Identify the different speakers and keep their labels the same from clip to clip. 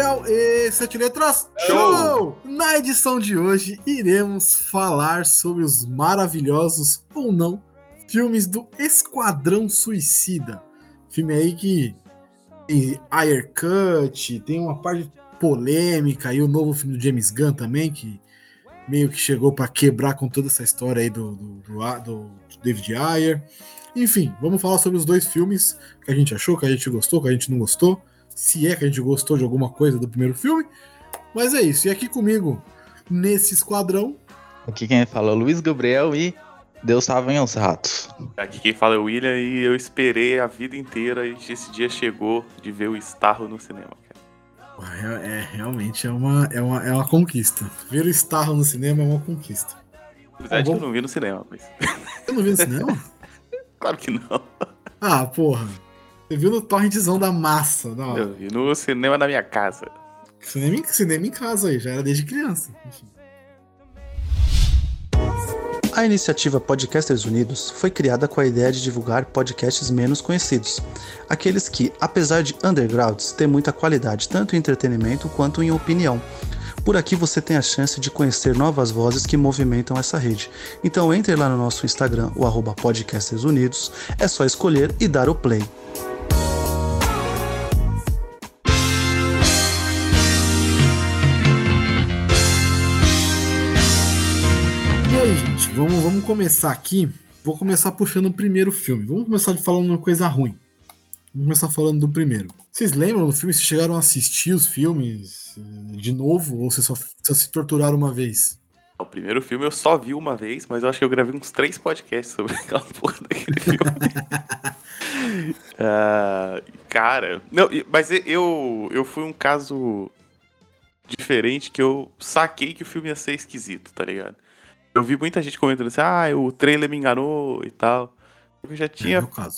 Speaker 1: E sete letras.
Speaker 2: Show!
Speaker 1: Na edição de hoje iremos falar sobre os maravilhosos ou não filmes do Esquadrão Suicida. Filme aí que tem Ayer Cut, tem uma parte polêmica e o novo filme do James Gunn também que meio que chegou para quebrar com toda essa história aí do, do, do, do David Ayer. Enfim, vamos falar sobre os dois filmes que a gente achou, que a gente gostou, que a gente não gostou se é que a gente gostou de alguma coisa do primeiro filme. Mas é isso. E aqui comigo, nesse esquadrão.
Speaker 3: Aqui quem fala é o Luiz Gabriel e Deus estava em os ratos.
Speaker 2: Aqui quem fala é o William e eu esperei a vida inteira e esse dia chegou de ver o Starro no cinema.
Speaker 1: É, é, realmente é uma, é, uma, é uma conquista. Ver o Starro no cinema é uma conquista.
Speaker 2: Apesar de que eu não vi no cinema, mas.
Speaker 1: Eu não vi no cinema?
Speaker 2: claro que não.
Speaker 1: Ah, porra. Você viu no torrentzão da massa. Não.
Speaker 2: Eu vi no cinema da minha casa.
Speaker 1: Cinema em, cinema em casa aí, já era desde criança. Enfim.
Speaker 4: A iniciativa Podcasters Unidos foi criada com a ideia de divulgar podcasts menos conhecidos, aqueles que, apesar de undergrounds, têm muita qualidade tanto em entretenimento quanto em opinião. Por aqui você tem a chance de conhecer novas vozes que movimentam essa rede. Então entre lá no nosso Instagram, o arroba Podcasters Unidos, é só escolher e dar o play.
Speaker 1: Vamos, vamos começar aqui. Vou começar puxando o primeiro filme. Vamos começar falando uma coisa ruim. Vamos começar falando do primeiro. Vocês lembram do filme? Vocês chegaram a assistir os filmes eh, de novo? Ou vocês só, só se torturaram uma vez?
Speaker 2: O primeiro filme eu só vi uma vez, mas eu acho que eu gravei uns três podcasts sobre aquela porra daquele filme. uh, cara, não, mas eu, eu fui um caso diferente que eu saquei que o filme ia ser esquisito, tá ligado? Eu vi muita gente comentando assim, ah, o trailer me enganou e tal. Eu já tinha
Speaker 1: é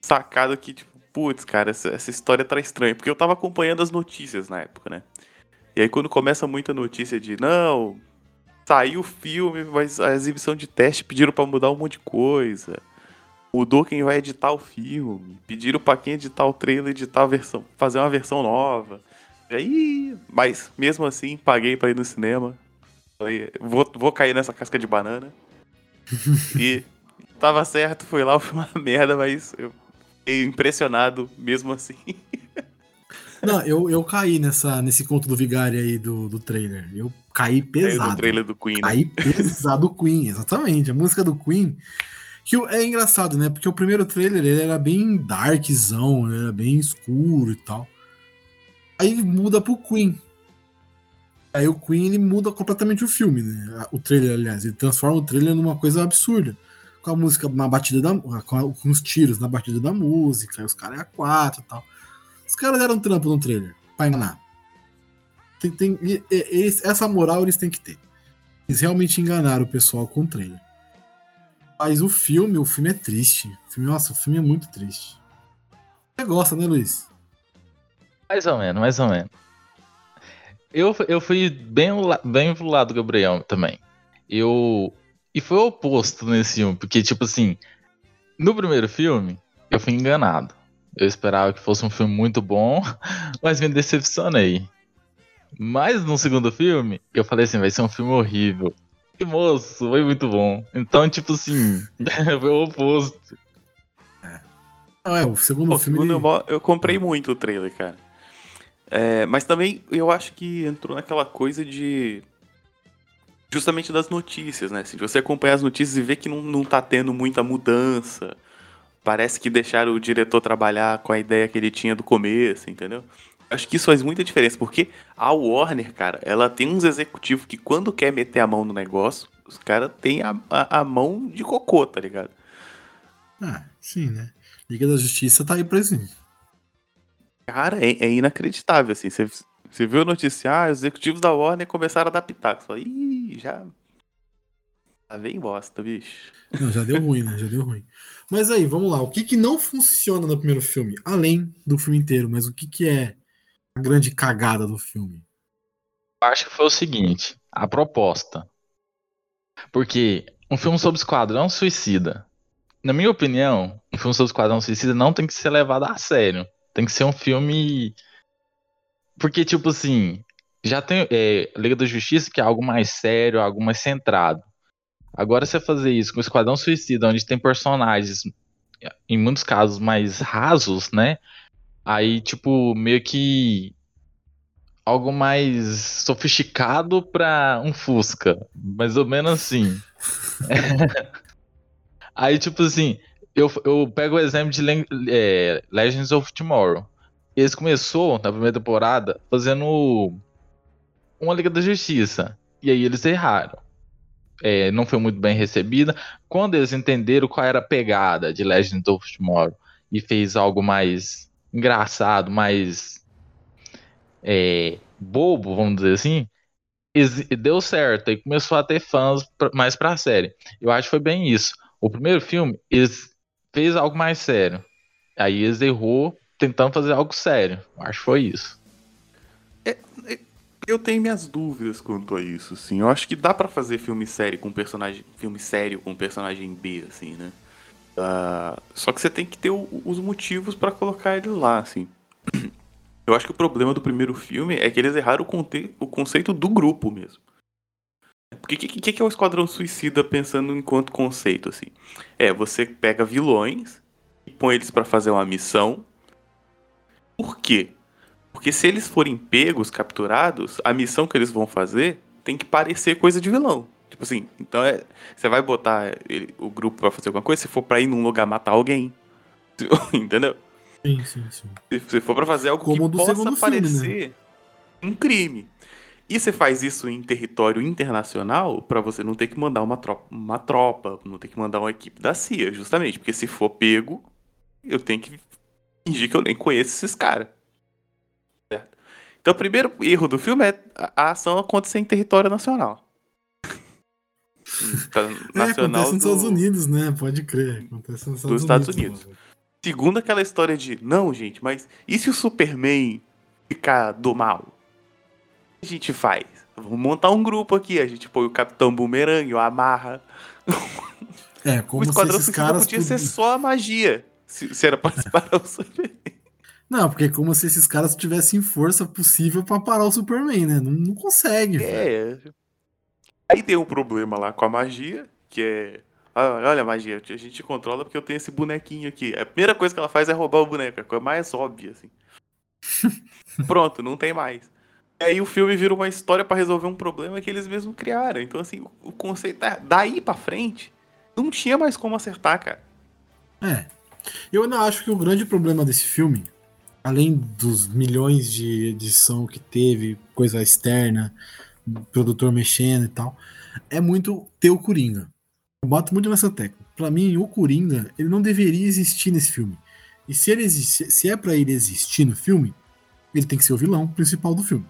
Speaker 2: sacado que, tipo, putz, cara, essa, essa história tá estranha. Porque eu tava acompanhando as notícias na época, né? E aí quando começa muita notícia de, não, saiu o filme, mas a exibição de teste pediram para mudar um monte de coisa. Mudou quem vai editar o filme. Pediram pra quem editar o trailer editar a versão, fazer uma versão nova. E aí, mas mesmo assim, paguei para ir no cinema. Falei, vou, vou cair nessa casca de banana. e tava certo, foi lá, foi uma merda, mas eu fiquei impressionado mesmo assim.
Speaker 1: Não, eu, eu caí nessa, nesse conto do Vigário aí do, do trailer. Eu caí pesado.
Speaker 2: É do trailer do Queen. Né?
Speaker 1: Caí pesado do Queen, exatamente. A música do Queen. Que é engraçado, né? Porque o primeiro trailer ele era bem darkzão, era bem escuro e tal. Aí muda pro Queen. Aí o Queen ele muda completamente o filme, né? O trailer, aliás, ele transforma o trailer numa coisa absurda. Com a música na batida da. com, a, com os tiros na batida da música, aí os caras é a quatro e tal. Os caras deram trampo no trailer, pra enganar. Tem, tem, eles, essa moral eles têm que ter. Eles realmente enganaram o pessoal com o trailer. Mas o filme, o filme é triste. O filme, nossa, o filme é muito triste. Você gosta, né, Luiz?
Speaker 3: Mais ou menos, mais ou menos. Eu, eu fui bem, bem pro lado do Gabriel também. Eu. E foi o oposto nesse filme, porque, tipo assim, no primeiro filme, eu fui enganado. Eu esperava que fosse um filme muito bom, mas me decepcionei. Mas no segundo filme, eu falei assim, vai ser um filme horrível. E moço, foi muito bom. Então, tipo assim, foi o oposto.
Speaker 1: É. Ah, é, o segundo Pô, filme.
Speaker 2: Eu comprei muito o trailer, cara. É, mas também eu acho que entrou naquela coisa de. Justamente das notícias, né? Se você acompanhar as notícias e ver que não, não tá tendo muita mudança, parece que deixaram o diretor trabalhar com a ideia que ele tinha do começo, entendeu? Acho que isso faz muita diferença, porque a Warner, cara, ela tem uns executivos que quando quer meter a mão no negócio, os caras têm a, a, a, mão de cocô, tá ligado?
Speaker 1: Ah, sim, né? Liga da Justiça tá aí pra isso.
Speaker 2: Cara, é, é inacreditável, assim. Você, você viu o noticiário, os executivos da Warner começaram a dar pitaco. Você fala, ih, já. Tá bem bosta, bicho.
Speaker 1: Não, já deu ruim, né? Já deu ruim. Mas aí, vamos lá. O que, que não funciona no primeiro filme? Além do filme inteiro, mas o que, que é a grande cagada do filme?
Speaker 3: Acho que foi o seguinte: a proposta. Porque um filme sobre esquadrão suicida. Na minha opinião, um filme sobre esquadrão suicida não tem que ser levado a sério. Tem que ser um filme Porque, tipo assim, já tem é, Liga da Justiça, que é algo mais sério, algo mais centrado. Agora, você fazer isso com o Esquadrão Suicida, onde tem personagens, em muitos casos, mais rasos, né? Aí, tipo, meio que algo mais sofisticado para um Fusca. Mais ou menos assim. Aí, tipo assim, eu, eu pego o exemplo de é, Legends of Tomorrow. Eles começou na primeira temporada fazendo uma Liga da Justiça. E aí eles erraram. É, não foi muito bem recebida. Quando eles entenderam qual era a pegada de Legends of Tomorrow e fez algo mais engraçado, mais é, bobo, vamos dizer assim, deu certo e começou a ter fãs mais pra série. Eu acho que foi bem isso. O primeiro filme, eles fez algo mais sério. Aí eles errou tentando fazer algo sério. Acho que foi isso.
Speaker 2: É, é, eu tenho minhas dúvidas quanto a isso, sim. Eu acho que dá para fazer filme sério com personagem, filme sério com personagem B, assim, né? Uh, só que você tem que ter o, os motivos para colocar ele lá, assim. Eu acho que o problema do primeiro filme é que eles erraram o, conte o conceito do grupo mesmo. Porque o que, que, que, é o Esquadrão Suicida pensando enquanto conceito, assim? É, você pega vilões e põe eles para fazer uma missão. Por quê? Porque se eles forem pegos, capturados, a missão que eles vão fazer tem que parecer coisa de vilão. Tipo assim, então é, você vai botar ele, o grupo para fazer alguma coisa se for pra ir num lugar matar alguém. Entendeu?
Speaker 1: Sim, sim, sim.
Speaker 2: Se for pra fazer algo Como que possa parecer filme, né? um crime. E você faz isso em território internacional para você não ter que mandar uma tropa, uma tropa, não ter que mandar uma equipe da CIA, justamente. Porque se for pego, eu tenho que fingir que eu nem conheço esses caras. Então o primeiro erro do filme é a ação acontecer em território nacional.
Speaker 1: Nacional é, acontece nos do... Estados Unidos, né? Pode crer. Acontece nos Estados dos Estados Unidos. Unidos.
Speaker 2: Segundo aquela história de, não, gente, mas e se o Superman ficar do mal? A gente faz? Vamos montar um grupo aqui. A gente põe o Capitão Boomerang, o Amarra.
Speaker 1: É, como o Esquadrão se esses caras
Speaker 2: podia ser só a magia. Se, se era pra separar o Superman.
Speaker 1: Não, porque é como se esses caras tivessem força possível para parar o Superman, né? Não, não consegue.
Speaker 2: É. Véio. Aí tem um problema lá com a magia, que é olha, magia, a gente controla porque eu tenho esse bonequinho aqui. A primeira coisa que ela faz é roubar o boneco, a coisa mais óbvia, assim. Pronto, não tem mais. E aí o filme vira uma história para resolver um problema que eles mesmos criaram. Então, assim, o conceito é, daí para frente, não tinha mais como acertar, cara.
Speaker 1: É. Eu ainda acho que o grande problema desse filme, além dos milhões de edição que teve, coisa externa, produtor mexendo e tal, é muito ter o Coringa. Eu boto muito nessa tecla. Para mim, o Coringa, ele não deveria existir nesse filme. E se ele existe, se é para ele existir no filme, ele tem que ser o vilão principal do filme.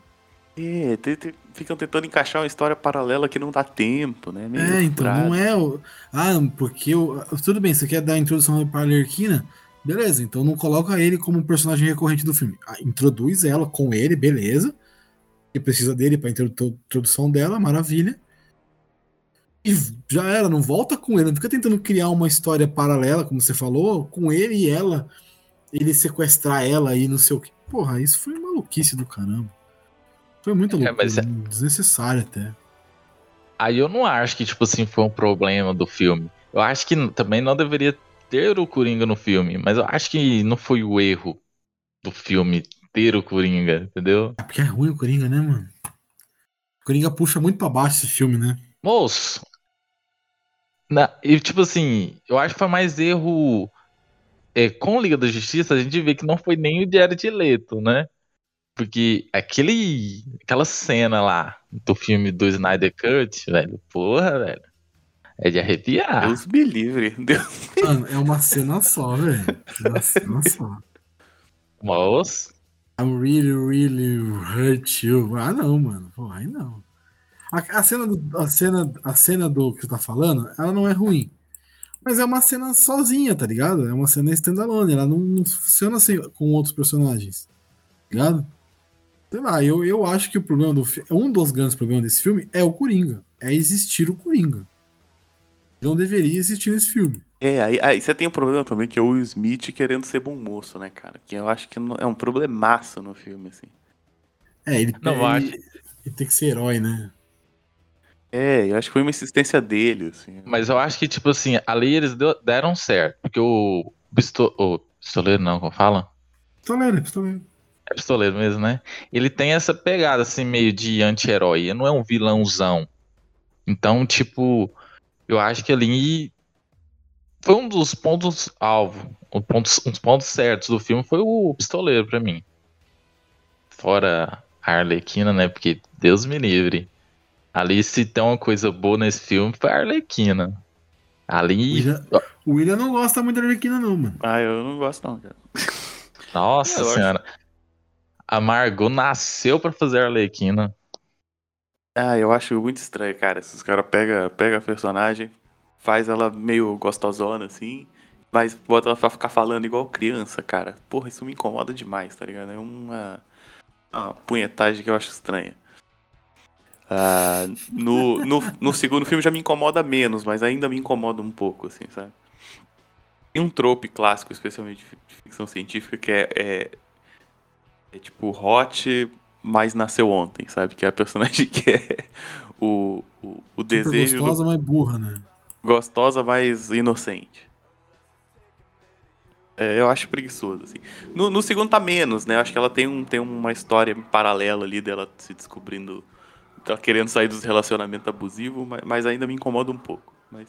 Speaker 2: É, ficam tentando encaixar uma história paralela que não dá tempo, né?
Speaker 1: Meio é, então, não é o. Ah, porque eu. Tudo bem, você quer dar a introdução para a Lerquina? Beleza, então não coloca ele como personagem recorrente do filme. Ah, introduz ela com ele, beleza. E precisa dele para introdução dela, maravilha e já era, não volta com ele, não fica tentando criar uma história paralela, como você falou, com ele e ela, ele sequestrar ela e não sei o que. Porra, isso foi maluquice do caramba. Foi muito louco, é, é... desnecessário até.
Speaker 3: Aí eu não acho que, tipo assim, foi um problema do filme. Eu acho que também não deveria ter o Coringa no filme, mas eu acho que não foi o erro do filme ter o Coringa, entendeu?
Speaker 1: É porque é ruim o Coringa, né, mano? O Coringa puxa muito pra baixo esse filme, né?
Speaker 3: Moço, na, e tipo assim, eu acho que foi mais erro é, com Liga da Justiça, a gente vê que não foi nem o Diário de Leto, né? Porque aquele, aquela cena lá do filme do Snyder Cut, velho, porra, velho. É de arrepiar.
Speaker 2: Deus me livre. Deus
Speaker 1: me... Mano, é uma cena só, velho. É uma cena só.
Speaker 3: Moço.
Speaker 1: I'm really, really hurt you. Ah, não, mano. Pô, aí não. A, a, cena do, a, cena, a cena do que você tá falando, ela não é ruim. Mas é uma cena sozinha, tá ligado? É uma cena standalone. Ela não, não funciona assim com outros personagens. Tá ligado? Sei lá, eu, eu acho que o problema do filme. Um dos grandes problemas desse filme é o Coringa. É existir o Coringa. Não deveria existir nesse filme.
Speaker 2: É, aí, aí você tem um problema também que é o Will Smith querendo ser bom moço, né, cara? Que eu acho que é um problemaço no filme, assim.
Speaker 1: É, ele,
Speaker 3: Não, eu
Speaker 1: ele, ele tem que ser herói, né?
Speaker 2: É, eu acho que foi uma insistência dele, assim.
Speaker 3: Mas eu acho que, tipo assim, ali eles deu- deram certo. Porque o, pisto, o pistoleiro, não, como fala?
Speaker 1: Pistoleiro, pistoleiro.
Speaker 3: É pistoleiro mesmo, né? Ele tem essa pegada, assim, meio de anti-herói. Ele não é um vilãozão. Então, tipo, eu acho que ali foi um dos pontos alvo, um pontos, uns pontos certos do filme foi o pistoleiro pra mim. Fora a Arlequina, né? Porque Deus me livre. Ali se tem uma coisa boa nesse filme foi a Arlequina.
Speaker 1: O
Speaker 3: Ali,
Speaker 1: William, o William não gosta muito da Arlequina, não, mano.
Speaker 2: Ah, eu não gosto não, cara.
Speaker 3: nossa
Speaker 2: Eu acho-
Speaker 3: senhora. A Margot nasceu pra fazer a Arlequina.
Speaker 2: Ah, eu acho muito estranho, cara. Esses caras pegam pega a personagem, faz ela meio gostosona, assim, mas bota ela pra ficar falando igual criança, cara. Porra, isso me incomoda demais, tá ligado? É uma, uma punhetagem que eu acho estranha. Ah, no, no, no segundo filme já me incomoda menos, mas ainda me incomoda um pouco, assim, sabe? Tem um trope clássico, especialmente de ficção científica, que é, é, é tipo hot, mas nasceu ontem, sabe? Que é a personagem que é o, o, o
Speaker 1: Super
Speaker 2: desejo do-
Speaker 1: gostosa, mas burra, né?
Speaker 2: gostosa, mas inocente. É, eu acho preguiçoso, assim. No, no segundo tá menos, né? Acho que ela tem, um, tem uma história paralela ali dela se descobrindo. Ela querendo sair dos relacionamentos abusivos, mas, mas ainda me incomoda um pouco. Mas,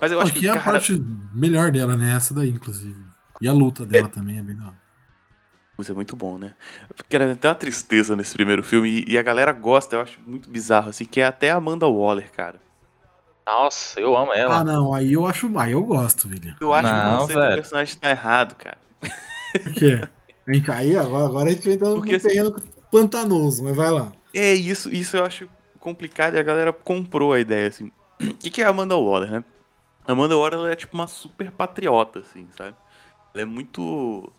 Speaker 2: mas eu acho
Speaker 1: Aqui
Speaker 2: que,
Speaker 1: é a
Speaker 2: cara,
Speaker 1: parte melhor dela, né? Essa daí, inclusive. E a luta dela também é bem da.
Speaker 2: Isso é muito bom, né? Porque era até uma tristeza nesse primeiro filme e, e a galera gosta, eu acho muito bizarro, assim, que é até a Amanda Waller, cara.
Speaker 3: Nossa, eu amo ela.
Speaker 1: Ah, não, aí eu acho. Aí eu gosto, William.
Speaker 2: Eu acho que
Speaker 3: Não,
Speaker 2: o conceito do
Speaker 3: velho.
Speaker 2: personagem tá errado, cara.
Speaker 1: Por quê? Vem cá, aí agora, agora a gente entra no
Speaker 2: Porque, assim,
Speaker 1: terreno pantanoso, mas vai lá.
Speaker 2: É, isso, isso eu acho complicado e a galera comprou a ideia, assim. O que, que é a Amanda Waller, né? A Amanda Waller ela é tipo uma super patriota, assim, sabe? Ela é muito.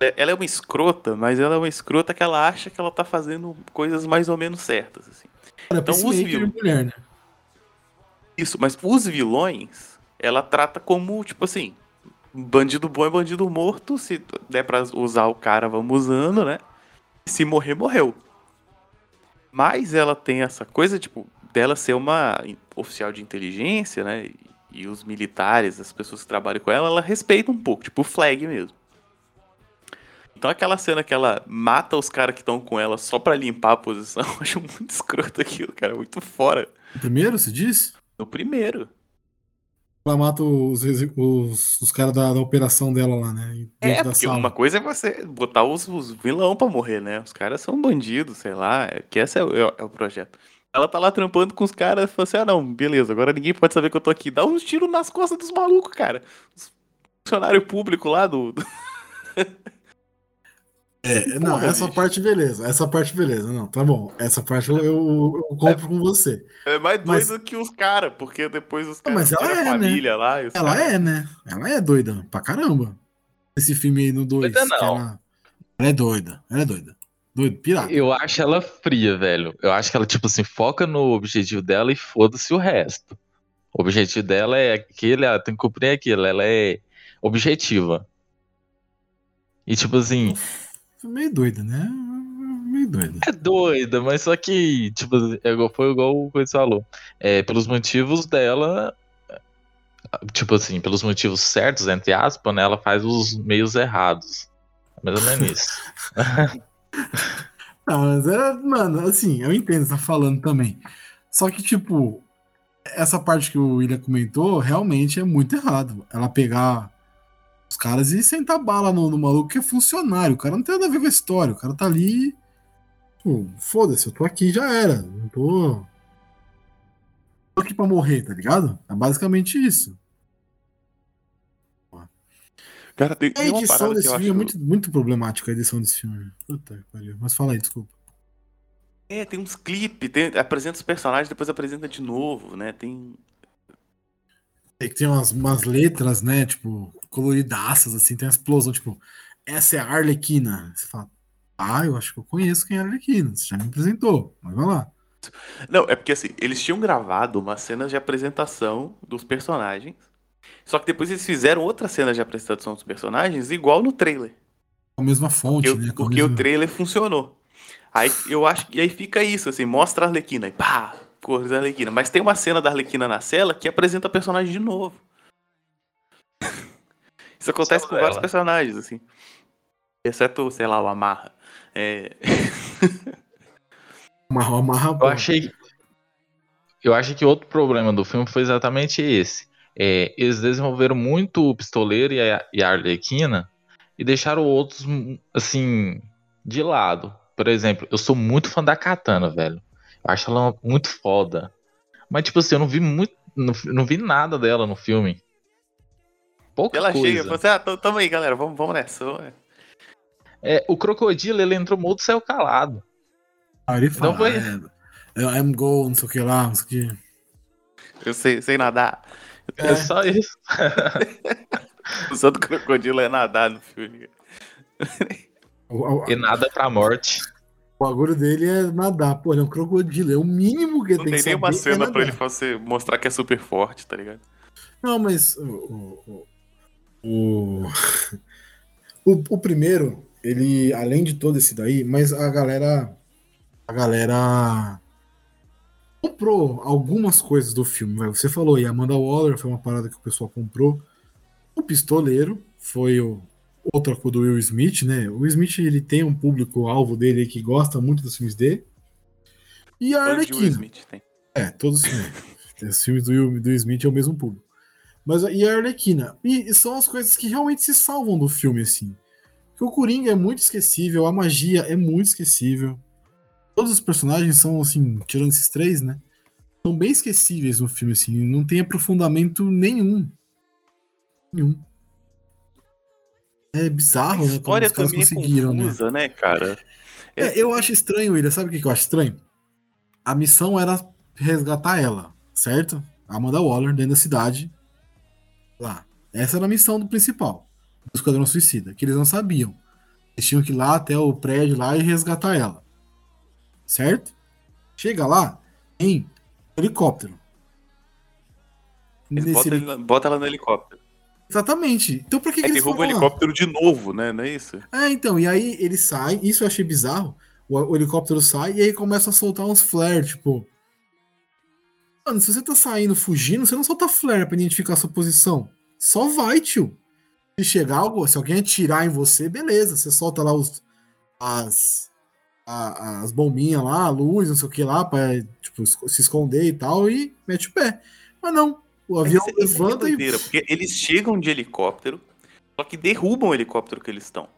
Speaker 2: Ela- Ela é uma escrota, mas ela é uma escrota que ela acha que ela tá fazendo coisas mais ou menos certas, assim.
Speaker 1: Cara,
Speaker 2: Então, os
Speaker 1: Peacemaker
Speaker 2: vil-
Speaker 1: e mulher, né?
Speaker 2: Isso, mas os vilões, ela trata como, tipo assim, bandido bom é bandido morto, se der pra usar o cara, vamos usando, né? Se morrer, morreu. Mas ela tem essa coisa, tipo, dela ser uma oficial de inteligência, né? E os militares, as pessoas que trabalham com ela, ela respeita um pouco, tipo o flag mesmo. Então aquela cena que ela mata os caras que estão com ela só pra limpar a posição, eu acho muito escroto aquilo, cara, muito fora.
Speaker 1: O primeiro, você disse?
Speaker 2: No primeiro.
Speaker 1: Ela mata os, os, os caras da, da operação dela lá, né?
Speaker 2: É, porque
Speaker 1: sala.
Speaker 2: uma coisa é você botar os, os vilão pra morrer, né? Os caras são bandidos, sei lá, é que esse é, o- é o projeto. Ela tá lá trampando com os caras e fala assim: ah, não, beleza, agora ninguém pode saber que eu tô aqui. Dá uns tiros nas costas dos malucos, cara. Os funcionário público lá do. do-
Speaker 1: É, não,
Speaker 2: Porra,
Speaker 1: essa
Speaker 2: bicho.
Speaker 1: parte beleza, essa parte beleza, não, tá bom. Essa parte eu, eu, eu compro com você.
Speaker 2: É mais
Speaker 1: Mas-
Speaker 2: doido que os caras, porque depois os
Speaker 1: Ah,
Speaker 2: caras
Speaker 1: mas ela é, né?
Speaker 2: família lá. E os
Speaker 1: Ela
Speaker 2: caras-
Speaker 1: é, né? Ela é doida pra caramba. Esse filme aí no 2.
Speaker 3: Doida não.
Speaker 1: Ela, ela é doida, ela é doida. Doida, pirata.
Speaker 3: Eu acho ela fria, velho. Eu acho que ela, tipo assim, foca no objetivo dela e foda-se o resto. O objetivo dela é aquele, ela tem que cumprir aquilo. Ela é objetiva. E, tipo assim,
Speaker 1: Meio doida, né? Meio doida.
Speaker 3: é doida, mas só que, tipo, é foi igual o Coisa falou. É, pelos motivos dela. Tipo assim, pelos motivos certos, entre aspas, né? Ela faz os meios errados. Mais ou menos isso.
Speaker 1: Não, mas é, mano, assim, eu entendo o que você tá falando também. Só que, tipo, essa parte que o William comentou realmente é muito errado. Ela pegar os caras e sentar bala no, no maluco que é funcionário. O cara não tem nada a ver com a história. O cara tá ali. Pô, foda-se, eu tô aqui já era. Não tô. Tô aqui pra morrer, tá ligado? É basicamente isso.
Speaker 2: Cara, tem,
Speaker 1: A edição desse filme é
Speaker 2: acho.
Speaker 1: muito, muito problemática, a edição desse filme. Puta que pariu. Mas fala aí, desculpa.
Speaker 2: É, tem uns clipes, tem- apresenta os personagens, depois apresenta de novo, né? Tem.
Speaker 1: É que tem umas, umas letras, né? Tipo, coloridaças, assim, tem uma explosão, tipo, essa é a Arlequina. Você fala, ah, eu acho que eu conheço quem é a Arlequina. Você já me apresentou, mas vai lá.
Speaker 2: Não, é porque assim, eles tinham gravado umas cenas de apresentação dos personagens. Só que depois eles fizeram outras cenas de apresentação dos personagens igual no trailer.
Speaker 1: Com a mesma fonte,
Speaker 2: Porque,
Speaker 1: né?
Speaker 2: o-
Speaker 1: com a
Speaker 2: porque o
Speaker 1: mesma-
Speaker 2: trailer funcionou. Aí eu acho que aí fica isso, assim, mostra a Arlequina e pá, cores da Arlequina. Mas tem uma cena da Arlequina na cela que apresenta a personagem de novo. Isso acontece
Speaker 3: Só
Speaker 2: com vários
Speaker 3: ela.
Speaker 2: personagens, assim. Exceto, sei lá, o Amarra. É,
Speaker 1: Amarra, amarra,
Speaker 3: Eu achei. Eu acho que outro problema do filme foi exatamente esse. É, eles desenvolveram muito o pistoleiro e a, e a Arlequina e deixaram outros, assim, de lado. Por exemplo, eu sou muito fã da Katana, velho. Eu acho ela muito foda. Mas, tipo assim, eu não vi muito. Não, não vi nada dela no filme. Pouca
Speaker 2: ela
Speaker 3: coisa.
Speaker 2: chega e fala assim: ah, tamo- aí, galera, vamos, vamos nessa. vamos nessa."
Speaker 3: É, o crocodilo, ele entrou mudo e saiu calado.
Speaker 1: Ah, ele fala,
Speaker 3: Não foi-
Speaker 1: é, I'm go, não sei o que lá, não sei o que.
Speaker 2: Eu sei, sei nadar.
Speaker 3: É, só isso.
Speaker 2: O santo crocodilo é nadar no filme.
Speaker 1: O, o-
Speaker 3: E nada pra morte.
Speaker 1: O bagulho dele é nadar. Pô, ele é um crocodilo. É o mínimo que ele
Speaker 2: Não
Speaker 1: tem
Speaker 2: tem
Speaker 1: que
Speaker 2: nem uma
Speaker 1: saber é
Speaker 2: cena pra ele fazer, mostrar que é super forte, tá ligado?
Speaker 1: Não, mas o, o, o, o, primeiro, ele, além de todo esse daí, mas a galera. A galera comprou algumas coisas do filme. Você falou, e Amanda Waller foi uma parada que o pessoal comprou. O Pistoleiro foi o, outra coisa do Will Smith, né? O Will Smith ele tem um público alvo dele que gosta muito dos filmes dele. E a
Speaker 2: Will
Speaker 1: Arlequina. É, todos os filmes. Os filmes do, Will- do Smith é o mesmo público. Mas e a Arlequina? E, e são as coisas que realmente se salvam do filme, assim. Porque o Coringa é muito esquecível, a magia é muito esquecível. Todos os personagens são, assim, tirando esses três, né? São bem esquecíveis no filme, assim. Não tem aprofundamento nenhum. Nenhum. É bizarro, né? Como os caras
Speaker 2: também é
Speaker 1: conseguiram, né?
Speaker 2: confusa, né, cara?
Speaker 1: É, eu acho estranho, William. Sabe o que eu acho estranho? A missão era resgatar ela, certo? A Amanda Waller dentro da cidade. Lá. Essa era a missão do principal. Do Esquadrão Suicida. Que eles não sabiam. Eles tinham que ir lá até o prédio lá e resgatar ela. Certo? Chega lá em helicóptero.
Speaker 2: Eles
Speaker 1: Nesse
Speaker 2: botam,
Speaker 1: heli-
Speaker 2: ele- bota ela no helicóptero.
Speaker 1: Exatamente. Então por que, que
Speaker 2: Aí
Speaker 1: eles
Speaker 2: derruba o helicóptero de novo, né? Não é isso?
Speaker 1: É, então, e aí ele sai, isso eu achei bizarro. O, o helicóptero sai e aí começa a soltar uns flares, tipo. Mano, se você tá saindo fugindo, você não solta flare pra identificar a sua posição. Só vai, tio. Se chegar algo, se alguém atirar em você, beleza. Você solta lá os, as, a- as bombinhas lá, a luz, não sei o que lá, pra tipo, se esconder e tal, e mete o pé. Mas não. O avião
Speaker 2: é que
Speaker 1: levanta e.
Speaker 2: doideira, Porque eles chegam de helicóptero, só que derrubam o helicóptero que eles estão.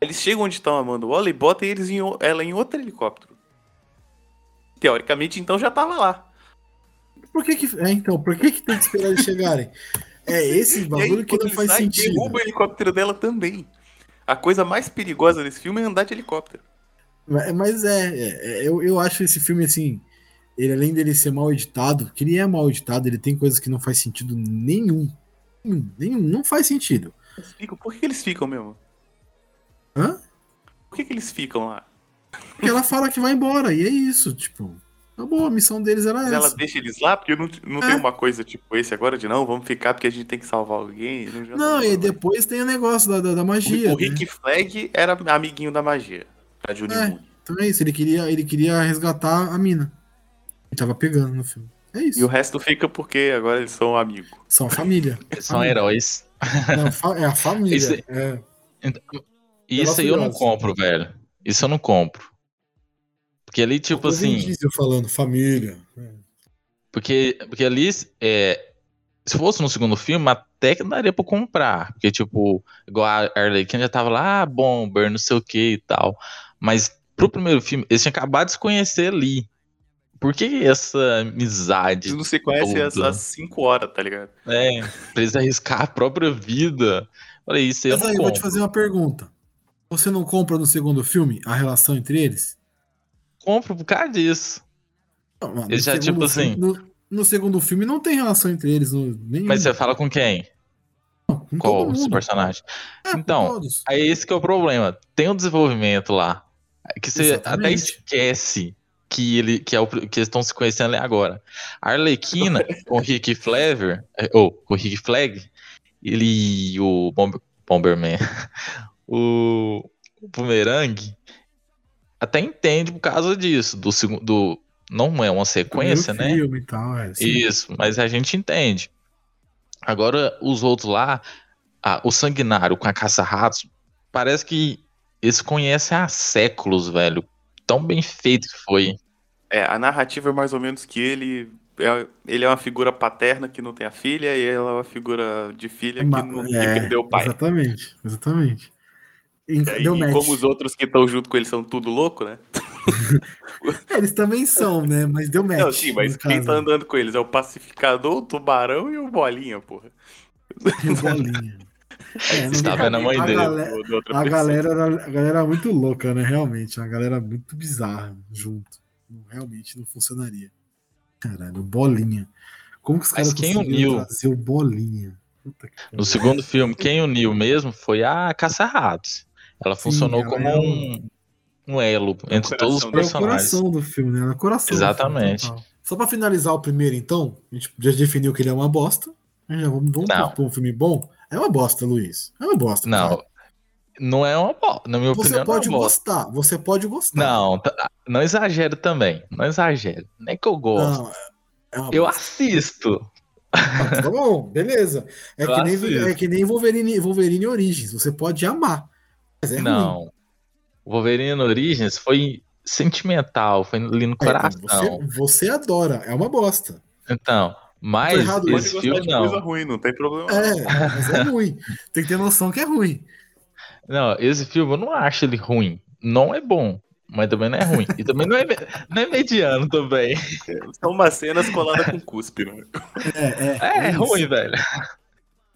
Speaker 2: Eles chegam onde estão a Amanda Waller e botam eles em, ela em outro helicóptero. Teoricamente, então já tava lá.
Speaker 1: Por que que. É, então, por que que tem que esperar eles chegarem? É esse
Speaker 2: E aí,
Speaker 1: bagulho que não faz
Speaker 2: sai,
Speaker 1: sentido.
Speaker 2: derruba o helicóptero dela também. A coisa mais perigosa desse filme é andar de helicóptero.
Speaker 1: Mas mas é, é, é, eu, eu acho esse filme assim. Ele, além dele ser mal editado, que ele é mal editado, ele tem coisas que não faz sentido nenhum. Nenhum, não faz sentido.
Speaker 2: Eles ficam- Por que, eles ficam mesmo?
Speaker 1: Hã?
Speaker 2: Por que, que eles ficam lá?
Speaker 1: Porque ela fala que vai embora, e é isso, tipo. Acabou, a missão deles era
Speaker 2: Mas ela
Speaker 1: essa.
Speaker 2: deixa eles lá porque não, não
Speaker 1: É.
Speaker 2: tem uma coisa tipo esse agora de não, vamos ficar porque a gente tem que salvar alguém. Não,
Speaker 1: Não, e depois tem o negócio da, da, da magia.
Speaker 2: O Rick
Speaker 1: né?
Speaker 2: Flag era amiguinho da magia. A Junie
Speaker 1: É.
Speaker 2: Moon.
Speaker 1: Então é isso, ele queria, ele queria resgatar a mina. Ele tava pegando no filme. É isso.
Speaker 2: E o resto fica porque agora eles são amigos.
Speaker 1: São família.
Speaker 3: Eles são heróis.
Speaker 1: Não, é a família.
Speaker 3: Esse-
Speaker 1: É.
Speaker 3: E Isso aí eu não compro, velho. Isso eu não compro. Porque ali, tipo
Speaker 1: Vin
Speaker 3: assim.
Speaker 1: Diesel falando, família. É.
Speaker 3: Porque, porque ali, é, se fosse no segundo filme, até que daria pra comprar. Porque, tipo, igual a Arlequina já tava lá, ah, bomber, não sei o que e tal. Mas pro primeiro filme, eles tinham acabado de se conhecer ali. Por que essa amizade?
Speaker 2: Eles não se conhecem há
Speaker 3: Tudo.
Speaker 2: 5 horas, tá ligado?
Speaker 3: É, pra eles arriscar a própria vida. Falei, isso aí eu
Speaker 1: Mas
Speaker 3: não
Speaker 1: aí, eu vou te fazer uma pergunta. Você não compra no segundo filme a relação entre eles?
Speaker 3: Compro por causa disso.
Speaker 1: Não, no
Speaker 3: Eles já,
Speaker 1: segundo
Speaker 3: tipo
Speaker 1: filme-
Speaker 3: assim-
Speaker 1: No, no segundo filme não tem relação entre eles. No, nenhum.
Speaker 3: Mas você fala com quem?
Speaker 1: com
Speaker 3: Qual os personagens?
Speaker 1: É,
Speaker 3: Então. Aí esse que é o problema. Tem um desenvolvimento lá. Que você até
Speaker 1: Exatamente.
Speaker 3: esquece que, ele, que, é o, que eles estão se conhecendo agora. A Arlequina com o Rick Flavor, é, ou com o Rick Flag, ele o, Bomb, Bomberman. O, o Boomerang até entende por causa disso, do segundo. Não é uma sequência, né?
Speaker 1: Filme tal, é.
Speaker 3: Isso, mas a gente entende. Agora, os outros lá, ah, o Sanguinário com a Caça-Ratos, parece que eles conhecem há séculos, velho. Tão bem feito que foi.
Speaker 2: É, a narrativa é mais ou menos que ele é, ele é uma figura paterna que não tem a filha e ela é uma figura de filha que, não, que
Speaker 1: é,
Speaker 2: perdeu o pai.
Speaker 1: Exatamente, exatamente. E,
Speaker 2: E, aí,
Speaker 1: deu match.
Speaker 2: como os outros que estão junto com ele são tudo louco, né?
Speaker 1: É, eles também são, né? Mas deu match.
Speaker 2: Não, sim, mas quem
Speaker 1: caso.
Speaker 2: tá andando com eles é o pacificador, o tubarão e o bolinha, porra.
Speaker 1: E o Bolinha. É, não
Speaker 3: Você tá
Speaker 1: dá-
Speaker 3: vendo a mãe
Speaker 1: a
Speaker 3: dele.
Speaker 1: galera-
Speaker 2: Do- do outra
Speaker 1: A
Speaker 2: pessoa.
Speaker 1: galera, era, a galera era muito louca, né? Realmente, uma galera muito bizarra junto. Realmente não funcionaria. Caralho, bolinha. Como que os caras
Speaker 3: quem
Speaker 1: conseguiram
Speaker 3: uniu?
Speaker 1: trazer o bolinha? Puta que
Speaker 3: No segundo filme, quem uniu mesmo foi a Caça-Ratos. Ela funcionou
Speaker 1: ela
Speaker 3: como
Speaker 1: é
Speaker 3: um, um elo entre
Speaker 2: coração
Speaker 3: todos os
Speaker 2: do-
Speaker 1: É o
Speaker 3: personagens.
Speaker 1: coração do filme, né? É o coração. do
Speaker 3: Exatamente.
Speaker 1: filme. Só pra finalizar o primeiro, então, a gente já definiu que ele é uma bosta. Já vamos vamos um filme bom. É uma bosta, Luiz. É uma bosta.
Speaker 3: Não,
Speaker 1: cara.
Speaker 3: não é uma bosta. Na minha
Speaker 1: Você
Speaker 3: opinião,
Speaker 1: pode
Speaker 3: não é uma bosta.
Speaker 1: gostar. Você pode gostar.
Speaker 3: Não, tá- não exagero também. Não exagero. Nem que eu gosto.
Speaker 1: Não, é
Speaker 3: eu
Speaker 1: bosta.
Speaker 3: assisto.
Speaker 1: Ah, tá bom, beleza. É
Speaker 3: Eu
Speaker 1: que, nem, é que nem Wolverine, Wolverine Origins. Você pode amar. Mas é ruim.
Speaker 3: não. O Wolverine Origins foi sentimental, foi ali no
Speaker 1: É,
Speaker 3: coração.
Speaker 1: você, você adora. É uma bosta.
Speaker 3: Então, mas
Speaker 1: errado,
Speaker 3: esse filme
Speaker 2: de
Speaker 3: não.
Speaker 2: coisa ruim, não tem problema.
Speaker 1: É, mas é ruim. Tem que ter noção que é ruim.
Speaker 3: Não, esse filme eu não acho ele ruim. Não é bom, mas também não é ruim. E também não é, não é mediano também.
Speaker 2: São umas cenas coladas com cuspe, né?
Speaker 1: É, é,
Speaker 3: É,
Speaker 1: isso.
Speaker 3: ruim, velho.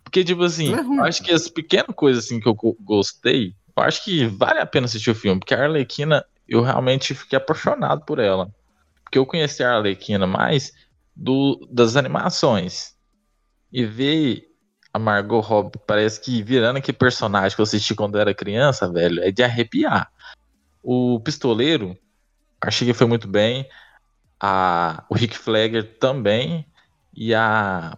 Speaker 3: Porque, tipo assim,
Speaker 1: é
Speaker 3: acho que as pequenas coisas assim que eu go- gostei, eu acho que vale a pena assistir o filme, porque a Arlequina, eu realmente fiquei apaixonado por ela. Porque eu conheci a Arlequina mais do, das animações. E ver a Margot Robbie, parece que virando aquele personagem que eu assisti quando eu era criança, velho, é de arrepiar. O Pistoleiro, achei que foi muito bem. A, o Rick Flagger também. E a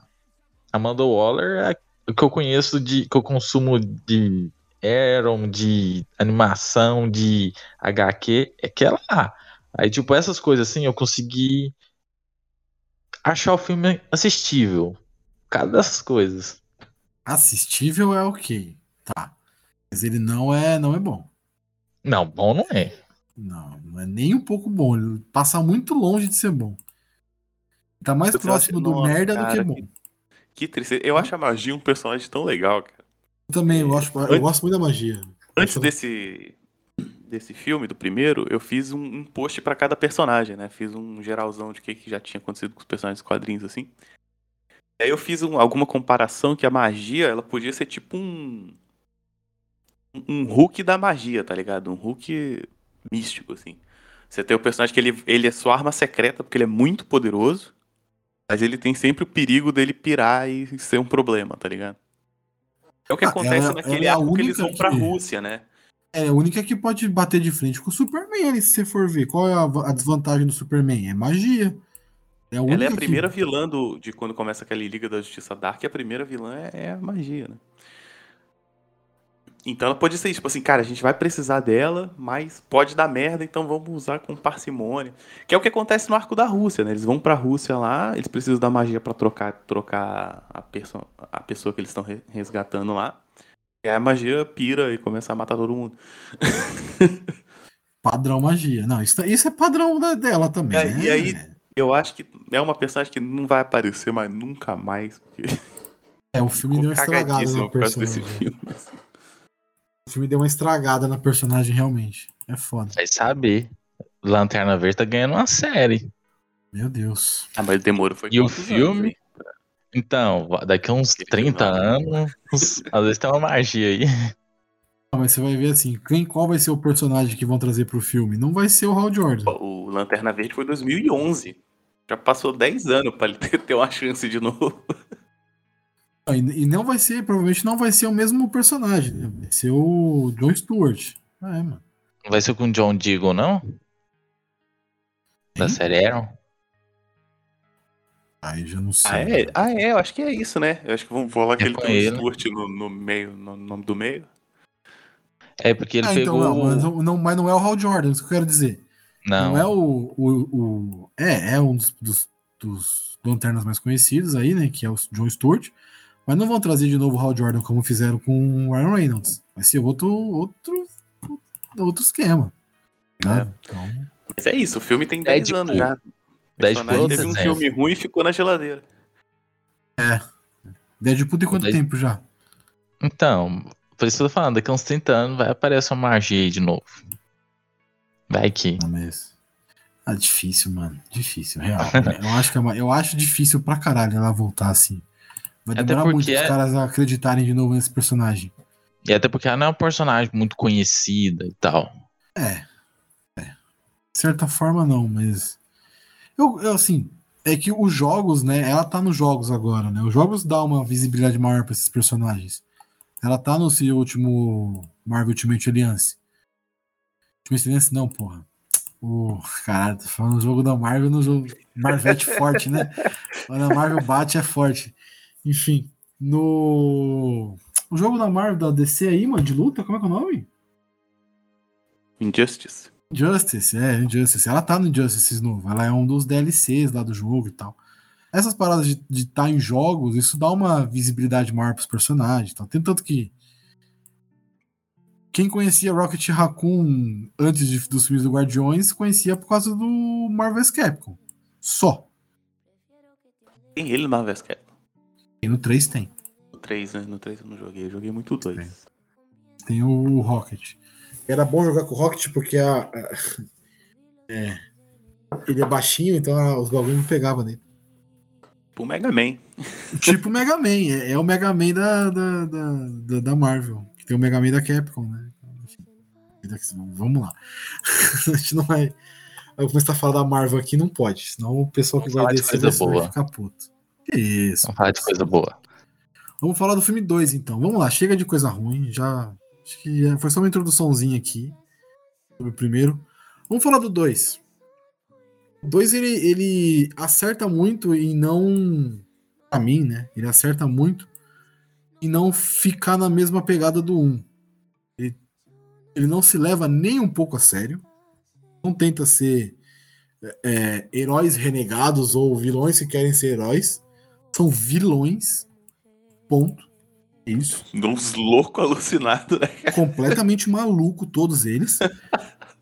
Speaker 3: Amanda Waller é o que eu conheço de. que eu consumo de Aaron, de animação, de HQ, é que ela lá. Aí, tipo, essas coisas assim, eu consegui achar o filme assistível. Cada dessas coisas.
Speaker 1: Assistível é ok. Tá. Mas ele não é, não é bom.
Speaker 3: Não, bom não é.
Speaker 1: Não, não é nem um pouco bom. Ele passa muito longe de ser bom. Tá mais
Speaker 2: Você
Speaker 1: próximo do
Speaker 2: Nossa,
Speaker 1: merda do
Speaker 2: cara,
Speaker 1: que bom.
Speaker 2: que- Que tristeza. Eu acho a magia um personagem tão legal, cara.
Speaker 1: Eu também, eu, acho, eu
Speaker 2: Antes-
Speaker 1: gosto muito da magia.
Speaker 2: Antes desse, desse filme, do primeiro, eu fiz um, um post pra cada personagem, né? Fiz um geralzão de o que, que já tinha acontecido com os personagens dos quadrinhos, assim. E aí eu fiz um- alguma comparação que a magia, ela podia ser tipo um... Um Hulk da magia, tá ligado? Um Hulk místico, assim. Você tem o personagem que ele, ele é sua arma secreta, porque ele é muito poderoso. Mas ele tem sempre o perigo dele pirar e ser um problema, tá ligado? É o que
Speaker 1: Ah,
Speaker 2: acontece
Speaker 1: ela-
Speaker 2: naquele
Speaker 1: ela é
Speaker 2: arco que eles vão pra
Speaker 1: que-
Speaker 2: Rússia, né?
Speaker 1: É a única que pode bater de frente com o Superman, se você for ver. Qual é a, a desvantagem do Superman? É magia. É a única
Speaker 2: Ela é a
Speaker 1: que-
Speaker 2: primeira vilã do, de quando começa aquela Liga da Justiça Dark, a primeira vilã é, é a magia, né? Então ela pode ser tipo assim, cara, a gente vai precisar dela, mas pode dar merda, então vamos usar com parcimônia. Que é o que acontece no arco da Rússia, né? Eles vão pra Rússia lá, eles precisam da magia pra trocar, trocar a, perso a pessoa que eles estão re- resgatando lá. E aí a magia pira e começa a matar todo mundo.
Speaker 1: Padrão magia. Não, isso, isso é padrão da- dela também.
Speaker 2: É,
Speaker 1: né?
Speaker 2: e aí- Eu acho que é uma personagem que não vai aparecer mais nunca mais. Porque
Speaker 1: É, o filme deu uma estragada na personagem.
Speaker 2: filme.
Speaker 1: O filme deu uma estragada na personagem, realmente. É foda.
Speaker 3: Vai saber. Lanterna Verde tá ganhando uma série.
Speaker 1: Meu Deus.
Speaker 2: Ah, mas demorou foi
Speaker 3: E o
Speaker 2: anos,
Speaker 3: filme?
Speaker 2: hein?
Speaker 3: Então, daqui a uns
Speaker 2: Aquele filme
Speaker 3: 30
Speaker 2: lá.
Speaker 3: anos, às vezes tem uma magia aí.
Speaker 1: Ah, mas você vai ver assim, quem, qual vai ser o personagem que vão trazer pro filme? Não vai ser o Hal Jordan.
Speaker 2: O Lanterna Verde foi 2011. Já passou 10 anos pra ele ter, ter uma chance de novo.
Speaker 1: E, e não vai ser, provavelmente não vai ser o mesmo personagem, né? Vai ser o John Stewart. Ah, é, mano.
Speaker 3: Não vai ser com o John Deagle, não? Da série Aaron?
Speaker 1: Aí já não sei.
Speaker 2: Ah, é? Ah, é, eu acho que é isso, né? Eu acho que vamos falar que
Speaker 3: É
Speaker 2: ele tem um
Speaker 3: ele.
Speaker 2: Stuart no, no meio, no nome do meio.
Speaker 3: É porque ele
Speaker 1: Ah, então,
Speaker 3: pegou.
Speaker 1: não, mas, não, mas não é o Hal Jordan, isso que eu quero dizer.
Speaker 3: Não,
Speaker 1: Não, é o, o, o- É, é um dos, dos, dos lanternas mais conhecidos aí, né? Que é o John Stewart. Mas não vão trazer de novo o Hal Jordan como fizeram com o Ryan Reynolds. Vai ser outro, outro, outro esquema. né? Então,
Speaker 2: Mas é isso, o filme tem 10
Speaker 3: Deadpool.
Speaker 2: anos já. O
Speaker 3: Deadpool é
Speaker 2: teve um filme ruim e ficou na geladeira.
Speaker 1: Deadpool tem quanto
Speaker 3: Dead-
Speaker 1: tempo já?
Speaker 3: Então, por isso que eu tô falando, daqui a uns 30 anos vai aparecer uma magia aí de novo. Vai que.
Speaker 1: Não, mas. Ah, difícil, mano. Difícil, real. eu, acho que é uma- eu acho difícil pra caralho ela voltar assim. Vai demorar muito
Speaker 3: porque
Speaker 1: os
Speaker 3: é-
Speaker 1: caras acreditarem de novo nesse personagem.
Speaker 3: E até porque ela não é um personagem muito conhecida e tal.
Speaker 1: É. é. De certa forma, não, mas. Eu, eu, assim. É que os jogos, né? Ela tá nos jogos agora, né? Os jogos dão uma visibilidade maior pra esses personagens. Ela tá no seu último Marvel Ultimate Alliance. Ultimate Alliance, não, porra. O. Caralho, tô falando no jogo da Marvel no jogo. Marvete forte, né? Quando a Marvel bate é forte. Enfim, no. O jogo da Marvel da DC aí, mano, de luta, como é que é o nome?
Speaker 2: Injustice.
Speaker 1: Injustice, é, Injustice. Ela tá no Injustice novo. Ela é um dos DLCs lá do jogo e tal. Essas paradas de estar em jogos, isso dá uma visibilidade maior pros personagens. Então, tem tanto que. Quem conhecia Rocket Raccoon antes de- dos filmes do Guardiões, conhecia por causa do Marvel's Capcom. Só.
Speaker 2: Tem ele na Vesca.
Speaker 1: E no 3 tem.
Speaker 2: No 3, né? No 3 eu não joguei, eu joguei muito o 2.
Speaker 1: Tem o Rocket. Era bom jogar com o Rocket porque a, a- é, ele é baixinho, então a- os bagulhos não pegavam nele.
Speaker 2: Pro Mega Man.
Speaker 1: Tipo o Mega Man, é, é o Mega Man da, da, da, da- Marvel. Que tem o Mega Man da Capcom, né? Vamos lá. a gente não vai. Eu começar a falar da Marvel aqui, não pode. Senão o pessoal que vai descer vai
Speaker 3: boa.
Speaker 1: ficar puto. Que isso.
Speaker 3: Vamos falar de coisa boa.
Speaker 1: Vamos falar do filme 2, então. Vamos lá, chega de coisa ruim. Já. Acho que já foi só uma introduçãozinha aqui. Sobre o primeiro. Vamos falar do 2. O 2 ele, ele acerta muito em não. Pra mim, né? Ele acerta muito em não ficar na mesma pegada do 1. Um. Ele, ele não se leva nem um pouco a sério. Não tenta ser é, heróis renegados ou vilões que querem ser heróis. São vilões. Ponto. É Isso.
Speaker 2: Uns loucos alucinados, né?
Speaker 1: Completamente maluco, todos eles.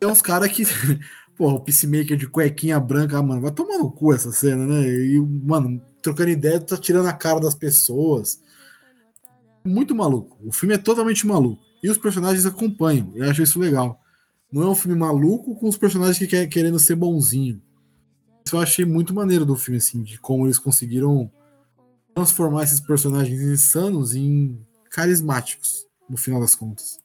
Speaker 1: Tem uns caras que. Porra, o Peacemaker de cuequinha branca, ah, mano, vai tomar no cu essa cena, né? E, mano, trocando ideia, tá tirando a cara das pessoas. Muito maluco. O filme é totalmente maluco. E os personagens acompanham. Eu acho isso legal. Não é um filme maluco com os personagens que querem querendo ser bonzinho. Isso eu achei muito maneiro do filme, assim, de como eles conseguiram transformar esses personagens insanos em carismáticos, no final das contas.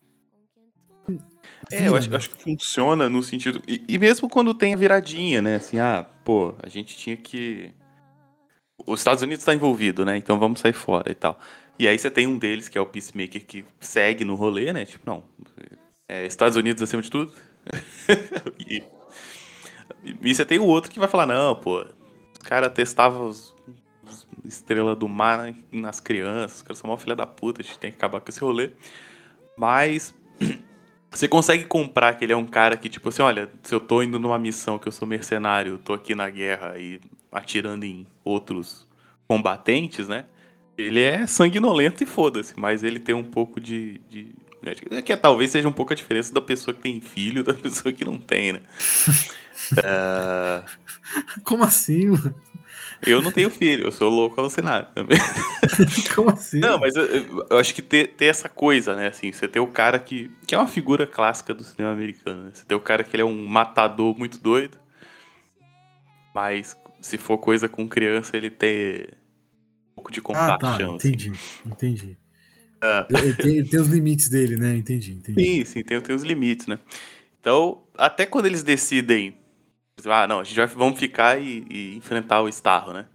Speaker 2: É, eu acho, eu acho que funciona no sentido. E, e mesmo quando tem a viradinha, né? Assim, ah, pô, a gente tinha que. Os Estados Unidos está envolvido, né? Então vamos sair fora e tal. E aí você tem um deles, que é o Peacemaker, que segue no rolê, né? Tipo, não. É, Estados Unidos acima de tudo. e, e você tem o outro que vai falar, não, pô, os caras testavam os, os estrela do mar nas crianças, os caras são uma filha da puta, a gente tem que acabar com esse rolê. Mas você consegue comprar que ele é um cara que, tipo assim, olha, se eu tô indo numa missão que eu sou mercenário, tô aqui na guerra e atirando em outros combatentes, né? Ele é sanguinolento e foda-se, mas ele tem um pouco de. de é que talvez seja um pouco a diferença da pessoa que tem filho da pessoa que não tem, né? Ah,
Speaker 1: Como assim, mano?
Speaker 2: Eu não tenho filho, eu sou louco alucinado também.
Speaker 1: Como assim?
Speaker 2: Não, mas eu, eu- acho que ter, ter essa coisa, né? Assim, você ter o cara que. que é uma figura clássica do cinema americano, né? Você ter o cara que ele é um matador muito doido. Mas se for coisa com criança, ele ter um pouco de
Speaker 1: Ah, tá.
Speaker 2: assim.
Speaker 1: Entendi, entendi. Ele, tem, ele tem os limites dele, né? Entendi, entendi.
Speaker 2: Sim, sim, tem, tem os limites, né? Então, até quando eles decidem. Ah, não, a gente vai, vamos ficar e, e enfrentar o Starro, né?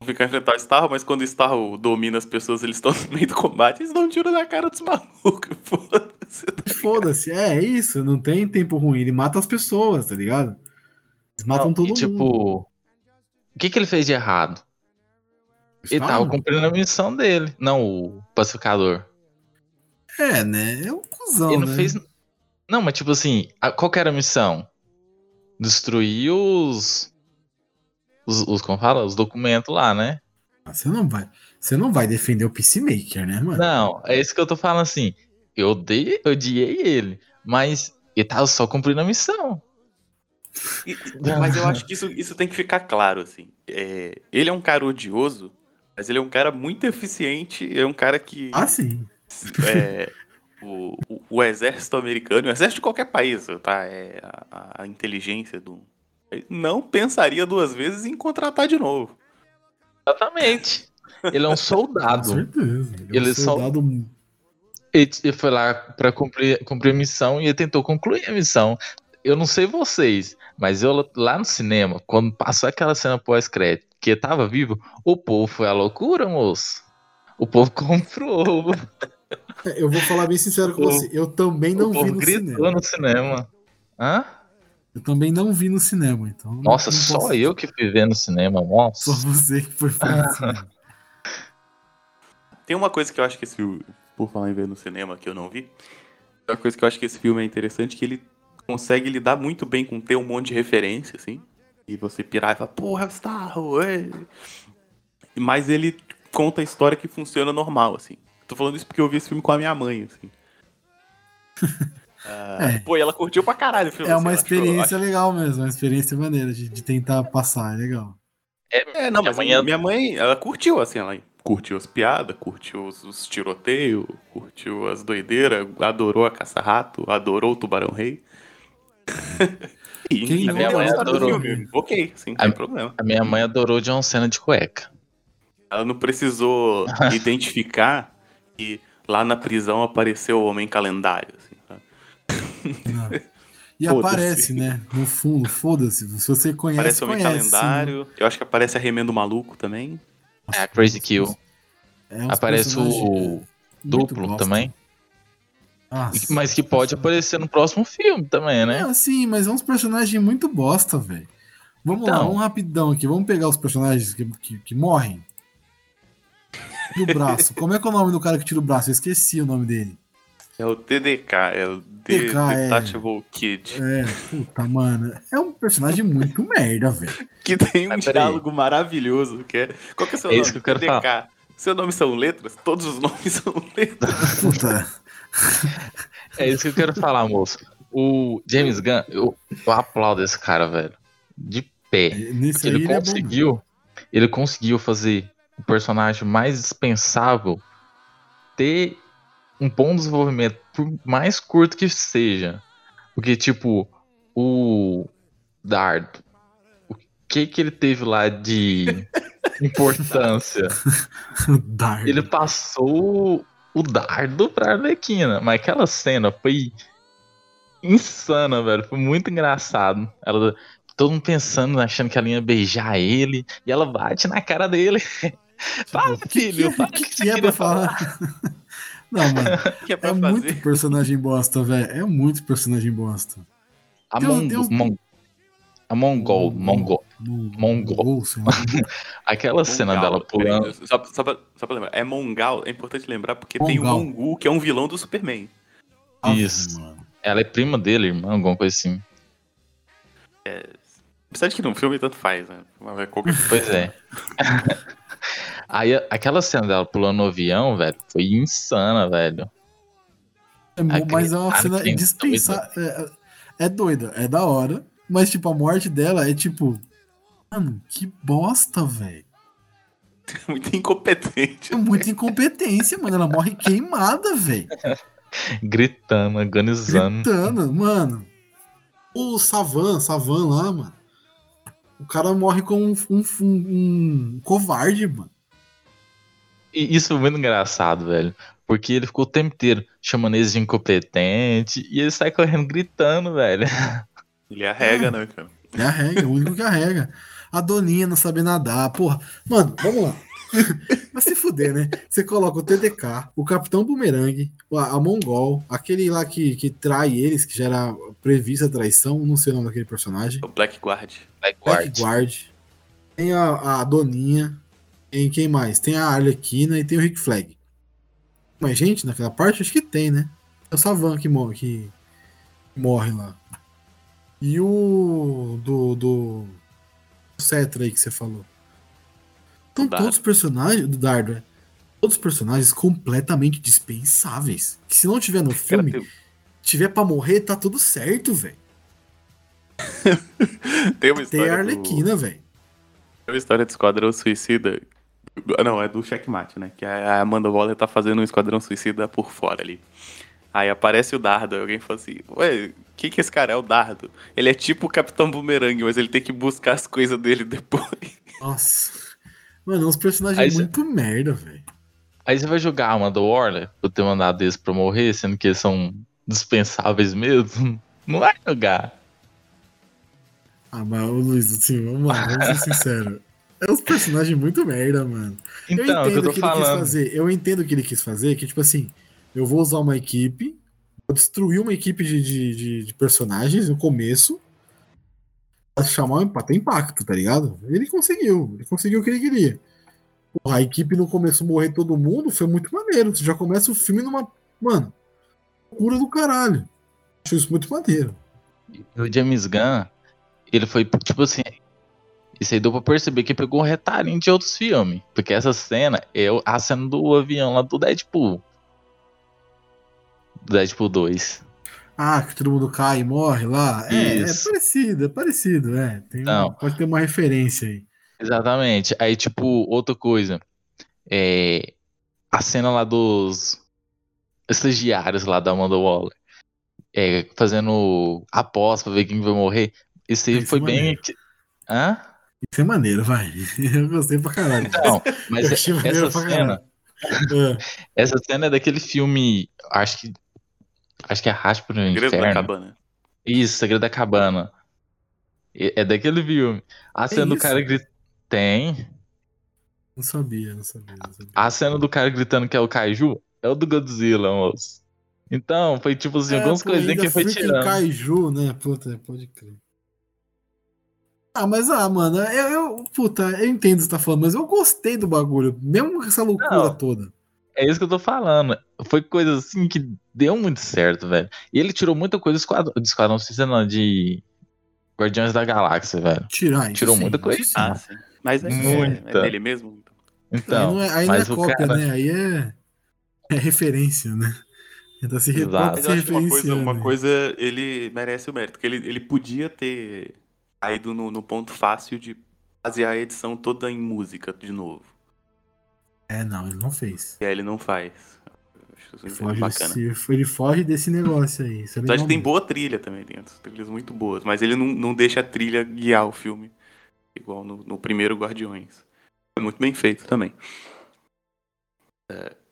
Speaker 2: Vamos ficar e enfrentar o Starro, mas quando o Starro domina as pessoas, eles estão no meio do combate, eles dão um tiro na cara dos malucos. Foda-se.
Speaker 1: Foda-se, é, é isso, não tem tempo ruim. Ele mata as pessoas, tá ligado? Eles matam
Speaker 3: Não,
Speaker 1: todo
Speaker 3: e,
Speaker 1: mundo.
Speaker 3: tipo, o que, que ele fez de errado? Ele tava cumprindo a missão dele. Não, o pacificador.
Speaker 1: É, né? É um cuzão,
Speaker 3: Ele não
Speaker 1: né?
Speaker 3: fez. Não, mas tipo assim, a- qual que era a missão? Destruir os. Os, os como fala? Os documentos lá, né?
Speaker 1: Você não vai, você não vai defender o Peacemaker, né, mano?
Speaker 3: Não, é isso que eu tô falando assim. Eu odiei, eu odiei ele, mas ele tava só cumprindo a missão.
Speaker 2: E- Mas eu acho que isso, isso tem que ficar claro, assim. É, ele é um cara odioso, mas ele é um cara muito eficiente, é um cara que
Speaker 1: Ah, sim.
Speaker 2: é, o, o- o exército americano, o exército de qualquer país, tá? É a, a inteligência do. Não pensaria duas vezes em contratar de novo.
Speaker 3: Exatamente. Ele é um
Speaker 1: Com
Speaker 3: soldado.
Speaker 1: certeza. Ele,
Speaker 3: Ele
Speaker 1: é um soldado.
Speaker 3: Ele, ele foi lá pra cumprir, cumprir a missão e ele tentou concluir a missão. Eu não sei vocês, mas eu lá no cinema, quando passou aquela cena pós-crédito, que ele tava vivo, o povo foi à loucura, moço. O povo comprou.
Speaker 1: É, Eu vou falar bem sincero com
Speaker 3: O-
Speaker 1: você. Eu também não vi no
Speaker 3: gritou
Speaker 1: cinema.
Speaker 3: no cinema. Hã?
Speaker 1: Eu também não vi no cinema, então. não-
Speaker 3: Nossa,
Speaker 1: não
Speaker 3: só
Speaker 1: posso-
Speaker 3: eu que fui ver no cinema, nossa.
Speaker 1: Só você que foi ver no cinema.
Speaker 2: Tem uma coisa que eu acho que esse filme, por falar em ver no cinema, que eu não vi, uma coisa que eu acho que esse filme é interessante, que ele consegue lidar muito bem com ter um monte de referência, assim, e você pirar e falar, porra, Star Wars! Mas ele conta a história que funciona normal, assim. Tô falando isso porque eu vi esse filme com a minha mãe, assim. Ah,
Speaker 1: É.
Speaker 2: Pô, e ela curtiu pra caralho o filme.
Speaker 1: É
Speaker 2: assim,
Speaker 1: uma
Speaker 2: ela achou-
Speaker 1: experiência legal mesmo, uma experiência maneira de, de tentar passar, é legal.
Speaker 2: É, não,
Speaker 3: Minha
Speaker 2: mas
Speaker 3: mãe é-
Speaker 2: minha mãe, ela curtiu, assim, ela curtiu as piadas, curtiu os, os tiroteios, curtiu as doideiras, adorou a caça-rato, adorou o tubarão-rei.
Speaker 1: Quem não
Speaker 2: minha mãe
Speaker 3: adorou?
Speaker 2: Ok, sem tem
Speaker 3: A-
Speaker 2: problema.
Speaker 3: A minha mãe adorou John Cena de cueca.
Speaker 2: Ela não precisou identificar que lá na prisão apareceu o Homem Calendário, assim.
Speaker 1: E aparece, né? No fundo, foda-se. Se você conhece,
Speaker 2: Aparece o Homem
Speaker 1: conhece.
Speaker 2: Calendário, eu acho que aparece a Remendo Maluco também.
Speaker 3: É a Crazy Kill.
Speaker 1: é
Speaker 3: Aparece o duplo também.
Speaker 1: Nossa.
Speaker 3: Mas que pode aparecer no próximo filme também, né?
Speaker 1: Ah, sim, mas é uns personagens muito bosta, velho. Vamos lá,
Speaker 3: Então.
Speaker 1: vamos rapidão aqui. Vamos pegar os personagens que, que, que morrem. Do braço. Como é que é o nome do cara que tira o braço? Eu esqueci o nome dele.
Speaker 2: É o TDK, é o The
Speaker 1: TDK, é.
Speaker 2: Detachable Kid.
Speaker 1: É, puta, mano. É um personagem muito merda, velho.
Speaker 2: Que tem um diálogo maravilhoso, que é... Qual que é o seu
Speaker 3: É
Speaker 2: nome?
Speaker 3: isso que eu quero
Speaker 2: TDK. Seu nome são letras? Todos os nomes são letras.
Speaker 1: Puta.
Speaker 3: É isso que eu quero falar, moço. O James Gunn, eu, eu aplaudo esse cara, velho. De pé.
Speaker 1: Nesse
Speaker 3: ele
Speaker 1: é bom.
Speaker 3: conseguiu. Ele conseguiu fazer o personagem mais dispensável ter um bom desenvolvimento, por mais curto que seja. Porque, tipo, o Dardo, o que que ele teve lá de importância? Ele passou o dardo pra Arlequina, mas aquela cena foi insana, velho. Foi muito engraçado. Ela, todo mundo pensando, achando que ela ia beijar ele, e ela bate na cara dele. Fala,
Speaker 1: O que,
Speaker 3: filho,
Speaker 1: que, que,
Speaker 3: o que
Speaker 1: que
Speaker 3: você
Speaker 1: é pra
Speaker 3: queria
Speaker 1: falar? Não, mano.
Speaker 2: que é pra
Speaker 1: É
Speaker 2: fazer.
Speaker 1: muito personagem bosta, velho. É muito personagem bosta.
Speaker 3: A, Mon- Mon- a Mongol, Mongol. Mongol. Aquela cena dela pulando.
Speaker 2: Só, só, pra, só pra lembrar, é Mongal, é importante lembrar porque tem o. Mongu, que é um vilão do Superman.
Speaker 3: Isso. Ela é prima dele, irmã, alguma coisa assim.
Speaker 2: Apesar de que num filme tanto faz, né? Mas é qualquer
Speaker 3: Pois é. Aí aquela cena dela pulando no avião, velho, foi insana, velho.
Speaker 1: É, mas é uma cena dispensável. É, é doida, é da hora. Mas, tipo, a morte dela é tipo. Mano, que bosta, velho.
Speaker 2: muito incompetente.
Speaker 1: É muita incompetência, mano. Ela morre queimada, velho.
Speaker 3: Gritando, agonizando.
Speaker 1: Gritando, mano. O Savan, Savan lá, mano. O cara morre como um, um- um- um covarde, mano.
Speaker 3: E isso foi muito engraçado, velho. Porque ele ficou o tempo inteiro chamando eles de incompetente e ele sai correndo gritando, velho.
Speaker 2: Ele arrega, né, cara?
Speaker 1: Ele arrega, é o único que arrega. A Doninha não sabe nadar, porra. Mano, vamos lá. Mas se fuder, né? Você coloca o TDK, o Capitão Boomerang, a, a Mongol, aquele lá que, que trai eles, que já era prevista a traição, não sei o nome daquele personagem.
Speaker 2: O Black Guard.
Speaker 3: Black
Speaker 1: Black Guard. Tem a, a Doninha. Tem quem mais? Tem a Arlequina e tem o Rick Flag. Mas, gente, naquela parte acho que tem, né? É o Savan que morre, que morre lá. E o do, do Cetra aí que você falou. Então todos os personagens do Dardo, é. Todos os personagens completamente dispensáveis. Que se não tiver no
Speaker 2: Cara,
Speaker 1: filme,
Speaker 2: tem,
Speaker 1: tiver pra morrer, tá tudo certo, velho.
Speaker 2: tem uma
Speaker 1: Tem
Speaker 2: história.
Speaker 1: a
Speaker 2: do-
Speaker 1: Arlequina, velho.
Speaker 2: Tem uma história do Esquadrão Suicida. Não, é do Checkmate, né? Que a Amanda Waller tá fazendo um Esquadrão Suicida por fora ali. Aí aparece o Dardo, alguém fala assim, ué, quem que esse cara é o Dardo? Ele é tipo o Capitão Boomerang, mas ele tem que buscar as coisas dele depois.
Speaker 1: Nossa. Mano, uns personagens
Speaker 3: Aí cê-
Speaker 1: muito merda, velho.
Speaker 3: Aí você vai jogar a Amanda Waller por ter mandado eles pra morrer, sendo que eles são dispensáveis mesmo? Não vai jogar.
Speaker 1: Ah, mas, Luiz, assim, vamos lá, vamos ser sinceros. É uns personagens muito merda, mano.
Speaker 3: Então,
Speaker 1: eu
Speaker 3: o que
Speaker 1: entendo
Speaker 3: eu
Speaker 1: o
Speaker 3: tô
Speaker 1: que ele quis
Speaker 3: falando.
Speaker 1: fazer. Eu entendo o que ele quis fazer, que, tipo assim, eu vou usar uma equipe, vou destruir uma equipe de, de, de- de personagens no começo, pra chamar pra ter impacto, tá ligado? Ele conseguiu, ele conseguiu o que ele queria. Porra, a equipe no começo morrer todo mundo foi muito maneiro. Você já começa o filme numa. Mano, cura do caralho. Acho isso muito maneiro.
Speaker 3: O James Gunn, ele foi, tipo assim. Isso aí deu pra perceber que pegou um retalhinho de outros filmes. Porque essa cena é a cena do avião lá do Deadpool. Do Deadpool 2.
Speaker 1: Ah, que todo mundo cai e morre lá. É, é parecido, é parecido, é. Tem uma- pode ter uma referência aí.
Speaker 3: Exatamente. Aí, tipo, outra coisa. É. A cena lá dos estagiários lá da Amanda Waller. É, fazendo aposta pra ver quem vai morrer. Isso aí foi
Speaker 1: é
Speaker 3: bem.
Speaker 1: maneiro.
Speaker 3: Hã?
Speaker 1: Isso é maneiro, vai. Eu gostei pra caralho.
Speaker 3: Não, mas essa cena.
Speaker 1: É.
Speaker 3: Essa cena é daquele filme. Acho que. Acho que é Raspa no
Speaker 2: Segredo da cabana.
Speaker 3: Isso, Segredo da Cabana. É é daquele filme. A
Speaker 1: Tem
Speaker 3: cena do
Speaker 1: isso?
Speaker 3: cara gritando. Tem.
Speaker 1: Não sabia, não sabia, não sabia.
Speaker 3: A cena do cara gritando que é o Kaiju é o do Godzilla, moço. Então, foi tipo assim,
Speaker 1: É,
Speaker 3: algumas coisinhas que foi tirando.
Speaker 1: Kaiju, né? Puta, pode crer. Ah, mas ah, mano, eu, eu- puta, eu entendo o que você tá falando, mas eu gostei do bagulho, mesmo com essa loucura
Speaker 3: Não.
Speaker 1: toda.
Speaker 3: É isso que eu tô falando. Foi coisa assim que deu muito certo, velho. E ele tirou muita coisa do Esquadrão, do Esquadrão Suicida, não, de Guardiões da Galáxia, velho.
Speaker 1: Tirar isso.
Speaker 3: Tirou
Speaker 1: sim,
Speaker 3: muita coisa.
Speaker 1: sim.
Speaker 2: Ah, sim. Mas é,
Speaker 3: Muita.
Speaker 2: é dele mesmo?
Speaker 3: Então,
Speaker 1: aí não é, aí não é cópia,
Speaker 3: cara.
Speaker 1: né? Aí é, é referência, né? Ele tá se,
Speaker 3: Exato.
Speaker 2: Mas eu acho que uma coisa, uma coisa ele merece o mérito, que ele, ele podia ter caído no, no ponto fácil de fazer a edição toda em música de novo.
Speaker 1: É, não, ele não fez.
Speaker 2: Aí ele não faz.
Speaker 1: Ele
Speaker 2: isso
Speaker 1: foge, desse, ele foge desse negócio aí. Isso é
Speaker 2: verdade,
Speaker 1: legal
Speaker 2: tem boa trilha também dentro, trilhas muito boas, mas ele não, não deixa a trilha guiar o filme, igual no, no primeiro Guardiões. É muito bem feito também.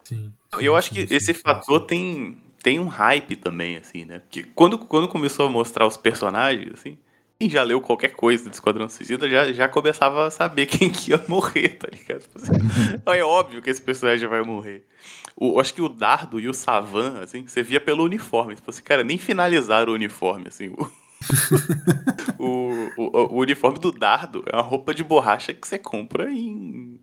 Speaker 1: Sim,
Speaker 2: E eu
Speaker 1: sim,
Speaker 2: acho que
Speaker 1: sim, sim,
Speaker 2: esse
Speaker 1: sim,
Speaker 2: fator
Speaker 1: sim.
Speaker 2: tem, tem um hype também, assim, né? Porque quando, quando começou a mostrar os personagens, assim, quem já leu qualquer coisa do Esquadrão Suicida já, já começava a saber quem que ia morrer, tá ligado? Assim, é óbvio que esse personagem vai morrer. O, acho que o Dardo e o Savan, assim, você via pelo uniforme. Tipo assim, cara, nem finalizaram o uniforme, assim. O, o, o, o uniforme do Dardo é uma roupa de borracha que você compra em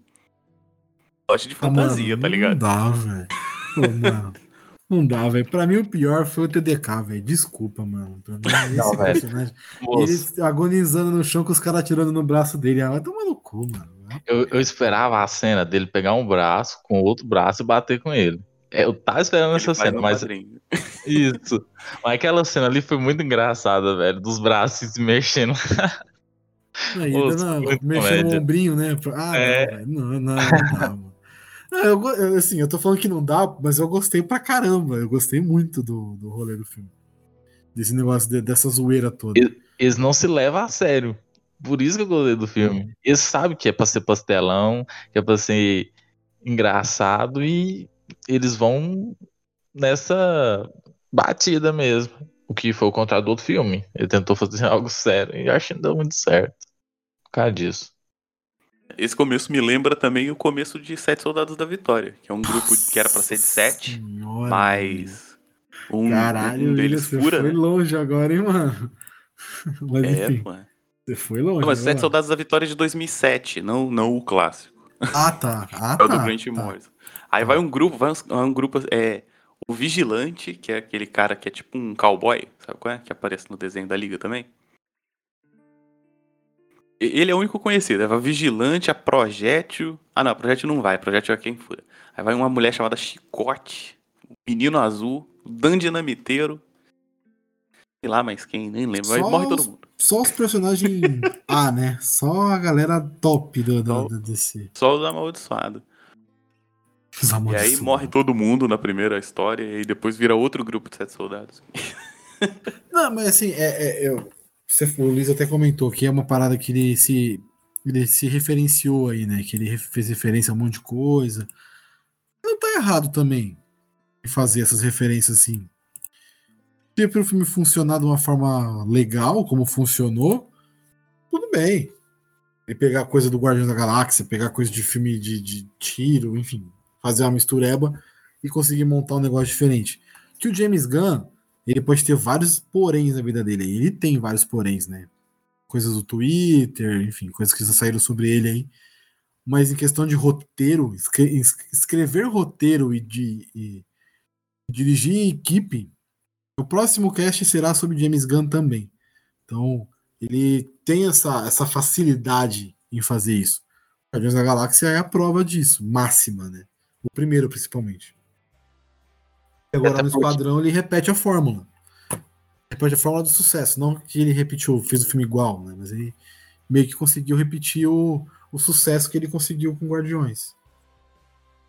Speaker 2: loja de
Speaker 1: Ah,
Speaker 2: fantasia,
Speaker 1: mano,
Speaker 2: tá ligado?
Speaker 1: Não dá, velho. Não dá, velho. Pra mim, o pior foi o TDK, velho. Desculpa, mano. Pra mim, esse
Speaker 3: Não,
Speaker 1: personagem. Ele agonizando no chão com os caras atirando no braço dele. Ah, vai tomar no cu, mano.
Speaker 3: eu, eu esperava a cena dele pegar um braço com o outro braço e bater com ele. É, Eu tava esperando
Speaker 2: Ele
Speaker 3: essa cena, mas isso. Mas aquela cena ali foi muito engraçada, velho. Dos braços se mexendo.
Speaker 1: Aí,
Speaker 3: Pô,
Speaker 1: dando,
Speaker 3: muito
Speaker 1: mexendo no
Speaker 3: comédia.
Speaker 1: ombrinho, né? Ah,
Speaker 3: É.
Speaker 1: não, velho. Não, não, não dá, mano. Não, eu, assim, eu tô falando que não dá, mas eu gostei pra caramba. Eu gostei muito do, do rolê do filme. Desse negócio, de- dessa zoeira toda.
Speaker 3: Eles não se levam a sério. Por isso que eu gostei do filme. Eles sabem que é pra ser pastelão, que é pra ser engraçado e eles vão nessa batida mesmo. O que foi o contrário do outro filme. Ele tentou fazer algo sério e eu acho que não deu muito certo. Por causa disso.
Speaker 2: Esse começo me lembra também o começo de Sete Soldados da Vitória, que é um grupo que era pra ser de sete,
Speaker 1: Senhora,
Speaker 2: mas um,
Speaker 1: Caralho,
Speaker 2: um deles
Speaker 1: você
Speaker 2: fura,
Speaker 1: foi
Speaker 2: né?
Speaker 1: longe agora, hein, mano? Mas
Speaker 2: É,
Speaker 1: enfim,
Speaker 2: pô.
Speaker 1: você foi longe.
Speaker 2: Não, mas Sete. Soldados da Vitória é de 2007, não, não o clássico.
Speaker 1: Ah, tá. Ah,
Speaker 2: É o
Speaker 1: tá.
Speaker 2: do Grant
Speaker 1: tá.
Speaker 2: Morrison. Aí vai um grupo, vai um, um grupo, é, o Vigilante, que é aquele cara que é tipo um cowboy, sabe qual é? Que aparece no desenho da Liga também. Ele é o único conhecido. Vai o Vigilante, a Projétil. Ah, não, a Projétil não vai, a Projétil é quem fura. Aí vai uma mulher chamada Chicote, o Menino Azul, o Dan Dinamiteiro. Sei lá, mas quem, nem lembro. Aí morre todo mundo.
Speaker 1: Só os personagens A, né? Só a galera top do, do,
Speaker 2: Só-
Speaker 1: do DC.
Speaker 2: Só os amaldiçoados.
Speaker 1: Os
Speaker 2: E aí
Speaker 1: amaldiçoados.
Speaker 2: morre todo mundo na primeira história e depois vira outro grupo de sete soldados.
Speaker 1: Não, mas assim, é, é, eu, você, o Luiz até comentou que é uma parada que ele se, ele se referenciou aí, né? Que ele fez referência a um monte de coisa. Não tá errado também fazer essas referências assim. Se o filme funcionar de uma forma legal, como funcionou, tudo bem. Ele pegar coisa do Guardiões da Galáxia, pegar coisa de filme de, de tiro, enfim, fazer uma mistureba e conseguir montar um negócio diferente. Que o James Gunn, ele pode ter vários poréns na vida dele. Ele tem vários poréns, né? Coisas do Twitter, enfim, coisas que já saíram sobre ele aí. Mas em questão de roteiro, escre- es- escrever roteiro e, de, e dirigir equipe, o próximo cast será sobre James Gunn também. Então, ele tem essa, essa facilidade em fazer isso. Guardiões da Galáxia é a prova disso, máxima, né? O primeiro, principalmente. Agora
Speaker 3: Até
Speaker 1: no
Speaker 3: porque-
Speaker 1: Esquadrão ele repete a fórmula. Repete a fórmula do sucesso. Não que ele repetiu, fez o filme igual, né? Mas ele meio que conseguiu repetir o, o sucesso que ele conseguiu com Guardiões.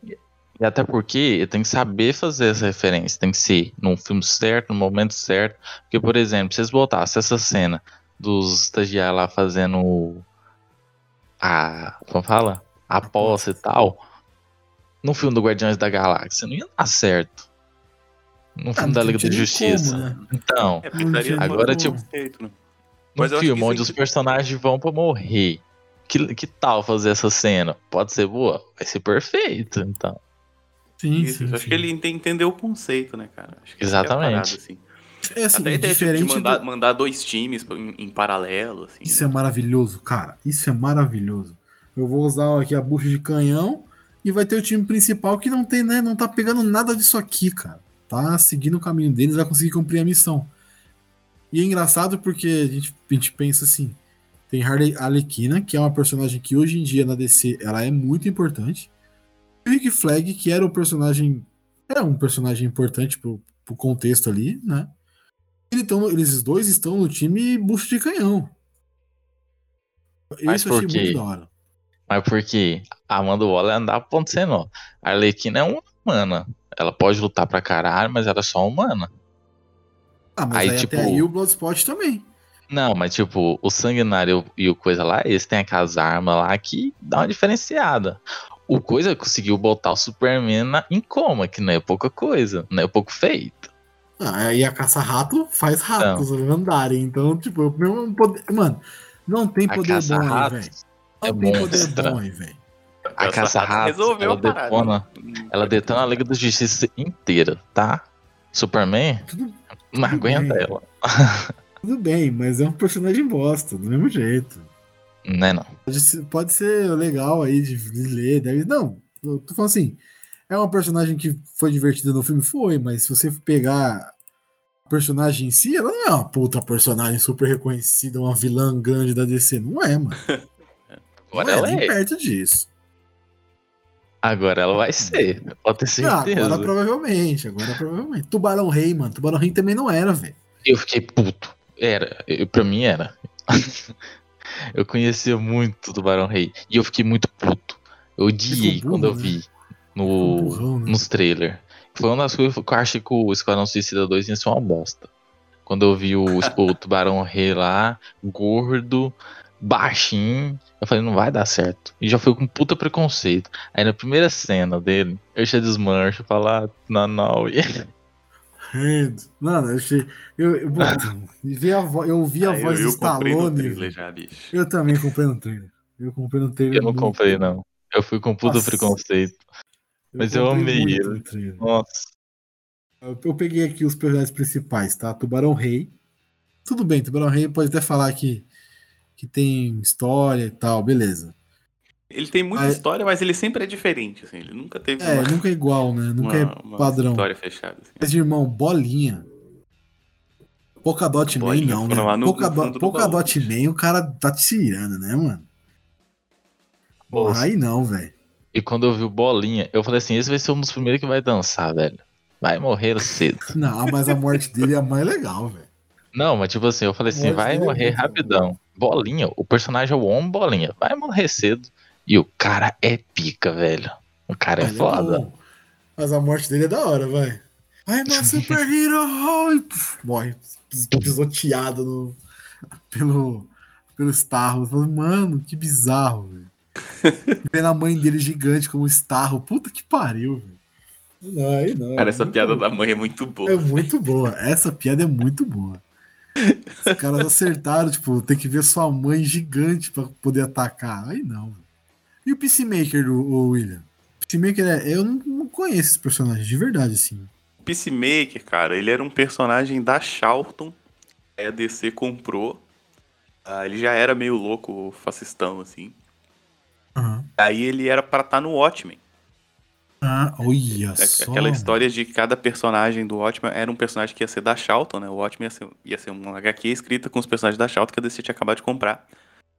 Speaker 3: E até porque tem que saber fazer essa referência, tem que ser num filme certo, no momento certo. Porque, por exemplo, se vocês botassem essa cena dos estagiários lá fazendo a. Como fala? A aposta e tal. No filme do Guardiões da Galáxia, não ia dar certo. No filme
Speaker 1: não
Speaker 3: da Liga da Justiça.
Speaker 1: como, né?
Speaker 3: Então,
Speaker 2: É,
Speaker 3: Agora, tipo,
Speaker 2: conceito, né?
Speaker 3: no
Speaker 2: Mas acho
Speaker 3: filme
Speaker 2: que
Speaker 3: onde os personagens vão pra morrer. Que, que tal fazer essa cena? Pode ser boa? Vai ser perfeito, então.
Speaker 1: Sim,
Speaker 2: Isso,
Speaker 1: sim,
Speaker 2: eu acho
Speaker 1: sim.
Speaker 2: que ele ente- entendeu o conceito, né, cara? Acho que essa é
Speaker 3: Exatamente.
Speaker 2: parada, assim.
Speaker 1: É assim,
Speaker 2: Até tipo, de
Speaker 1: diferente
Speaker 2: mandar,
Speaker 1: do-
Speaker 2: mandar dois times em, em paralelo, assim.
Speaker 1: Isso
Speaker 2: né?
Speaker 1: é maravilhoso, cara. Isso é maravilhoso. Eu vou usar aqui a bucha de canhão e vai ter o time principal que não tem, né? Não tá pegando nada disso aqui, cara. Tá seguindo o caminho deles, vai conseguir cumprir a missão. E é engraçado porque a gente, a gente pensa assim: tem Harley Arlequina, que é uma personagem que hoje em dia na DC ela é muito importante. E o Rick Flag, que era um personagem. É um personagem importante pro, pro contexto ali, né? Eles, tão, eles dois estão no time bucho de canhão.
Speaker 3: Mas
Speaker 1: Isso eu achei muito da hora.
Speaker 3: Mas porque a Amanda Waller andava ponto sem nó. A Arlequina é uma humana. Ela pode lutar pra caralho, mas ela é só humana.
Speaker 1: Ah, mas
Speaker 3: Aí,
Speaker 1: aí,
Speaker 3: tipo-
Speaker 1: até aí o Bloodspot também.
Speaker 3: Não, mas tipo, o Sanguinário e o Coisa lá, eles têm aquelas armas lá que dá uma diferenciada. O Coisa conseguiu botar o Superman na- em coma, que não é pouca coisa, não é pouco feito.
Speaker 1: Ah, aí a caça-rato faz ratos andarem. Então, tipo, meu não poder. Mano, não tem poder bom aí, velho.
Speaker 3: é
Speaker 1: Não tem poder bom aí, velho.
Speaker 3: A
Speaker 2: Essa
Speaker 3: caça-rato,
Speaker 2: resolveu
Speaker 3: ela
Speaker 2: a parada.
Speaker 3: detona, ela detona a Liga da Justiça inteira, tá? Superman
Speaker 1: Tudo,
Speaker 3: não
Speaker 1: Tudo
Speaker 3: aguenta
Speaker 1: bem.
Speaker 3: ela.
Speaker 1: tudo bem, mas é um personagem bosta, do mesmo jeito.
Speaker 3: Não é não.
Speaker 1: Pode ser, pode ser legal aí de, de ler, deve. Não, eu tô falando assim. É uma personagem que foi divertida no filme? Foi, mas se você pegar a personagem em si, ela não é uma puta personagem super reconhecida, uma vilã grande da DC. Não é, mano.
Speaker 3: Agora
Speaker 1: não é
Speaker 3: ela
Speaker 1: nem
Speaker 3: é.
Speaker 1: perto disso.
Speaker 3: Agora ela vai ser, pode ter
Speaker 1: Ah,
Speaker 3: certeza.
Speaker 1: agora provavelmente, agora provavelmente. Tubarão Rei, mano. Tubarão Rei também não era, velho.
Speaker 3: Eu fiquei puto. Era, eu, pra mim era. eu conhecia muito do Barão Rei. E eu fiquei muito puto. Eu odiei
Speaker 1: Ficou
Speaker 3: quando eu
Speaker 1: burro,
Speaker 3: vi
Speaker 1: Ficou
Speaker 3: no,
Speaker 1: burrão, né?
Speaker 3: nos trailers. Foi uma das coisas que eu achei que o Esquadrão Suicida 2 ia ser uma bosta. Quando eu vi o, o Tubarão Rei lá, gordo, baixinho, eu falei, não vai dar certo. E já foi com puta preconceito. Aí na primeira cena dele, eu já desmancho, falar, não, não.
Speaker 1: Mano, eu achei. Eu, eu, vi a vo- eu ouvi a
Speaker 2: Ah, eu-
Speaker 1: voz
Speaker 2: eu
Speaker 1: do
Speaker 2: comprei no
Speaker 1: Stallone.
Speaker 2: trailer já, bicho.
Speaker 1: Eu também comprei no trailer. Eu comprei no trailer.
Speaker 3: eu não comprei, não. Eu fui com puta
Speaker 1: Nossa.
Speaker 3: preconceito. Mas eu
Speaker 1: comprei
Speaker 3: amei ele.
Speaker 1: no trailer.
Speaker 3: Nossa.
Speaker 1: Eu, eu peguei aqui os personagens principais, tá? Tubarão Rei. Tudo bem, Tubarão Rei pode até falar que, que tem história e tal, beleza.
Speaker 2: Ele tem muita
Speaker 1: Aí-
Speaker 2: história, mas ele sempre é diferente, assim. Ele nunca teve
Speaker 1: É,
Speaker 2: uma,
Speaker 1: nunca é igual, né? Nunca
Speaker 2: uma-
Speaker 1: é
Speaker 2: uma
Speaker 1: padrão.
Speaker 2: história fechada. Assim.
Speaker 1: Mas, irmão, bolinha. Polkadot Man não, né?
Speaker 2: no-
Speaker 1: Polkadot. Man, o cara tá tirando, né, mano? Porra, aí não, velho.
Speaker 3: E quando eu vi o Bolinha, eu falei assim, esse vai ser um dos primeiros que vai dançar, velho. Vai morrer cedo.
Speaker 1: Não, mas a morte dele é a mais legal, velho.
Speaker 3: Não, mas tipo assim, eu falei assim, vai
Speaker 1: é
Speaker 3: morrer
Speaker 1: muito
Speaker 3: rapidão. Bolinha, o personagem é o homem Bolinha, vai morrer cedo. E o cara é pica, velho. O cara é
Speaker 1: Ele
Speaker 3: foda.
Speaker 1: bom. Mas a morte dele é da hora, vai. I'm a superhero! E, puf, morre pis- pisoteado no, pelo, pelo Starro. Mano, que bizarro, velho. Vendo a mãe dele gigante como Starro. Puta que pariu, velho. Não, aí não.
Speaker 2: Cara, essa
Speaker 1: muito-
Speaker 2: piada da mãe é muito boa.
Speaker 1: É muito boa. Essa piada é muito boa. Os caras acertaram, tipo, tem que ver sua mãe gigante pra poder atacar. Aí não. E o Peacemaker, do o William? Peacemaker é. Eu não, não conheço esse personagem, de verdade, assim.
Speaker 2: Peacemaker, cara, ele era um personagem da Charlton. A DC comprou. Ah, ele já era meio louco, fascistão, assim.
Speaker 1: Aham.
Speaker 2: Aí ele era pra estar no Watchmen.
Speaker 1: Ah, olha
Speaker 2: É
Speaker 1: só.
Speaker 2: Aquela história de cada personagem do Watchmen era um personagem que ia ser da Charlton, né? O Watchmen ia ser, ia ser um HQ escrita com os personagens da Charlton que a DC tinha acabado de comprar.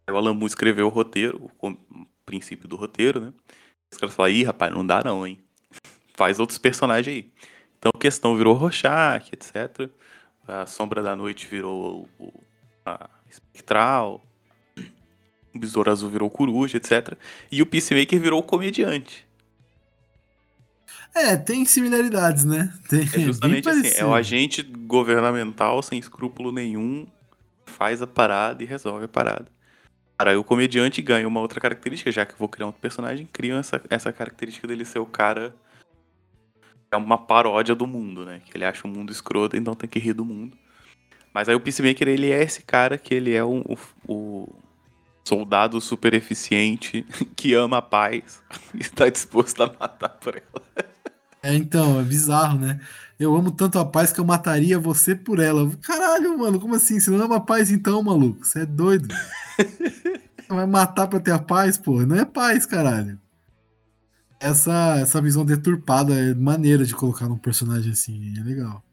Speaker 2: Aí o Alan Moore escreveu o roteiro, o princípio do roteiro, né? Os caras falaram, ih, rapaz, não dá não, hein? Faz outros personagens aí. Então a questão virou Rorschach, etc. A Sombra da Noite virou o, a Espectral. O Besouro Azul virou Coruja, etc. E o Peacemaker virou o comediante.
Speaker 1: É, tem similaridades, né? Tem,
Speaker 2: É justamente assim, é o agente governamental sem escrúpulo nenhum, faz a parada e resolve a parada. Cara, aí o comediante ganha uma outra característica, já que eu vou criar um outro personagem, criam essa, essa característica dele ser o cara. É uma paródia do mundo, né? Que ele acha o mundo escroto, então tem que rir do mundo. Mas aí o Peacemaker, ele é esse cara que ele é o, o- o soldado super eficiente, que ama a paz e está disposto a matar por ela.
Speaker 1: É, então, é bizarro, né? Eu amo tanto a paz que eu mataria você por ela. Caralho, mano, como assim? Você não ama a paz então, maluco? Você é doido. Você vai matar pra ter a paz, pô? Não é paz, caralho. Essa, essa visão deturpada é maneira de colocar num personagem assim, é legal.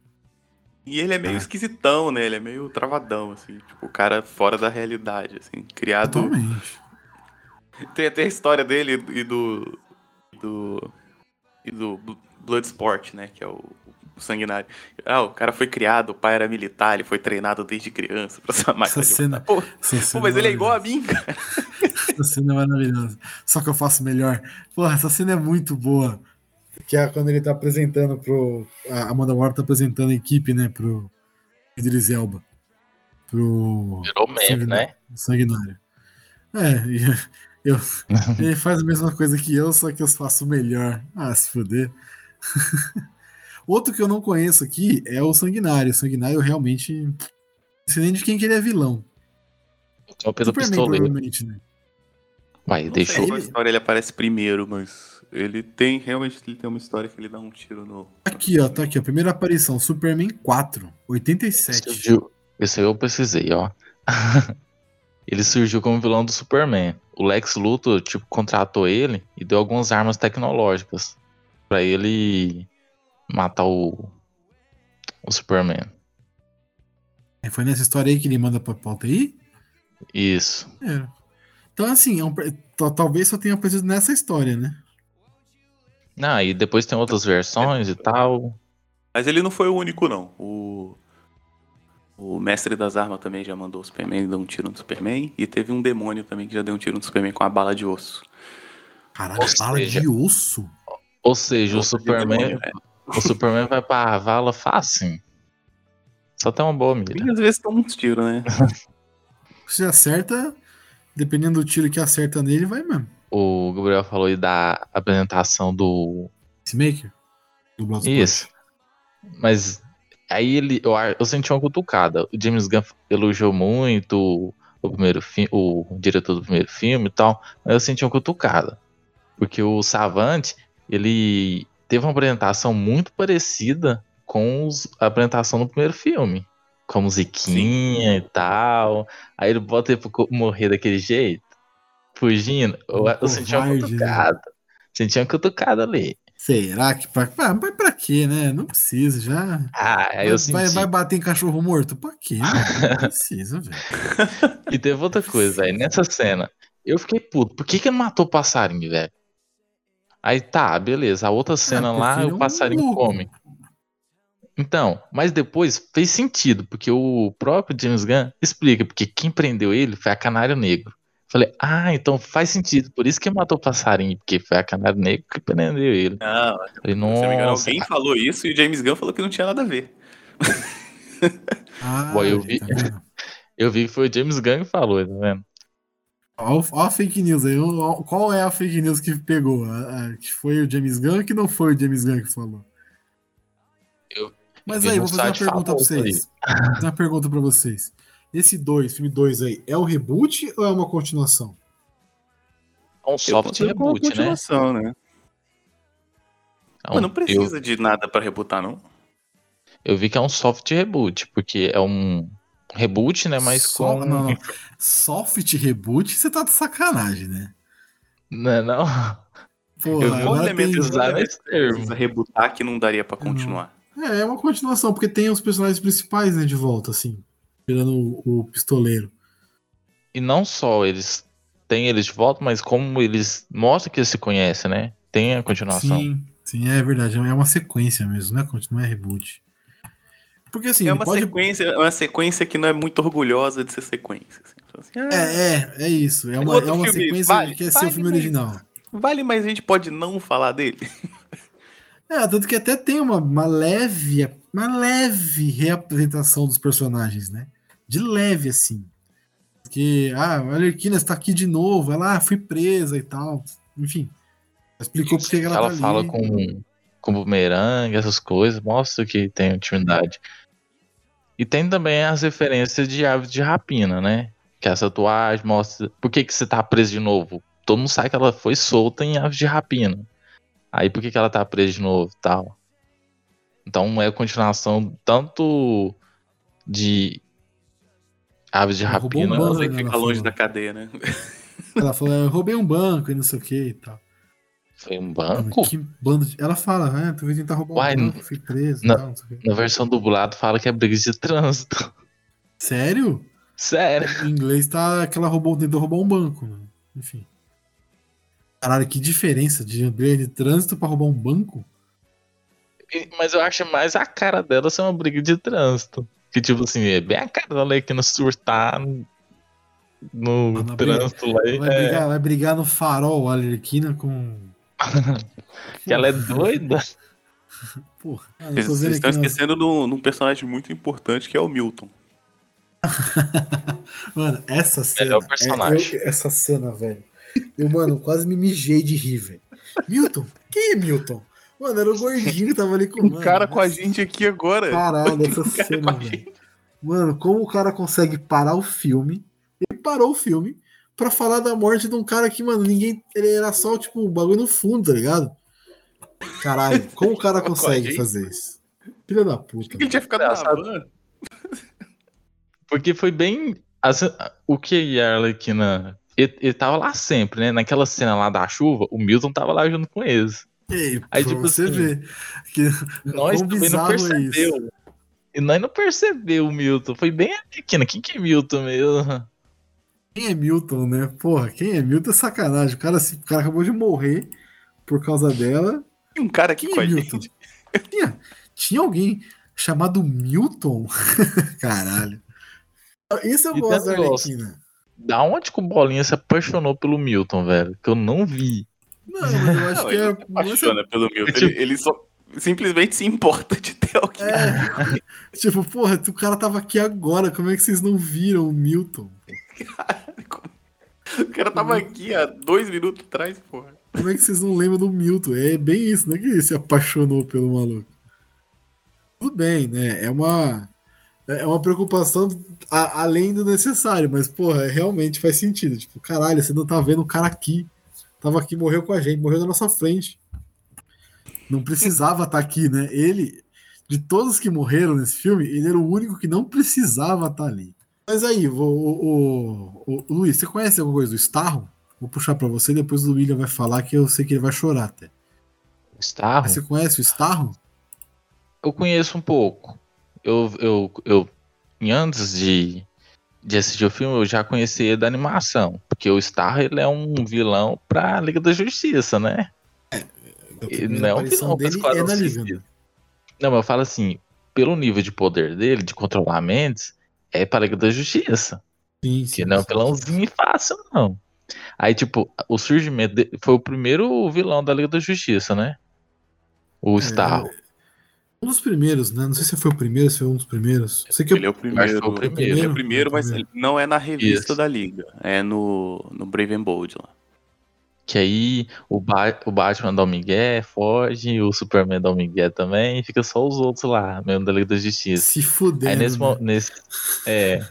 Speaker 2: E ele é meio
Speaker 1: Ah.
Speaker 2: esquisitão, né? Ele é meio travadão, assim. Tipo, o cara fora da realidade, assim. Criado.
Speaker 1: Totalmente.
Speaker 2: Tem até a história dele e do. do. e do Bloodsport, né? Que é o, o sanguinário. Ah, o cara foi criado, o pai era militar, ele foi treinado desde criança pra essa máquina
Speaker 1: Essa cena-
Speaker 2: Pô,
Speaker 1: Essa
Speaker 2: pô,
Speaker 1: cena
Speaker 2: mas ele é igual a mim, cara.
Speaker 1: Essa cena é maravilhosa. Só que eu faço melhor. Porra, essa cena é muito boa. Que é quando ele tá apresentando pro. A Amanda Waller tá apresentando a equipe, né? Pro Idris Elba. Pro.
Speaker 3: Virou meme,
Speaker 1: Sanguinário.
Speaker 3: né?
Speaker 1: Sanguinário. É, e eu, ele faz a mesma coisa que eu, só que eu faço melhor. Ah, se fuder. Outro que eu não conheço aqui é o Sanguinário. O Sanguinário realmente. Não sei nem de quem que ele é vilão.
Speaker 3: Só pelo
Speaker 1: Superman,
Speaker 3: pistoleiro.
Speaker 1: provavelmente, né?
Speaker 3: Vai,
Speaker 2: Não
Speaker 3: deixou.
Speaker 1: ele-
Speaker 2: história ele aparece primeiro, mas. Ele tem, realmente, ele tem uma história que ele dá um tiro no.
Speaker 1: Aqui, ó, tá aqui, ó. Primeira aparição, Superman 4,
Speaker 3: Esse
Speaker 1: 87.
Speaker 3: surgiu- Esse aí eu precisei, ó. ele surgiu como vilão do Superman. O Lex Luthor, tipo, contratou ele e deu algumas armas tecnológicas pra ele matar o, o Superman.
Speaker 1: É, Foi nessa história aí que ele manda pra pauta aí?
Speaker 3: Isso.
Speaker 1: É. Então, assim, é um talvez só tenha aparecido nessa história, né?
Speaker 3: Ah, e depois tem outras versões e tal.
Speaker 2: Mas ele não foi o único, não. O. O mestre das armas também já mandou o Superman dar um tiro no Superman. E teve um demônio também que já deu um tiro no Superman com a bala de osso.
Speaker 1: Caralho,
Speaker 3: Ou
Speaker 1: bala
Speaker 3: seja,
Speaker 1: de osso.
Speaker 3: Ou seja, o Superman,
Speaker 2: demônio, é.
Speaker 3: o Superman vai pra vala fácil. Só tem uma boa mira.
Speaker 2: E às vezes toma uns tiros, né?
Speaker 1: Se acerta, dependendo do tiro que acerta nele, vai mesmo.
Speaker 3: O Gabriel falou aí da apresentação do
Speaker 1: Peacemaker? Do.
Speaker 3: Isso. Mas aí ele, eu, eu senti uma cutucada. O James Gunn elogiou muito o primeiro filme, o diretor do primeiro filme e tal, mas eu senti uma cutucada. Porque o Savant, ele teve uma apresentação muito parecida com os- a apresentação do primeiro filme. Com musiquinha e tal. Aí ele bota ele pra morrer daquele jeito. fugindo, eu,
Speaker 1: Um
Speaker 3: eu senti uma
Speaker 1: né?
Speaker 3: cutucada. Senti uma cutucada ali.
Speaker 1: Será que pra, ah, mas pra quê, né? Não precisa, já.
Speaker 3: Ah,
Speaker 1: Vai,
Speaker 3: eu senti.
Speaker 1: vai, vai bater em cachorro morto? Pra quê? mano? Não precisa, velho.
Speaker 3: E teve outra coisa, aí nessa cena, eu fiquei puto. Por que que não matou o passarinho, velho? Aí tá, beleza. A outra cena
Speaker 1: porque
Speaker 3: lá,
Speaker 1: é
Speaker 3: o
Speaker 1: um
Speaker 3: passarinho
Speaker 1: louco.
Speaker 3: come. Então, mas depois fez sentido, porque o próprio James Gunn explica, porque quem prendeu ele foi a Canário Negro. Falei, ah, então faz sentido, por isso que matou o passarinho, porque foi a Canário Negro que prendeu ele.
Speaker 2: Não,
Speaker 3: Falei,
Speaker 2: se não me engano, alguém falou isso e o James Gunn falou que não tinha nada a ver.
Speaker 1: Ah,
Speaker 3: Boy, eu vi-
Speaker 1: tá
Speaker 3: eu vi que foi o James Gunn que falou, tá vendo?
Speaker 1: Ó a fake news aí. Qual é a fake news que pegou? A- a- que foi o James Gunn que não foi o James Gunn que falou?
Speaker 3: Eu-
Speaker 1: Mas aí, vou fazer uma pergunta pra vocês. Vou fazer uma pergunta pra vocês. Esse 2, filme 2 aí, é o reboot ou é uma continuação?
Speaker 3: É um
Speaker 2: Eu
Speaker 3: soft
Speaker 2: como uma
Speaker 3: reboot, né?
Speaker 2: continuação, né?
Speaker 3: É um-
Speaker 2: Mas não
Speaker 3: eu-
Speaker 2: precisa de nada pra rebutar, não.
Speaker 3: Eu vi que é um soft reboot, porque é um reboot, né? Mas
Speaker 1: Só-
Speaker 3: com.
Speaker 1: não, não. Soft reboot, você tá de sacanagem, né?
Speaker 3: Não, é não.
Speaker 1: Porra,
Speaker 3: Eu vou
Speaker 2: elemento
Speaker 1: tem-
Speaker 3: esse termo.
Speaker 2: Precisa rebutar que não daria pra continuar.
Speaker 1: É, é uma continuação, porque tem os personagens principais, né, de volta, assim. Tirando o, o pistoleiro.
Speaker 3: E não só eles têm eles de volta, mas como eles mostram que eles se conhecem, né? Tem a continuação.
Speaker 1: Sim, sim, é verdade. É uma sequência mesmo, né? Não é reboot. Porque assim,
Speaker 2: é uma
Speaker 1: pode.
Speaker 2: sequência, é uma sequência que não é muito orgulhosa de ser sequência. assim. Fala assim, ah,
Speaker 1: É, é, é isso. É uma, é uma
Speaker 2: filme,
Speaker 1: sequência
Speaker 2: vale,
Speaker 1: que é ser
Speaker 2: vale,
Speaker 1: o filme
Speaker 2: mas-
Speaker 1: original.
Speaker 2: Vale, mas a gente pode não falar dele.
Speaker 1: É, tanto que até tem uma, uma leve, uma leve reapresentação dos personagens, né? De leve, assim. Porque, ah, a Arlequina está aqui de novo, ela, ah, fui presa e tal. Enfim. Explicou porque que ela,
Speaker 3: ela
Speaker 1: tá
Speaker 3: fala
Speaker 1: ali.
Speaker 3: com, com bumerangue, essas coisas, mostra que tem intimidade. E tem também as referências de aves de rapina, né? Que essa tatuagem mostra. Por que, que você tá preso de novo? Todo mundo sabe que ela foi solta em aves de rapina. Aí por que, que ela tá presa de novo tal? Então é a continuação tanto de aves de
Speaker 1: Ela roubou um
Speaker 3: rapina.
Speaker 1: banco.
Speaker 2: Você
Speaker 1: né,
Speaker 2: fica
Speaker 1: ela
Speaker 2: longe
Speaker 1: falou.
Speaker 2: da cadeia, né?
Speaker 1: Ela falou, eu roubei um banco e não sei o que e tal.
Speaker 3: Foi um banco?
Speaker 1: que bando de... Ela fala, ah, tu veio tentar roubar
Speaker 3: Uai,
Speaker 1: um banco, fui preso tal, quê.
Speaker 3: Na versão dublado fala que é briga de trânsito.
Speaker 1: Sério?
Speaker 3: Sério.
Speaker 1: Em inglês tá que ela roubou, tentou roubar um banco, né? Enfim. Caralho, que diferença de briga de trânsito pra roubar um banco?
Speaker 3: Mas eu acho mais a cara dela ser uma briga de trânsito. Que tipo assim, é bem a cara dela aqui no surtar no,
Speaker 1: na briga-
Speaker 3: trânsito lá.
Speaker 1: Vai,
Speaker 3: é,
Speaker 1: brigar, vai brigar no farol a Arlequina com.
Speaker 3: Que ela é doida.
Speaker 1: Porra, ah,
Speaker 2: Vocês estão
Speaker 1: nas-
Speaker 2: esquecendo de um um personagem muito importante que é o Milton.
Speaker 1: Mano, essa cena.
Speaker 3: Melhor personagem.
Speaker 1: é- eu- essa cena, velho. Eu, mano, quase me mijei de rir, velho. Milton? Quem é Milton? Mano, era o gordinho que tava ali com
Speaker 2: Um
Speaker 1: mano,
Speaker 2: cara com a gente aqui agora.
Speaker 1: Caralho, essa cena, velho. Mano, como o cara consegue parar o filme? Ele parou o filme pra falar da morte de um cara que, mano, ninguém. Ele era só, tipo, o bagulho no fundo, tá ligado? Caralho, como o cara consegue fazer isso? Filha da puta.
Speaker 2: Ele tinha ficado na van.
Speaker 3: Porque foi bem. o que a Arlequina. Ele, ele tava lá sempre, né? Naquela cena lá da chuva, o Milton tava lá junto com eles.
Speaker 1: Ei,
Speaker 3: Aí,
Speaker 1: pra
Speaker 3: tipo
Speaker 1: você
Speaker 3: assim,
Speaker 1: ver. Que,
Speaker 3: Nós
Speaker 1: quão
Speaker 3: também não
Speaker 1: é
Speaker 3: percebeu. E nós não percebeu o Milton. Foi bem a Arlequina. Quem que é Milton mesmo?
Speaker 1: Quem é Milton, né? Porra, quem é Milton é sacanagem. O cara, se- o cara acabou de morrer por causa dela.
Speaker 2: Tem um cara aqui
Speaker 1: Quem
Speaker 2: com
Speaker 1: é
Speaker 2: a
Speaker 1: Milton?
Speaker 2: gente.
Speaker 1: Tinha, tinha alguém chamado Milton? Caralho. Isso eu
Speaker 3: E
Speaker 1: gosto da. Arlequina.
Speaker 3: Da onde que o Bolinha se apaixonou pelo Milton, velho? Que eu não vi.
Speaker 1: Não, mas eu acho
Speaker 2: Não,
Speaker 1: que é.
Speaker 2: se apaixona pelo Milton.
Speaker 3: tipo-
Speaker 2: Ele, ele só simplesmente se importa de ter alguém.
Speaker 1: É, tipo, porra, o cara tava aqui agora, como é que vocês não viram o Milton?
Speaker 2: O cara tava aqui há dois minutos atrás, porra.
Speaker 1: Como é que vocês não lembram do Milton? É bem isso, não é que ele se apaixonou pelo maluco. Tudo bem, né? É uma, é uma preocupação a- além do necessário, mas, porra, realmente faz sentido. Tipo, caralho, você não tá vendo o cara aqui. Tava aqui, morreu com a gente, morreu na nossa frente. Não precisava estar aqui, né? Ele, de todos que morreram nesse filme, ele era o único que não precisava estar ali. Mas aí, o, o, o- o- Luiz, você conhece alguma coisa do Starro? Vou puxar pra você, depois o William vai falar que eu sei que ele vai chorar até.
Speaker 3: Starro?
Speaker 1: Mas você conhece o Starro?
Speaker 3: Eu conheço um pouco. Eu, eu, eu antes de, de assistir o filme, eu já conheci ele da animação. Porque o Starro ele é um vilão pra Liga da Justiça, né? Ele
Speaker 1: primeira
Speaker 3: não é um vilão
Speaker 1: dele é Liga. Né?
Speaker 3: Não, mas eu falo assim, pelo nível de poder dele, de controlar mentes, é pra Liga da Justiça.
Speaker 1: Sim,
Speaker 3: Que
Speaker 1: sim,
Speaker 3: não é um vilãozinho fácil, não. Aí, tipo, o surgimento dele foi o primeiro vilão da Liga da Justiça, né? O Starro.
Speaker 1: Um dos primeiros, né? Não sei se foi o primeiro, se foi um dos primeiros. Sei que
Speaker 2: Ele é o
Speaker 3: acho
Speaker 2: primeiro.
Speaker 3: que foi o primeiro.
Speaker 2: Ele é o primeiro, mas não é na revista
Speaker 3: Isso.
Speaker 2: da Liga. É no, no Brave and Bold lá.
Speaker 3: Que aí o, ba o Batman dá o Miguel, foge, o Superman dá o Miguel também, e fica só os outros lá, mesmo da Liga da Justiça.
Speaker 1: se fuder.
Speaker 3: Aí nesse,
Speaker 1: né?
Speaker 3: nesse é,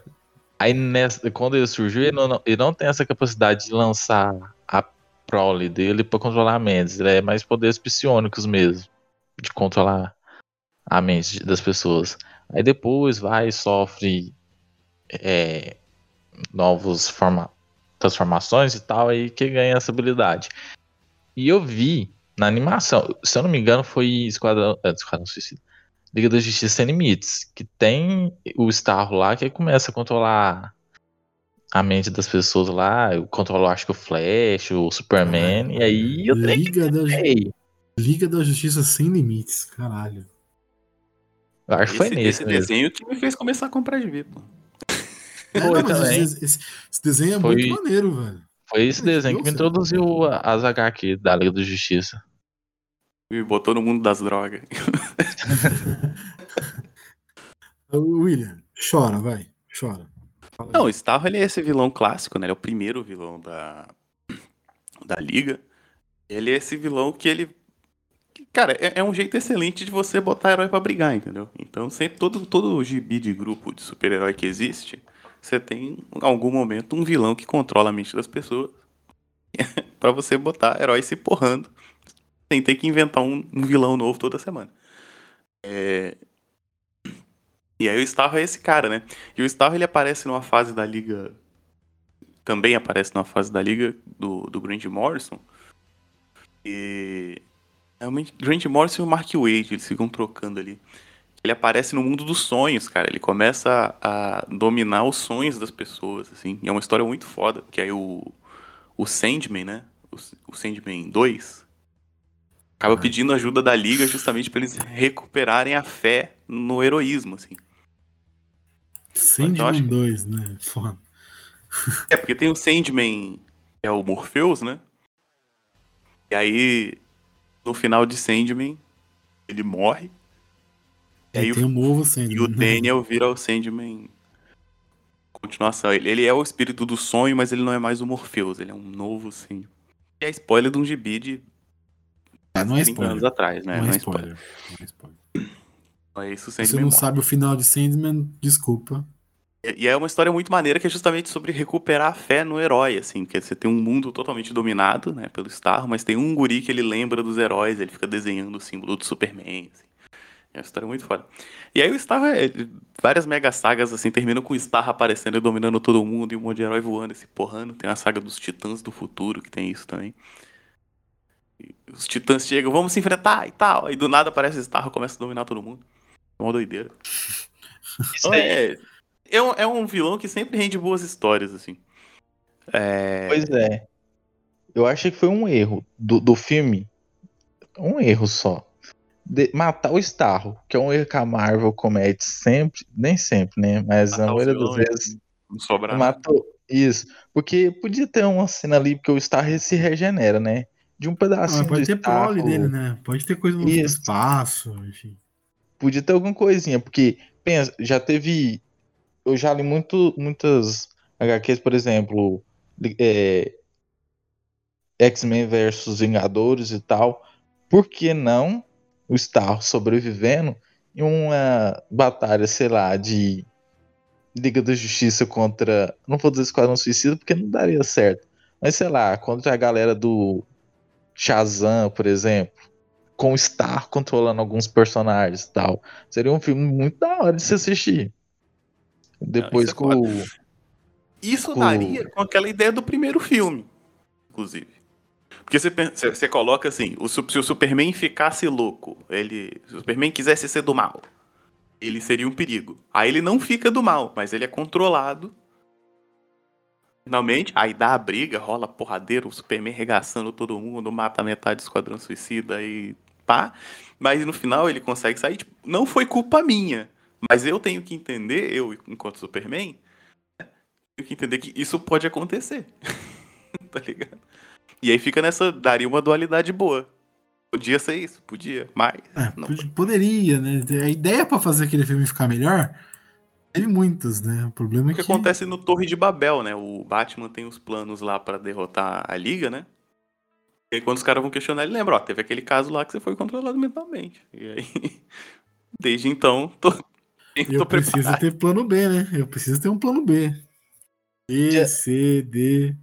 Speaker 3: aí nessa, quando ele surgiu, ele não, ele não tem essa capacidade de lançar a prole dele pra controlar a mente. Ele é mais poderes psionicos mesmo, de controlar a mente das pessoas. Aí depois vai e sofre é, novos forma, transformações e tal, aí que ganha essa habilidade. E eu vi na animação, se eu não me engano, foi Esquadrão, é, Esquadrão Suicida. Liga da Justiça Sem Limites, que tem o Starro lá que começa a controlar a mente das pessoas lá, controla acho que o Flash, o Superman, e aí eu
Speaker 1: Liga da, Ju- Liga da Justiça Sem Limites, caralho.
Speaker 3: eu acho que foi
Speaker 2: Esse,
Speaker 3: nesse
Speaker 2: esse
Speaker 3: mesmo.
Speaker 2: desenho que me fez começar a comprar de pô.
Speaker 1: É,
Speaker 3: Foi
Speaker 1: não,
Speaker 3: também.
Speaker 1: Esse, esse- esse desenho é
Speaker 3: Foi-
Speaker 1: muito maneiro, velho.
Speaker 3: Foi esse
Speaker 1: Ai,
Speaker 3: desenho que me introduziu a- as HQ da Liga da Justiça.
Speaker 2: Me botou no mundo das drogas.
Speaker 1: William, chora, vai. Chora. Fala.
Speaker 2: Não, o Starro ele é esse vilão clássico, né? Ele é o primeiro vilão da, da Liga. Ele é esse vilão que ele. Cara, é, é um jeito excelente de você botar herói pra brigar, entendeu? Então, sempre, todo, todo gibi de grupo de super-herói que existe, você tem, em algum momento, um vilão que controla a mente das pessoas pra você botar herói se porrando sem ter que inventar um, um vilão novo toda semana. É, E aí o Starro é esse cara, né? E o Starro ele aparece numa fase da liga. Também aparece numa fase da liga do, do Grant Morrison. E. Realmente, Grant Morrison e o Mark Wade, eles ficam trocando ali. Ele aparece no mundo dos sonhos, cara. Ele começa a, a dominar os sonhos das pessoas, assim. E é uma história muito foda. Que aí o, o Sandman, né? O, o Sandman 2 acaba
Speaker 1: Ah.
Speaker 2: pedindo ajuda da liga justamente pra eles recuperarem a fé no heroísmo, assim.
Speaker 1: Sandman
Speaker 2: eu acho que-
Speaker 1: 2, né? Foda.
Speaker 2: É, porque tem o Sandman, que é o Morpheus, né? E aí, no final de Sandman, ele morre. E aí
Speaker 1: É,
Speaker 2: o-
Speaker 1: tem o novo Sandman.
Speaker 2: E o
Speaker 1: né?
Speaker 2: Daniel vira o Sandman. Continuação. Ele, ele é o espírito do sonho, mas ele não é mais o Morpheus. Ele é um novo Sandman. E é spoiler de um gibi de
Speaker 1: Ah, não é
Speaker 2: 30
Speaker 1: spoiler.
Speaker 2: anos atrás, né?
Speaker 1: Não é spoiler. Não é spoiler.
Speaker 2: Então é isso,
Speaker 1: Se você não
Speaker 2: morre.
Speaker 1: sabe o final de Sandman, desculpa.
Speaker 2: E é uma história muito maneira que é justamente sobre recuperar a fé no herói, assim, que você tem um mundo totalmente dominado, né, pelo Star, mas tem um guri que ele lembra dos heróis, ele fica desenhando o símbolo do Superman, assim. É uma história muito foda. E aí o Star, é, várias mega sagas, assim, terminam com o Star aparecendo e dominando todo mundo, e um monte de herói voando e se porrando. Tem a saga dos Titãs do Futuro, que tem isso também. E os Titãs chegam, vamos se enfrentar e tal, aí do nada aparece o Star e começa a dominar todo mundo. É uma doideira.
Speaker 3: Isso aí.
Speaker 2: É, é, um, é um vilão que sempre rende boas histórias, assim. É,
Speaker 3: Pois é. Eu achei que foi um erro do, do filme. Um erro só. De- matar o Starro, que é um erro que a Marvel comete sempre, nem sempre, né? Mas
Speaker 2: matar
Speaker 3: a maioria das vezes
Speaker 2: Não sobra nada.
Speaker 3: matou. Isso. Porque podia ter uma cena ali, porque o Starro se regenera, né? De um
Speaker 1: Ah,
Speaker 3: pedacinho
Speaker 1: mas pode ter prole
Speaker 3: Starro.
Speaker 1: dele, né? Pode ter coisa no
Speaker 3: Isso.
Speaker 1: espaço, enfim.
Speaker 3: Podia ter alguma coisinha, porque, pensa, já teve. Eu já li muito, muitas HQs, por exemplo, é, X-Men versus Vingadores e tal. Por que não o Starro sobrevivendo em uma batalha, sei lá, de Liga da Justiça contra. Não vou dizer Esquadrão Suicida porque não daria certo. Mas sei lá, contra a galera do Shazam, por exemplo. Com o Star controlando alguns personagens e tal. Seria um filme muito da hora de se assistir. Depois
Speaker 2: isso é
Speaker 3: com o.
Speaker 2: Isso
Speaker 3: com-
Speaker 2: daria com aquela ideia do primeiro filme. inclusive. Porque você, pensa- você coloca assim, o, se o Superman ficasse louco, ele, se o Superman quisesse ser do mal, ele seria um perigo. Aí ele não fica do mal, mas ele é controlado. Finalmente, aí dá a briga, rola porradeiro, o Superman regaçando todo mundo, mata metade do Esquadrão Suicida e pá. Mas no final ele consegue sair. Tipo, não foi culpa minha, mas eu tenho que entender, eu enquanto Superman, né, tenho que entender que isso pode acontecer. tá ligado? E aí fica nessa. Daria uma dualidade boa. Podia ser isso, podia, mas.
Speaker 1: É,
Speaker 2: não
Speaker 1: pod- poderia, né? A ideia pra fazer aquele filme ficar melhor teve muitas, né? O problema
Speaker 2: O
Speaker 1: é
Speaker 2: que
Speaker 1: que.
Speaker 2: acontece no Torre de Babel, né? O Batman tem os planos lá pra derrotar a Liga, né? E aí quando os caras vão questionar, ele lembra, ó, teve aquele caso lá que você foi controlado mentalmente. E aí, desde então, tô, tô
Speaker 1: Eu preciso
Speaker 2: preparado.
Speaker 1: ter plano B, né? Eu preciso ter um plano B. B, C, D.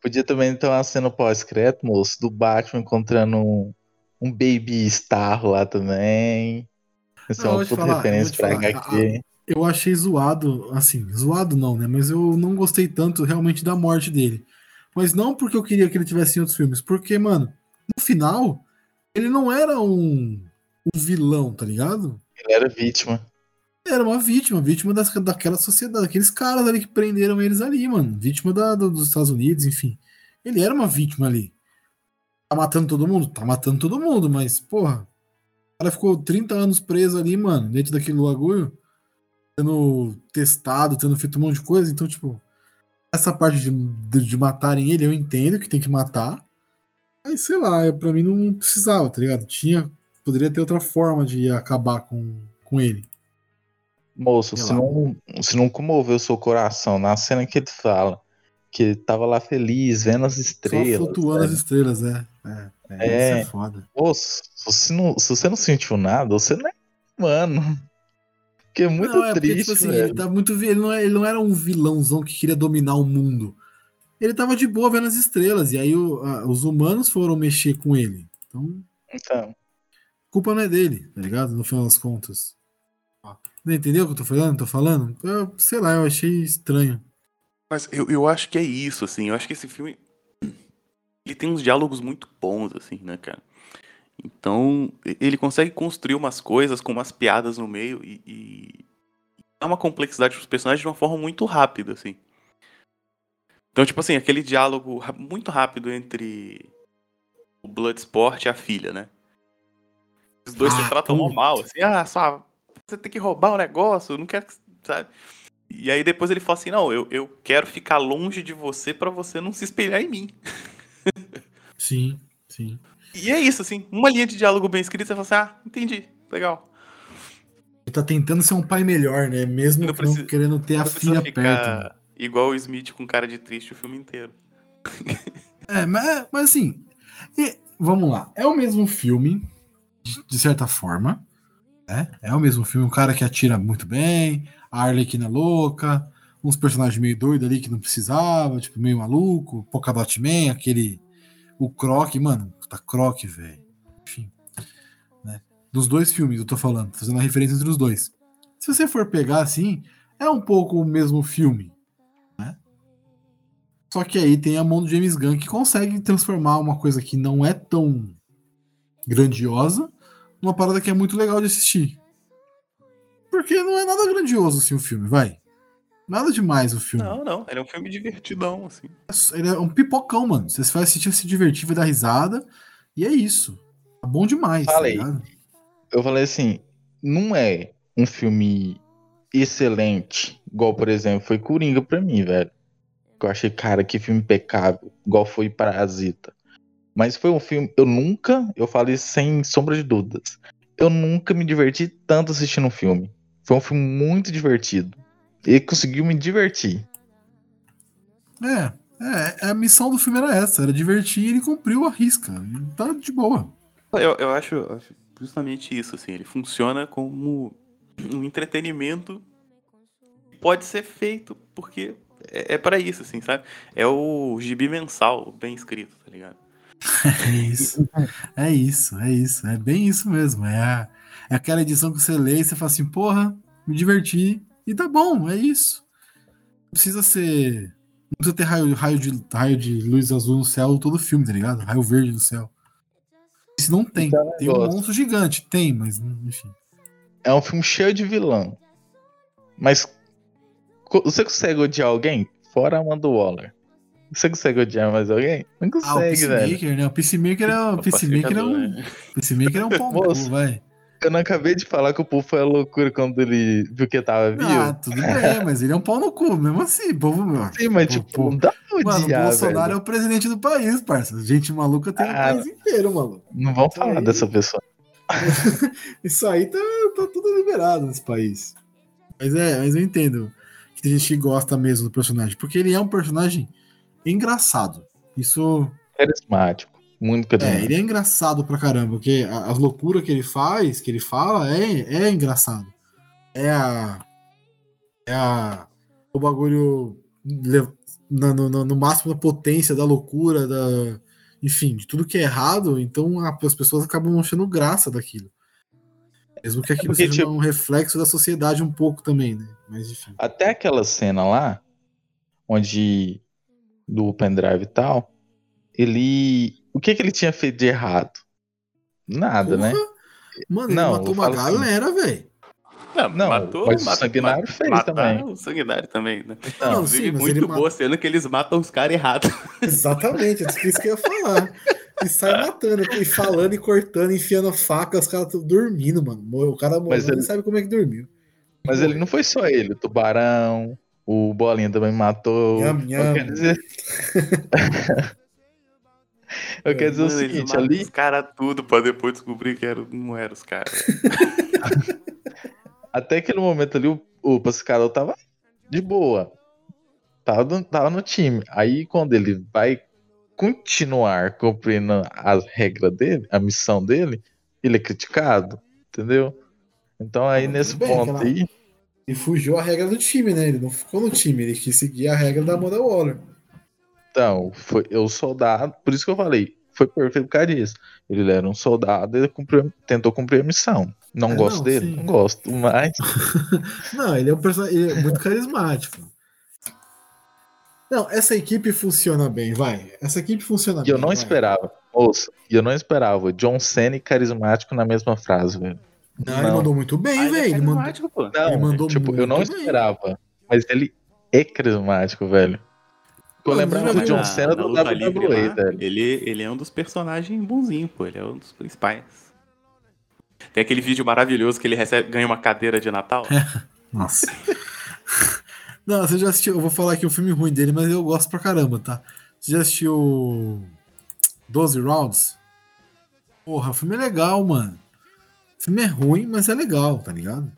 Speaker 3: Podia também ter uma cena pós-crédito, moço, do Batman encontrando um, um Baby Star lá também. Isso é uma puta
Speaker 1: falar,
Speaker 3: referência pra
Speaker 1: falar,
Speaker 3: HQ.
Speaker 1: Eu achei zoado, assim, zoado não, né? Mas eu não gostei tanto realmente da morte dele. Mas não porque eu queria que ele tivesse em outros filmes, porque, mano, no final, ele não era um, um vilão, tá ligado?
Speaker 3: Ele era vítima.
Speaker 1: Era uma vítima, vítima das, daquela sociedade, daqueles caras ali que prenderam eles ali, mano. Vítima da- do- dos Estados Unidos, enfim. Ele era uma vítima ali. Tá matando todo mundo? Tá matando todo mundo, mas, porra. O cara ficou 30 anos preso ali, mano, dentro daquele bagulho, tendo testado, tendo feito um monte de coisa. Então, tipo, essa parte de, de, de matarem ele, eu entendo que tem que matar. Mas, sei lá, pra mim não precisava, tá ligado? Tinha. Poderia ter outra forma de acabar com, com ele.
Speaker 3: Moço, se não, se não comoveu seu coração na cena que ele fala que ele tava lá feliz, vendo as
Speaker 1: Só
Speaker 3: estrelas.
Speaker 1: flutuando as
Speaker 3: velho.
Speaker 1: estrelas, é. É, é,
Speaker 3: É.
Speaker 1: é foda.
Speaker 3: Moço, se você, não, se você não sentiu nada, você não é humano. Porque é muito
Speaker 1: não, é porque,
Speaker 3: triste,
Speaker 1: tipo assim, ele tá muito. Ele não, é- ele não era um vilãozão que queria dominar o mundo. Ele tava de boa vendo as estrelas. E aí o- a- os humanos foram mexer com ele. Então,
Speaker 3: Então,
Speaker 1: culpa não é dele, tá ligado? No final das contas. Não entendeu o que eu tô falando? Tô falando? Eu, sei lá, eu achei estranho.
Speaker 2: Mas eu, eu acho que é isso, assim. Eu acho que esse filme. Ele tem uns diálogos muito bons, assim, né, cara? Então, ele consegue construir umas coisas com umas piadas no meio e, e dá uma complexidade pros personagens de uma forma muito rápida, assim. Então, tipo assim, aquele diálogo muito rápido entre o Bloodsport e a filha, né? Os dois
Speaker 1: Ah,
Speaker 2: se tratam mal, assim, ah, só você tem que roubar o negócio, eu não quero que. Sabe? E aí depois ele fala assim: não, eu, eu quero ficar longe de você pra você não se espelhar em mim.
Speaker 1: Sim, sim.
Speaker 2: E é isso, assim, uma linha de diálogo bem escrita, você fala assim: ah, entendi, legal.
Speaker 1: Ele tá tentando ser um pai melhor, né? Mesmo
Speaker 2: Não
Speaker 1: não, querendo ter a filha perto. né?
Speaker 2: igual o Smith com cara de triste o filme inteiro.
Speaker 1: É, mas, mas assim, e- vamos lá. É o mesmo filme, de, de certa forma. Né? É o mesmo filme, um cara que atira muito bem, a Arlequina louca, uns personagens meio doidos ali que não precisava, tipo, meio maluco, Polkadot Man, aquele. O Croc, mano, tá Croc, velho. Enfim. Né? Dos dois filmes, eu tô falando, tô fazendo a referência entre os dois. Se você for pegar assim, é um pouco o mesmo filme. Só que aí tem a mão do James Gunn que consegue transformar uma coisa que não é tão grandiosa numa parada que é muito legal de assistir. Porque não é nada grandioso assim o filme, vai. Nada demais o filme.
Speaker 2: Não, não, ele é um filme divertidão, assim.
Speaker 1: Ele é um pipocão, mano. Você vai assistir, se divertir, vai dar risada. E é isso. Tá bom demais,
Speaker 3: Falei.
Speaker 1: tá
Speaker 3: eu falei assim, não é um filme excelente, igual, por exemplo, foi Coringa pra mim, velho. Que Eu achei, cara, que filme impecável, igual foi Parasita. Mas foi um filme, eu nunca, eu falei sem sombra de dúvidas, eu nunca me diverti tanto assistindo um filme. Foi um filme muito divertido. Ele conseguiu me divertir.
Speaker 1: É, é, a missão do filme era essa, era divertir e ele cumpriu a risca. Tá de boa.
Speaker 2: Eu, eu acho, acho justamente isso, assim, ele funciona como um entretenimento que pode ser feito, porque é, é para isso, assim, sabe? É o gibi mensal bem escrito, tá ligado?
Speaker 1: É isso. É isso, é isso. É bem isso mesmo. É, a- é aquela edição que você lê e você fala assim, porra, me diverti. E tá bom, é isso. Não precisa ser Não precisa ter raio, raio, de, raio de luz azul no céu todo filme, tá ligado? Raio verde no céu. Isso não tem.
Speaker 3: Então,
Speaker 1: tem um monstro gigante, tem, mas enfim.
Speaker 3: É um filme cheio de vilão. Mas você consegue odiar alguém? Fora a Amanda Waller. Você consegue odiar mais alguém? Não
Speaker 1: Ah, o
Speaker 3: consegue, velho.
Speaker 1: Peacemaker, né? O Peacemaker é, o Peacemaker é um.
Speaker 2: Né?
Speaker 1: Peacemaker é um pau no cu,
Speaker 3: Moço.
Speaker 1: vai.
Speaker 3: Eu não acabei de falar que o povo foi a loucura quando ele viu que tava vivo.
Speaker 1: Ah, tudo bem, mas ele é um pau no cu, mesmo assim, povo meu.
Speaker 3: Sim, mas
Speaker 1: pô,
Speaker 3: tipo,
Speaker 1: pô.
Speaker 3: não dá pra
Speaker 1: Mano, o
Speaker 3: odiar,
Speaker 1: Bolsonaro
Speaker 3: velho.
Speaker 1: é o presidente do país, parça. Gente maluca tem o
Speaker 3: Ah,
Speaker 1: país inteiro, mano.
Speaker 3: Não vamos
Speaker 1: Isso
Speaker 3: falar
Speaker 1: aí-
Speaker 3: dessa pessoa.
Speaker 1: Isso aí tá, tá tudo liberado nesse país. Mas é, mas eu entendo que tem gente que gosta mesmo do personagem, porque ele é um personagem engraçado. Isso.
Speaker 3: Carismático. Muito
Speaker 1: É,
Speaker 3: carismático.
Speaker 1: ele é engraçado pra caramba, porque a- as loucuras que ele faz, que ele fala, é, é engraçado. É a. É a. O bagulho na- no, no- máximo da potência da loucura, da. Enfim, de tudo que é errado, então a- as pessoas acabam achando graça daquilo. Mesmo que aquilo
Speaker 3: porque,
Speaker 1: seja
Speaker 3: tipo-
Speaker 1: um reflexo da sociedade um pouco também, né? Mas enfim.
Speaker 3: Até aquela cena lá, onde do pendrive e tal, ele. O que que ele tinha feito de errado? Nada, né?
Speaker 1: Porra! Mano,
Speaker 3: Não,
Speaker 1: ele matou uma
Speaker 3: assim.
Speaker 1: galera, velho.
Speaker 2: Não,
Speaker 3: Não,
Speaker 2: matou,
Speaker 3: mas o
Speaker 2: matou-
Speaker 3: Sanguinário
Speaker 2: mat-
Speaker 3: fez também.
Speaker 2: O sanguinário também, né?
Speaker 1: Não,
Speaker 2: Inclusive,
Speaker 1: sim,
Speaker 2: muito boa cena que eles matam os caras errados.
Speaker 1: Exatamente, é isso que eu ia falar. E sai matando, e falando e cortando, enfiando faca, os caras tão dormindo, mano. O cara morreu,
Speaker 3: ele-
Speaker 1: sabe como é que dormiu.
Speaker 3: Mas ele não foi só ele, o tubarão, o Bolinha também matou.
Speaker 1: Nham,
Speaker 3: Eu quero dizer. Eu quero dizer o
Speaker 2: Mano,
Speaker 3: seguinte, ali,
Speaker 2: Os caras tudo pra depois descobrir que era, não eram os caras.
Speaker 3: até aquele momento ali, o, o pacificador tava de boa. Tava, no- tava no time. Aí quando ele vai continuar cumprindo as regras dele, a missão dele, ele é criticado, entendeu? Então aí nesse
Speaker 1: bem,
Speaker 3: ponto
Speaker 1: aquela-
Speaker 3: aí,
Speaker 1: E fugiu a regra do time, né? Ele não ficou no time, ele quis seguir a regra da Amanda Waller.
Speaker 3: então, foi o soldado, por isso que eu falei, foi perfeito por causa disso. Ele era um soldado, ele cumpriu- tentou cumprir a missão. Não
Speaker 1: É,
Speaker 3: gosto
Speaker 1: não,
Speaker 3: dele?
Speaker 1: sim.
Speaker 3: Não gosto, mas
Speaker 1: Não, ele é um personagem é muito carismático. Não, essa equipe funciona bem, vai. Essa equipe funciona
Speaker 3: E
Speaker 1: bem.
Speaker 3: eu não
Speaker 1: vai.
Speaker 3: esperava. Ouça, e eu não esperava. John Cena e carismático na mesma frase, velho.
Speaker 1: Não, ele mandou muito bem,
Speaker 2: ele é
Speaker 1: velho. Ele mandou...
Speaker 2: carismático, pô.
Speaker 3: Não,
Speaker 1: Ele mandou
Speaker 3: tipo, eu não
Speaker 1: muito bem.
Speaker 3: esperava. Mas ele é carismático, velho. Tô lembrando do John
Speaker 1: na-
Speaker 3: Cena
Speaker 2: na
Speaker 3: do
Speaker 2: luta livre
Speaker 3: WWE,
Speaker 2: lá,
Speaker 3: velho.
Speaker 2: Ele, ele é um dos personagens bonzinhos, pô. Ele é um dos principais. Tem aquele vídeo maravilhoso que ele recebe, ganha uma cadeira de Natal.
Speaker 1: Nossa. Não, você já assistiu. Eu vou falar aqui um filme ruim dele, mas eu gosto pra caramba, tá? Você já assistiu 12 Rounds? Porra, o filme é legal, mano. O filme é ruim, mas é legal, tá ligado?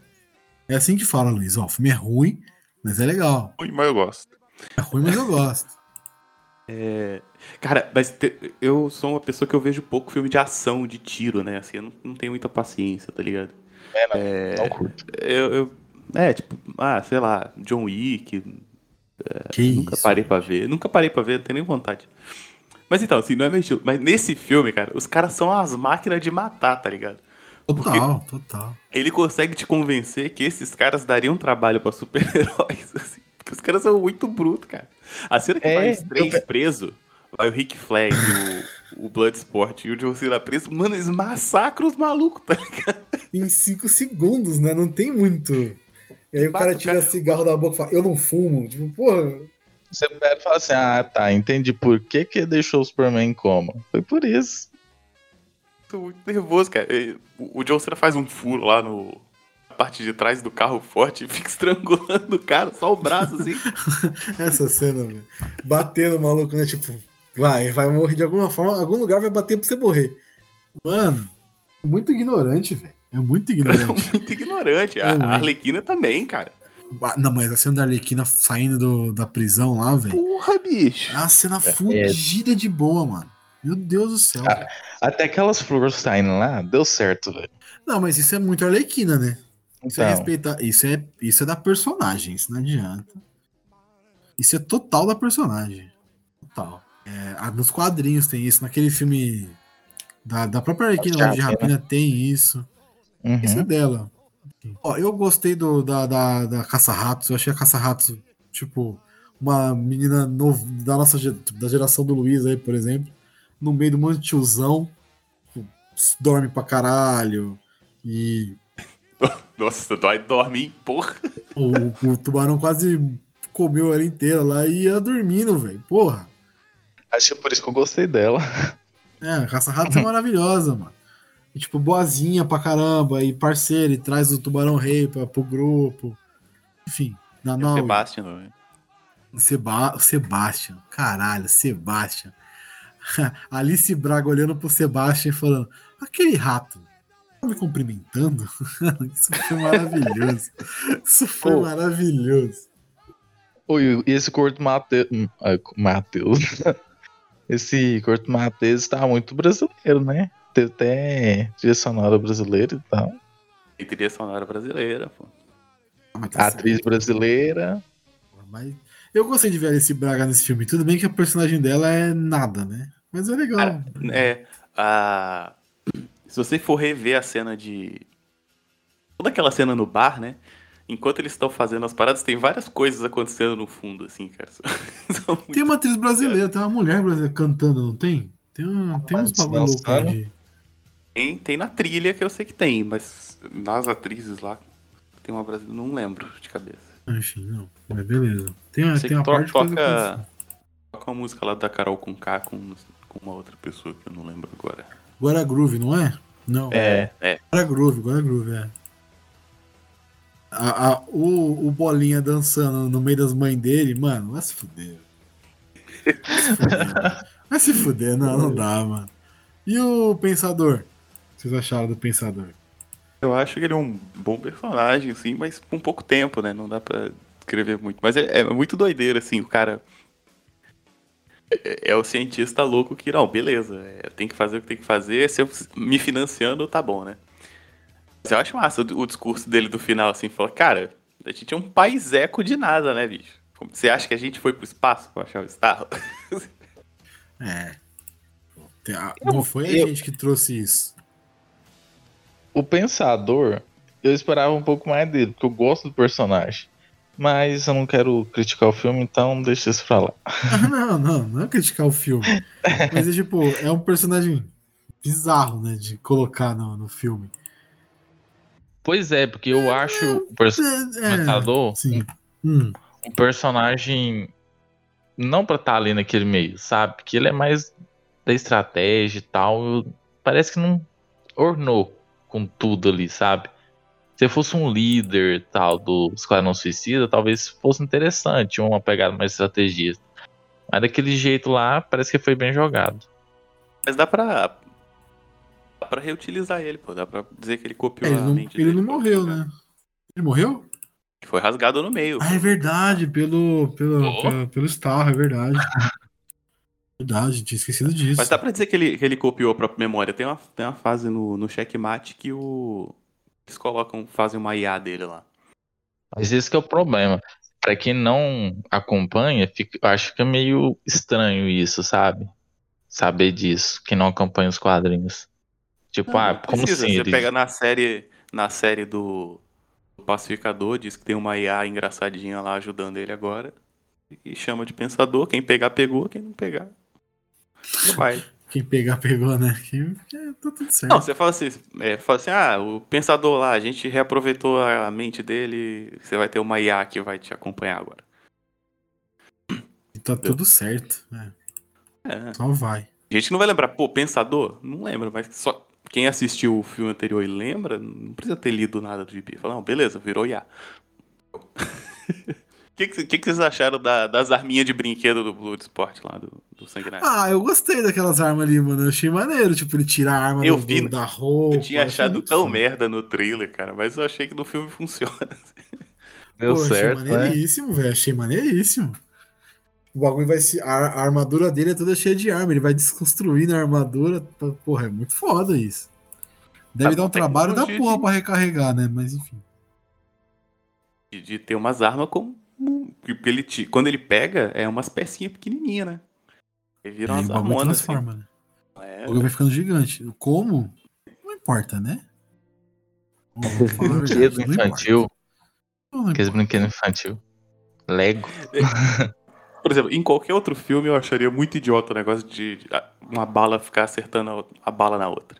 Speaker 1: É assim que fala, Luiz. Ó, o filme é ruim, mas é legal.
Speaker 2: Ui, Mas eu gosto.
Speaker 1: É ruim, mas eu gosto.
Speaker 2: Cara, mas te- eu sou uma pessoa que eu vejo pouco filme de ação, de tiro, né? Assim, eu não, não tenho muita paciência, tá ligado?
Speaker 3: Não curto.
Speaker 2: Eu, eu- é, tipo, ah, sei lá, John Wick,
Speaker 1: Que
Speaker 2: nunca
Speaker 1: isso.
Speaker 2: parei pra ver. Nunca parei pra ver, não tenho nem vontade. Mas então, assim, não é meu estilo. Mas nesse filme, cara, os caras são as máquinas de matar, tá ligado?
Speaker 1: Total, total.
Speaker 2: Ele consegue te convencer que esses caras dariam trabalho pra super-heróis, assim. Porque os caras são muito brutos, cara. A cena que
Speaker 3: É,
Speaker 2: vai os três
Speaker 3: eu-
Speaker 2: presos, vai o Rick Flag, o, o Bloodsport e o John Cena preso, mano, eles massacram os malucos, tá ligado?
Speaker 1: Em 5 segundos, né? Não tem muito. E aí o cara
Speaker 2: o
Speaker 1: tira
Speaker 2: cara.
Speaker 1: cigarro da boca e fala, eu não fumo. Tipo, porra.
Speaker 3: Você pega e fala assim: ah, tá, entendi por que que deixou o Superman em coma. Foi por isso.
Speaker 2: Tô muito nervoso, cara. O John Cena faz um furo lá no. na parte de trás do carro forte e fica estrangulando o cara, só o braço assim.
Speaker 1: Essa cena, velho. Batendo o maluco, né? Tipo, vai, vai morrer de alguma forma, algum lugar vai bater pra você morrer. Mano, é muito ignorante, velho. É muito
Speaker 2: É
Speaker 1: ignorante.
Speaker 2: muito ignorante. A,
Speaker 1: É,
Speaker 2: a
Speaker 1: muito.
Speaker 2: Arlequina também, cara.
Speaker 1: Não, mas a cena da Arlequina saindo do- da prisão lá, velho.
Speaker 2: Porra, bicho.
Speaker 1: É uma cena fugida de boa, mano. Meu Deus do céu.
Speaker 3: Ah. Até aquelas flores saindo lá, deu certo, velho.
Speaker 1: Não, mas isso é muito Arlequina, né? Isso é
Speaker 3: Então,
Speaker 1: respeitar. Isso é, isso é da personagem, isso não adianta. Isso é total da personagem. Total. É, ah, nos quadrinhos tem isso, naquele filme da, da própria Arlequina de
Speaker 3: Rapina.
Speaker 1: Rapina tem isso.
Speaker 3: uhum.
Speaker 1: Isso é dela. Ó, eu gostei do, da, da, da Caça-Ratos, eu achei a Caça-Ratos, tipo, uma menina novo, da nossa da geração do Luiz aí, por exemplo, no meio de um monte de tiozão, dorme pra caralho, e
Speaker 2: Nossa, dói, dorme, hein? Porra.
Speaker 1: o, o tubarão quase comeu ela inteira lá e ia dormindo, velho. Porra.
Speaker 3: Acho que é por isso que eu gostei dela.
Speaker 1: É, a caça-ratos é maravilhosa, mano. E, tipo, boazinha pra caramba, e parceira, e traz o tubarão rei pra, pro grupo. Enfim, na
Speaker 2: É o
Speaker 1: nova.
Speaker 2: Sebastian, não é?
Speaker 1: Seba Sebastian, caralho, Sebastian. Alice Braga olhando pro Sebastian e falando: aquele rato tá me cumprimentando? Isso foi maravilhoso. Isso foi
Speaker 3: Pô.
Speaker 1: maravilhoso.
Speaker 3: Oi, e esse Corto hum, ah, Mateus. Esse Corto Mateus tá muito brasileiro, né? Tem até trilha sonora brasileira e tal.
Speaker 2: Tem trilha sonora brasileira, pô.
Speaker 1: Ah, tá
Speaker 3: Atriz
Speaker 1: certo.
Speaker 3: brasileira.
Speaker 1: Mas eu gostei de ver Alice Braga nesse filme. Tudo bem que a personagem dela é nada, né? Mas é legal.
Speaker 2: Cara, É, a... Se você for rever a cena de... Toda aquela cena no bar, né? Enquanto eles estão fazendo as paradas, tem várias coisas acontecendo no fundo, assim, cara. São
Speaker 1: Tem uma atriz brasileira, tem uma mulher brasileira cantando, não tem? Tem, um, tem uns bagulho louco de-
Speaker 2: Tem, tem na trilha que eu sei que tem, mas nas atrizes lá, tem uma brasileira, não lembro de cabeça.
Speaker 1: Enfim, não. Mas beleza. Tem, a- tem uma
Speaker 2: to-
Speaker 1: parte
Speaker 2: toca, toca uma música lá da Carol com K com, com uma outra pessoa que eu não lembro agora.
Speaker 1: Agora Groove, não é? Não.
Speaker 2: É, é.
Speaker 1: Agora Groove, agora Groove, é. A, a- o, o Bolinha dançando no meio das mães dele, mano, vai se fuder. Vai se fuder. Vai se fuder, não, não dá, mano. E o Pensador? O que vocês acharam do Pensador?
Speaker 2: Eu acho que ele é um bom personagem, assim, mas com pouco tempo, né? Não dá pra escrever muito. Mas é, é muito doideira, assim, o cara. É, é o cientista louco que, não, beleza, é, tem que fazer o que tem que fazer, se eu me financiando, tá bom, né? Mas eu acho massa o, o discurso dele do final, assim, fala, cara, a gente é um país eco de nada, né, bicho? Como- Você acha que a gente foi pro espaço pra achar o Star?
Speaker 1: É. Tem a- Não foi a
Speaker 3: eu-
Speaker 1: gente que trouxe isso.
Speaker 3: O Pensador, eu esperava um pouco mais dele, porque eu gosto do personagem. Mas eu não quero criticar o filme, então deixa isso pra lá.
Speaker 1: Ah, não, não, não é criticar o filme. Mas é tipo, é um personagem bizarro, né? De colocar no, no filme.
Speaker 3: Pois é, porque eu acho o perso-
Speaker 1: É, sim. Hum,
Speaker 3: um personagem não pra estar ali naquele meio, sabe? Que ele é mais da estratégia e tal. eu- Parece que não ornou com tudo ali, sabe? Se fosse um líder e tal do Esquadrão Suicida, talvez fosse interessante uma pegada mais estrategista. Mas daquele jeito lá, parece que foi bem jogado.
Speaker 2: Mas dá pra. Dá pra reutilizar ele, pô. Dá pra dizer que ele copiou
Speaker 1: é, ele
Speaker 2: a
Speaker 1: não,
Speaker 2: mente
Speaker 1: ele
Speaker 2: dele
Speaker 1: não morreu, né? Ele morreu?
Speaker 2: Foi rasgado no meio.
Speaker 1: Ah, é verdade, pelo, pelo,
Speaker 3: Oh.
Speaker 1: pelo, pelo Star, é verdade. verdade, tinha esquecido disso.
Speaker 2: Mas dá pra dizer que ele, que ele copiou a própria memória. Tem uma, tem uma fase no, no checkmate que o. Eles colocam, fazem uma IA dele lá.
Speaker 3: Mas esse que é o problema. Pra quem não acompanha, fica, acho que é meio estranho isso, sabe? Saber disso, quem não acompanha os quadrinhos. Tipo,
Speaker 2: Não,
Speaker 3: ah,
Speaker 2: não
Speaker 3: como assim?
Speaker 2: Você pega na série, na série do, do Pacificador, diz que tem uma IA engraçadinha lá ajudando ele agora. E chama de pensador. Quem pegar, pegou. Quem não pegar. Não vai.
Speaker 1: Quem pegar, pegou, né? Quem, é, tá tudo certo.
Speaker 2: Não, você fala assim, é, fala assim, ah, o pensador lá, a gente reaproveitou a mente dele, você vai ter uma IA que vai te acompanhar agora.
Speaker 1: tá tudo certo. né?
Speaker 2: É.
Speaker 1: Só vai.
Speaker 2: A gente não vai lembrar, pô, pensador? Não lembra, mas só quem assistiu o filme anterior e lembra, não precisa ter lido nada do GP. Fala, não, beleza, virou IA. O que, que, que vocês acharam da- das arminhas de brinquedo do Bloodsport lá, do, do Sanguinário?
Speaker 1: Ah, eu gostei daquelas armas ali, mano. Eu achei maneiro. Tipo, ele tira a arma
Speaker 2: Eu
Speaker 1: do-
Speaker 2: vi,
Speaker 1: da roupa.
Speaker 2: eu tinha achado tão
Speaker 1: foda.
Speaker 2: merda no trailer, cara, mas eu achei que no filme funciona.
Speaker 3: Deu
Speaker 1: Pô,
Speaker 3: certo,
Speaker 1: achei
Speaker 3: né?
Speaker 1: maneiríssimo, velho. Achei maneiríssimo. O bagulho vai se. A, a armadura dele é toda cheia de arma. Ele vai desconstruindo a armadura. Porra, é muito foda isso. Deve
Speaker 2: Tá
Speaker 1: dar um trabalho da porra
Speaker 2: de-
Speaker 1: pra recarregar, né? Mas enfim.
Speaker 2: De, de ter umas armas como. Porque ele, ti- quando ele pega, é umas pecinhas pequenininhas, né? Ele vira
Speaker 1: Aí
Speaker 2: umas
Speaker 1: o bagulho
Speaker 2: armonas. Assim.
Speaker 1: transforma, né?
Speaker 2: É,
Speaker 1: O bagulho vai ficando gigante. Como? Não importa, né?
Speaker 3: Brinquedo infantil. Aqueles brinquedos infantil. Lego.
Speaker 2: Por exemplo, em qualquer outro filme eu acharia muito idiota o negócio de uma bala ficar acertando a bala na outra.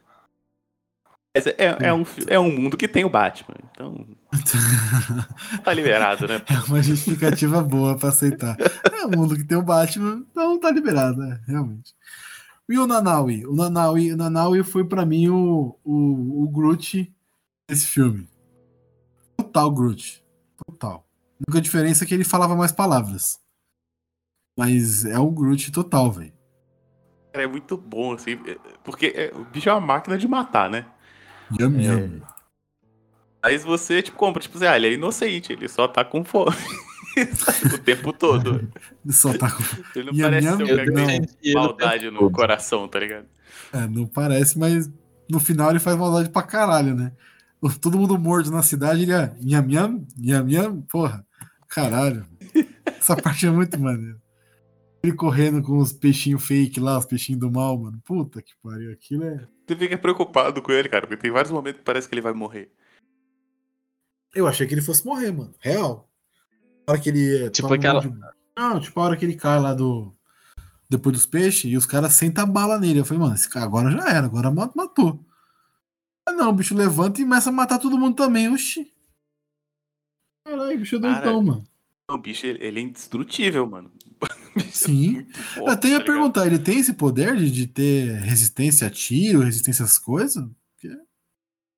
Speaker 2: É, é um, é um mundo que tem o Batman, então tá liberado, né?
Speaker 1: É uma justificativa boa pra aceitar. É o mundo que tem o Batman, então tá liberado, né? Realmente. E o Nanaui? O Nanaui, o Nanaui foi pra mim o, o, o Groot desse filme. Total Groot. Total. A única diferença é que ele falava mais palavras. Mas é o Groot total, velho.
Speaker 2: Cara, é muito bom, assim, é- porque é- o bicho é uma máquina de matar, né?
Speaker 1: Yum,
Speaker 3: É.
Speaker 1: yum.
Speaker 2: Aí você, tipo, compra, tipo assim, ah, ele é inocente, ele só tá com fome. o tempo todo.
Speaker 1: Ele só tá com.
Speaker 2: Ele não
Speaker 1: Nham,
Speaker 2: parece
Speaker 1: nham,
Speaker 2: ser um cara que tem maldade no
Speaker 3: todo.
Speaker 2: coração, tá ligado?
Speaker 1: É, não parece, mas no final ele faz maldade pra caralho, né? Todo mundo morto na cidade, ele é nham, nham, nham, nham, porra, caralho. Essa parte é muito maneira. Ele correndo com os peixinhos fake lá, os peixinhos do mal, mano. Puta que pariu, aquilo é.
Speaker 2: Você fica preocupado com ele, cara, porque tem vários momentos que parece que ele vai morrer.
Speaker 1: Eu achei que ele fosse morrer, mano. Real. A hora que ele.
Speaker 3: Tipo
Speaker 1: toma um
Speaker 3: aquela-
Speaker 1: de- Não, tipo a hora que ele cai lá do. Depois dos peixes e os caras sentam a bala nele. Eu falei, mano, esse cara agora já era, agora ma- matou. Ah, não, o bicho levanta e começa a matar todo mundo também. Oxi. Caralho, o bicho é
Speaker 2: Cara,
Speaker 1: doidão, mano.
Speaker 2: O bicho, ele é indestrutível, mano.
Speaker 1: Sim. Eu até ia
Speaker 2: tá
Speaker 1: perguntar, ele tem esse poder de, de ter resistência a tiro, resistência às coisas?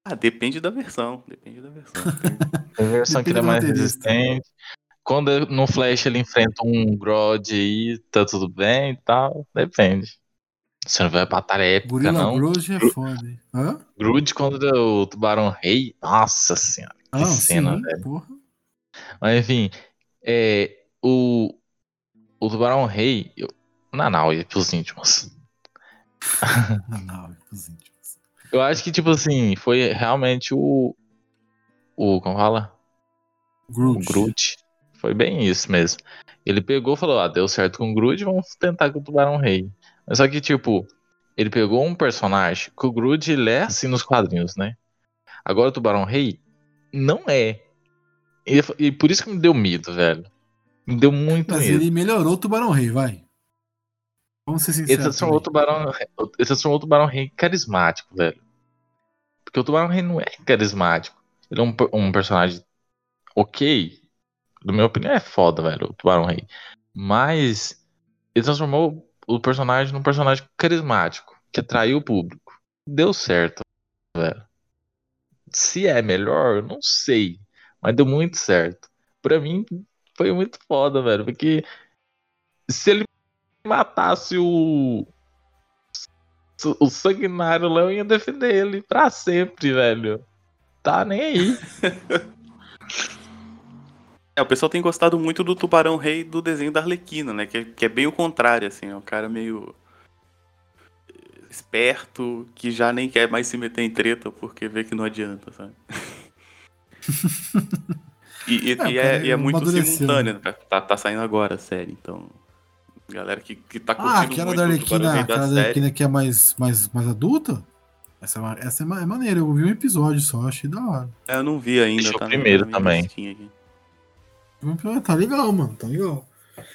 Speaker 2: Ah, depende da versão. Depende da versão. Tem
Speaker 3: versão que ele é mais resistente. Quando no Flash ele enfrenta um Grodd aí, tá tudo bem e tal. Depende. Você não vai batalha épica,
Speaker 1: Gorila
Speaker 3: não.
Speaker 1: Grodd é foda? Hã?
Speaker 3: Groot contra o Tubarão Rei. Nossa senhora. Que
Speaker 1: Ah,
Speaker 3: cena,
Speaker 1: sim,
Speaker 3: velho.
Speaker 1: porra.
Speaker 3: Mas enfim, é, o, o Tubarão Rei. Eu, Nanau, e pros íntimos.
Speaker 1: Não, não, os íntimos.
Speaker 3: Eu acho que, tipo assim, foi realmente o. O. Como fala?
Speaker 1: Groot.
Speaker 3: O Groot. Foi bem isso mesmo. Ele pegou e falou: Ah, deu certo com o Groot, vamos tentar com o Tubarão Rei. Mas só que, tipo, ele pegou um personagem que o Groot ele é assim nos quadrinhos, né? Agora o Tubarão Rei não é. E, e por isso que me deu medo, velho. Deu muito
Speaker 1: Mas
Speaker 3: medo.
Speaker 1: ele melhorou o Tubarão Rei, vai. Vamos ser sinceros.
Speaker 3: transformou o
Speaker 1: também.
Speaker 3: Tubarão, ele transformou o Tubarão Rei carismático, velho. Porque o Tubarão Rei não é carismático. Ele é um, um personagem ok. Na minha opinião, é foda, velho, o Tubarão Rei. Mas ele transformou o personagem num personagem carismático, que atraiu o público. Deu certo, velho. Se é melhor, eu não sei. Mas deu muito certo. Pra mim, foi muito foda, velho. Porque se ele matasse o. O sanguinário lá, eu ia defender ele pra sempre, velho. Tá nem aí.
Speaker 2: É, o pessoal tem gostado muito do Tubarão Rei do desenho da Arlequina, né? Que é, que é bem o contrário, assim. É um cara meio esperto, que já nem quer mais se meter em treta porque vê que não adianta, sabe? e, e-
Speaker 1: É,
Speaker 2: e é, e é muito
Speaker 1: amadureceu,
Speaker 2: simultâneo, né? Tá, tá saindo agora a série, então. Galera que, que tá curtindo
Speaker 1: Ah, aquela
Speaker 2: muito
Speaker 1: da
Speaker 2: o
Speaker 1: Arlequina, aquela da. Arlequina que é mais, mais, mais adulta? Essa, é essa é, é maneira, eu vi um episódio só, achei da hora.
Speaker 2: É, Eu não vi ainda,
Speaker 3: Deixa o
Speaker 2: tá na-
Speaker 3: primeiro também.
Speaker 1: Ah, Tá legal, mano, tá legal.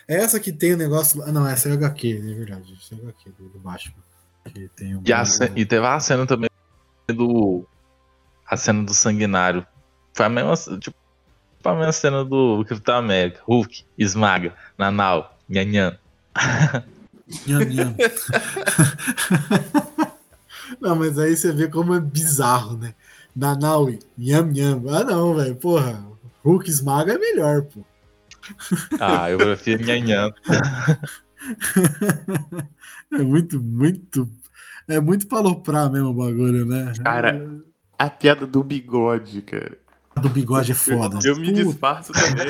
Speaker 1: É essa que tem o negócio. Ah, não, essa é HQ, é verdade. Essa é HQ do, do Batman. Que tem o,
Speaker 3: E, a ce- e teve a cena também do. A cena do sanguinário. Foi a mesma. Tipo, a mesma cena do Capitão América. Hulk, esmaga, Nanau, Nhanhan.
Speaker 1: Nham, nham. não, mas aí você vê como é bizarro, né? Nanaui, nham, nham. Ah, não, velho, porra. Hulk esmaga é melhor, pô.
Speaker 3: Ah, eu prefiro Nhanhan.
Speaker 1: É muito, muito. É muito pra aloprar mesmo o bagulho, né?
Speaker 2: Cara, A piada do bigode, cara.
Speaker 1: A do bigode é foda.
Speaker 2: Eu me
Speaker 1: Puta,
Speaker 2: disfarço também.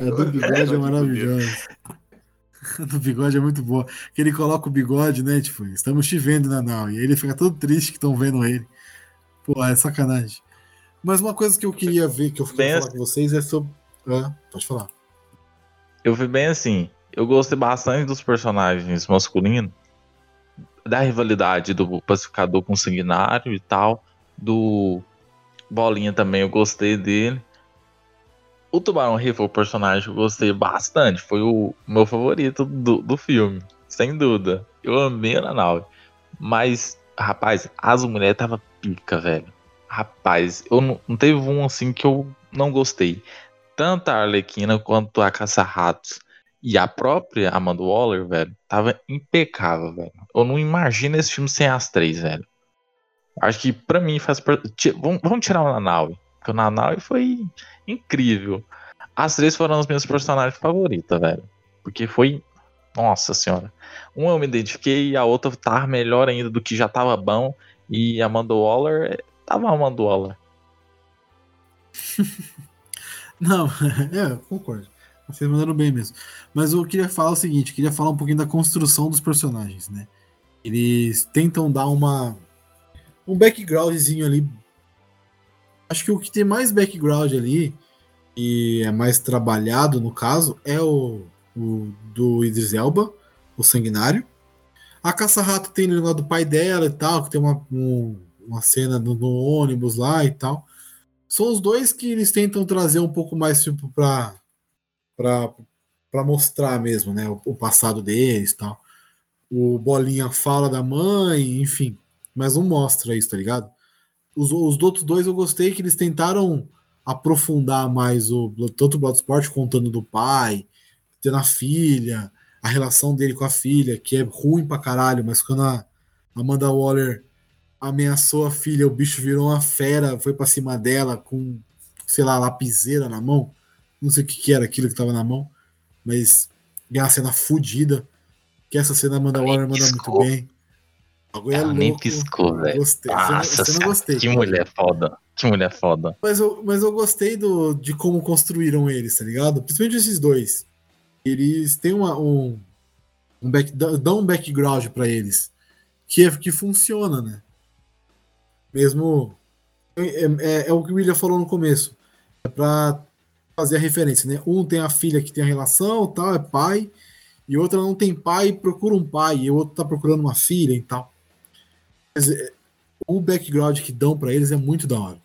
Speaker 1: A do bigode é maravilhosa. A do bigode é muito boa. Que ele coloca o bigode, né? Tipo, estamos te vendo, Nanau. E aí ele fica todo triste que estão vendo ele. Pô, é sacanagem. Mas uma coisa que eu queria ver, que eu queria falar com vocês, é sobre. Ah, pode falar.
Speaker 3: Eu fui bem assim. Eu gostei bastante dos personagens masculinos. Da rivalidade do pacificador com o sanguinário e tal. Do Bolinha também, eu gostei dele. O Tubarão Rei foi o personagem que eu gostei bastante. Foi o meu favorito do, do filme. Sem dúvida. Eu amei a nave. Mas, rapaz, as mulheres tava pica, velho. Rapaz, eu não, não teve um assim que eu não gostei. Tanto a Arlequina quanto a Caça-Ratos e a própria Amanda Waller, velho, tava impecável, velho. Eu não imagino esse filme sem as três, velho. Acho que pra mim faz. Vamos tirar o Nanaui. Porque o Nanaui foi incrível. As três foram as minhas personagens favoritas, velho. Porque foi. Nossa senhora. Uma eu me identifiquei a outra tá melhor ainda do que já tava bom. E a Amanda Waller tava a Amanda Waller.
Speaker 1: Não, é, eu concordo. Vocês mandaram bem mesmo. Mas eu queria falar o seguinte: queria falar um pouquinho da construção dos personagens, né? Eles tentam dar uma um backgroundzinho ali. Acho que o que tem mais background ali e é mais trabalhado no caso é o, o do Idris Elba, o Sanguinário. A Caça-Rato tem o negócio do pai dela e tal, que tem uma, um, uma cena no, no, ônibus lá e tal. São os dois que eles tentam trazer um pouco mais tipo pra, pra, pra mostrar mesmo, né? O, o passado deles e tal. O Bolinha fala da mãe, enfim mas não mostra isso, tá ligado? Os, os outros dois eu gostei que eles tentaram aprofundar mais o tanto o Bloodsport contando do pai, tendo a filha, a relação dele com a filha, que é ruim pra caralho, mas quando a Amanda Waller ameaçou a filha, o bicho virou uma fera, foi pra cima dela com, sei lá, lapiseira na mão. Não sei o que, que era aquilo que tava na mão, mas é uma cena fodida. Que essa cena Amanda Waller manda muito bem.
Speaker 3: Ela é nem piscou, velho.
Speaker 1: Gostei. Nossa,
Speaker 3: você não, gostei. Que mulher foda. Que mulher foda.
Speaker 1: Mas eu, mas eu gostei do, de como construíram eles, tá ligado? Principalmente esses dois. Eles têm uma, um, um back, dão um background para eles que, é, que funciona, né? Mesmo. É, é, é, o que o William falou no começo. É pra fazer a referência, né? Um tem a filha que tem a relação, tal, é pai, e outra não tem pai e procura um pai, e o outro tá procurando uma filha e tal. Mas é, o background que dão para eles é muito da hora.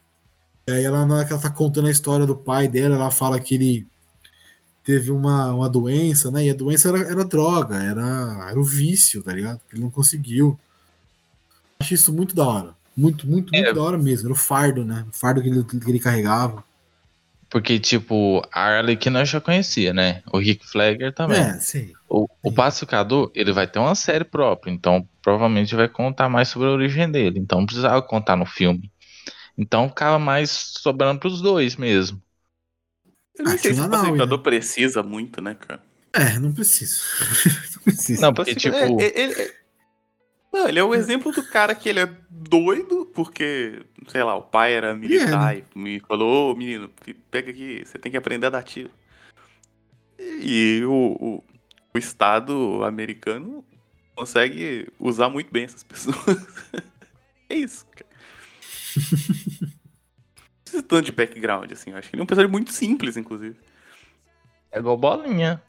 Speaker 1: E aí ela, na hora que ela tá contando a história do pai dela, ela fala que ele teve uma, uma doença, né? E a doença era, era droga, era, era o vício, tá ligado? Ele não conseguiu. Acho isso muito da hora. Muito, muito, muito é. da hora mesmo. Era o fardo, né? O fardo que ele, que ele carregava.
Speaker 3: Porque, tipo, a Arlequina eu já conhecia, né? O Rick Flagger também. É, sim. O, o Pacificador, ele vai ter uma série própria, então provavelmente vai contar mais sobre a origem dele. Então não precisava contar no filme. Então ficava mais sobrando pros dois mesmo.
Speaker 2: Eu não sei se o Pacificador né? precisa muito, né, cara?
Speaker 1: É, não precisa.
Speaker 3: não precisa. Não, porque, tipo... É,
Speaker 2: é, é, não, ele é o exemplo do cara que ele é doido, porque, sei lá, o pai era militar é, né? e me falou, ô menino, pega aqui, você tem que aprender a dar tiro. E o, o, o Estado americano consegue usar muito bem essas pessoas. é isso, cara. precisa tanto de background, assim. Eu acho que ele é um personagem muito simples, inclusive.
Speaker 3: É igual Bolinha.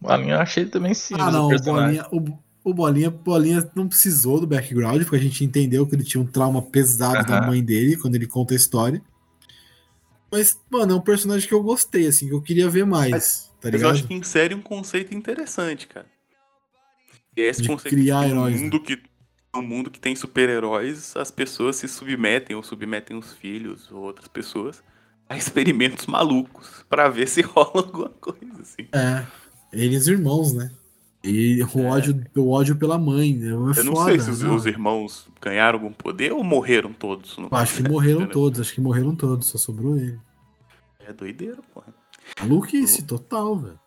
Speaker 3: Bolinha eu achei também simples.
Speaker 1: Ah, não, o Bolinha, o, o Bolinha, Bolinha não precisou do background, porque a gente entendeu que ele tinha um trauma pesado da mãe dele quando ele conta a história. Mas, mano, é um personagem que eu gostei, assim, que eu queria ver mais. Mas, tá ligado?
Speaker 2: Mas eu acho que insere um conceito interessante, cara. Esse
Speaker 1: de
Speaker 2: conceito
Speaker 1: criar
Speaker 2: de
Speaker 1: um heróis,
Speaker 2: mundo né? que no mundo que tem super-heróis, as pessoas se submetem ou submetem os filhos ou outras pessoas a experimentos malucos para ver se rola alguma coisa assim.
Speaker 1: É, eles irmãos, né? E o, é. ódio, o ódio pela mãe. Né? É
Speaker 2: eu não foda, sei se os, os, irmãos ganharam algum poder ou morreram todos.
Speaker 1: acho que morreram todos, acho que morreram todos, só sobrou ele.
Speaker 2: É doideira, porra.
Speaker 1: Maluquice, total, velho.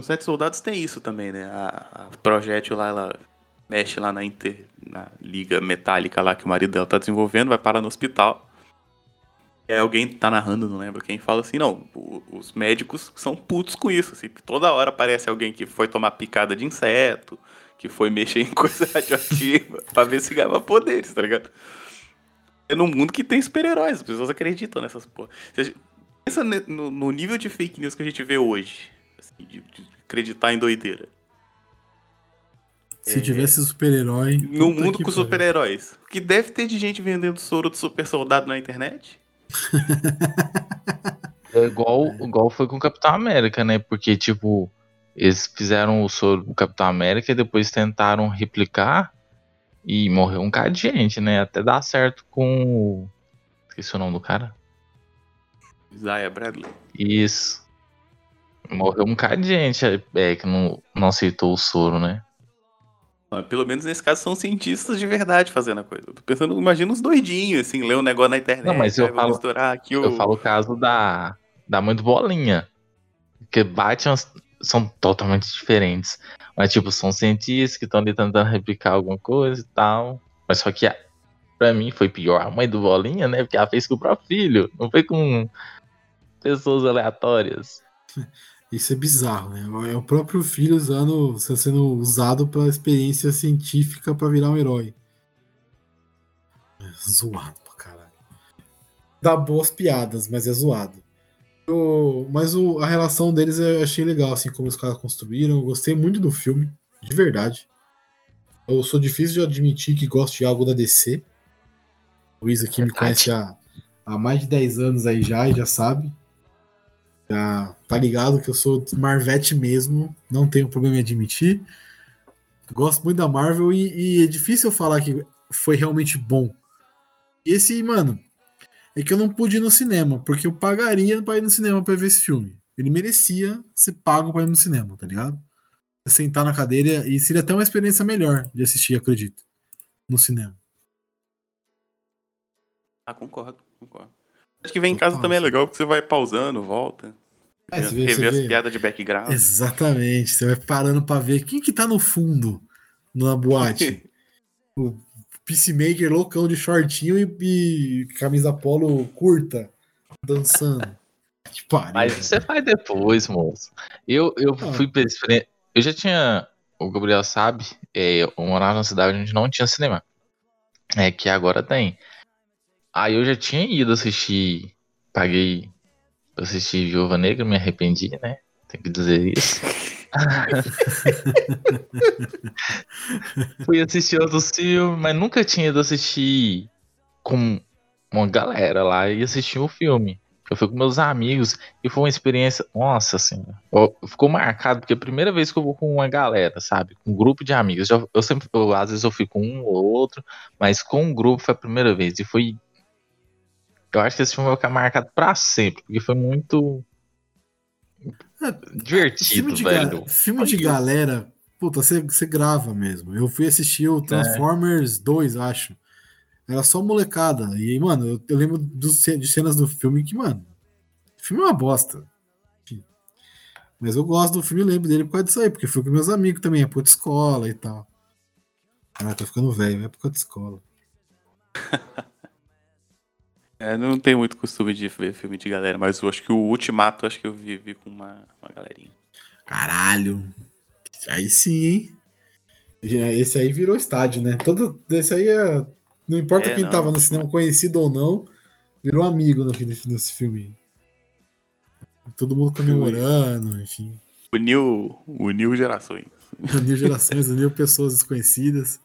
Speaker 2: Os Sete Soldados tem isso também, né? A, a projétil lá, ela mexe lá na, inter, na liga metálica lá que o marido dela tá desenvolvendo, vai parar no hospital. Aí alguém tá narrando, não lembro quem, fala assim, não, os médicos são putos com isso, assim, toda hora aparece alguém que foi tomar picada de inseto, que foi mexer em coisa radioativa, pra ver se ganhava poderes, tá ligado? É num mundo que tem super-heróis, as pessoas acreditam nessas porra. Pensa no, no, nível de fake news que a gente vê hoje, de, de acreditar em doideira.
Speaker 1: Se é... tivesse super-herói.
Speaker 2: No mundo com super-heróis. O que deve ter de gente vendendo soro de super soldado na internet?
Speaker 3: É igual, igual foi com o Capitão América, né? Porque, tipo, eles fizeram o soro do Capitão América e depois tentaram replicar e morreu um cara de gente, né? Até dar certo com o. Esqueci o nome do cara.
Speaker 2: Isaiah Bradley.
Speaker 3: Isso. Morreu um cara de gente é, que não, não aceitou o soro, né?
Speaker 2: Ah, Pelo menos nesse caso são cientistas de verdade fazendo a coisa. Eu tô pensando, imagina os doidinhos, assim, ler um negócio na internet.
Speaker 3: Não, mas eu
Speaker 2: vou
Speaker 3: falo-
Speaker 2: misturar aqui o...
Speaker 3: Eu falo o caso da, da mãe do Bolinha. Porque Batman são totalmente diferentes. Mas, tipo, são cientistas que estão ali tentando replicar alguma coisa e tal. Mas só que, a- pra mim, foi pior a mãe do Bolinha, né? Porque ela fez com o próprio filho. Não foi com pessoas aleatórias.
Speaker 1: Isso é bizarro, né? É o próprio filho usando, sendo usado pela experiência científica pra virar um herói. É zoado pra caralho. Dá boas piadas, mas é zoado. O- mas o- a relação deles eu achei legal, assim, como os caras construíram. Eu gostei muito do filme, de verdade. Eu sou difícil de admitir que gosto de algo da DC. O Luiz aqui me conhece há, há mais de 10 anos aí já e já sabe. Já tá ligado que eu sou Marvete mesmo, não tenho problema em admitir. Gosto muito da Marvel e, e é difícil eu falar que foi realmente bom. E esse, mano, é que eu não pude ir no cinema, porque eu pagaria pra ir no cinema pra ver esse filme. Ele merecia ser pago pra ir no cinema, tá ligado? Sentar na cadeira e seria até uma experiência melhor de assistir, acredito, no cinema.
Speaker 2: Ah, concordo, concordo. Acho que vem em casa também é legal, porque você vai pausando, volta.
Speaker 1: É, você vê-
Speaker 2: rever as
Speaker 1: vê-
Speaker 2: piadas de background.
Speaker 1: Exatamente, você vai parando pra ver quem que tá no fundo na boate. o Peacemaker loucão de shortinho e, e camisa polo curta, dançando. Que pariu.
Speaker 3: Mas
Speaker 1: velho.
Speaker 3: você faz depois, moço. Eu, eu
Speaker 1: Ah.
Speaker 3: fui pra. Eu já tinha. O Gabriel sabe, é, eu morava numa cidade onde não tinha cinema. É que agora tem. Aí eu já tinha ido assistir. Paguei pra assistir Viúva Negra, me arrependi, né? Tem que dizer isso. Fui assistir outros filmes, mas nunca tinha ido assistir com uma galera lá e assistir um filme. Eu fui com meus amigos e foi uma experiência, nossa senhora, ó, ficou marcado porque é a primeira vez que eu vou com uma galera, sabe? Com um grupo de amigos. Eu sempre, eu, às vezes eu fui com um ou outro, mas com um grupo foi a primeira vez e foi. Eu acho que esse filme vai ficar marcado pra sempre, porque foi muito
Speaker 1: É,
Speaker 3: divertido,
Speaker 1: filme de,
Speaker 3: velho.
Speaker 1: ga- filme de galera, puta, você, você grava mesmo. Eu fui assistir
Speaker 3: É.
Speaker 1: o Transformers 2, acho. Era só molecada. E, mano, eu, eu lembro dos, de cenas do filme que, mano, o filme é uma bosta. Mas eu gosto do filme e lembro dele por causa disso aí, porque fui com meus amigos também, época de escola e tal. Ah, tô ficando velho, época de escola.
Speaker 2: É, não tenho muito costume de ver filme de galera, mas eu acho que o Ultimato, acho que eu vi, vi com uma, uma galerinha.
Speaker 1: Caralho. Aí sim, hein? Esse aí virou estádio, né? Todo, esse aí é. Não importa
Speaker 2: É,
Speaker 1: quem
Speaker 2: não.
Speaker 1: tava no cinema, conhecido ou não, virou amigo no, nesse, nesse filme. Todo mundo comemorando, enfim.
Speaker 2: Uniu, uniu gerações.
Speaker 1: Uniu gerações, uniu pessoas desconhecidas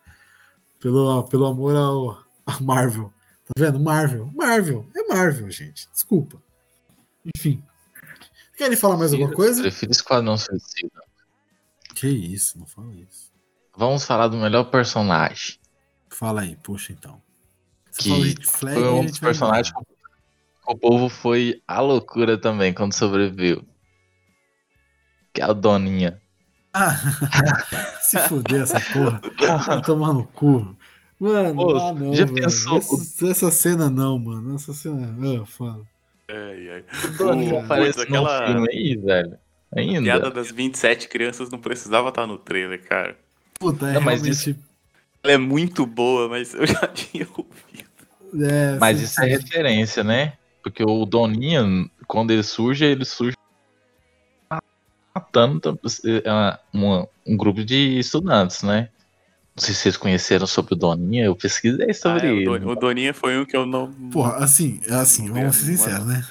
Speaker 1: pelo, pelo amor ao, a Marvel. Tá vendo? Marvel. Marvel. É Marvel, gente. Desculpa. Enfim. Querem falar mais alguma coisa?
Speaker 3: Prefiro Esquadrão Suicida.
Speaker 1: Que isso, não fala isso.
Speaker 3: Vamos falar do melhor personagem.
Speaker 1: Fala aí, puxa então. Você
Speaker 3: Que
Speaker 1: Flag,
Speaker 3: Foi um dos personagens que o povo foi a loucura também quando sobreviveu. Que é a Doninha.
Speaker 1: Ah, se fuder essa porra. Vai tomar no cu. Mano,
Speaker 3: Pô,
Speaker 1: ah, não,
Speaker 3: já
Speaker 1: velho.
Speaker 3: pensou?
Speaker 1: Essa, essa cena não, mano. Essa cena. Ah, fala.
Speaker 2: Ai, ai.
Speaker 3: Doninha
Speaker 2: Putz,
Speaker 3: aparece
Speaker 2: aquela-
Speaker 3: filme aí, velho. Ainda.
Speaker 2: Piada das 27 crianças não precisava estar no trailer, cara.
Speaker 1: Puta, é
Speaker 3: Não, mas
Speaker 1: realmente.
Speaker 2: Ela é muito boa, mas eu já tinha ouvido.
Speaker 1: é,
Speaker 3: Mas
Speaker 1: sim,
Speaker 3: isso é
Speaker 1: sim.
Speaker 3: referência, né? Porque o Doninha, quando ele surge, ele surge matando é, uma- um grupo de estudantes, né? Não sei se vocês conheceram sobre o Doninha, eu pesquisei
Speaker 2: Ah,
Speaker 3: sobre
Speaker 2: é, o,
Speaker 3: ele.
Speaker 2: Don- o Doninha foi um que eu não.
Speaker 1: Porra, assim, assim, vamos ser sinceros, né?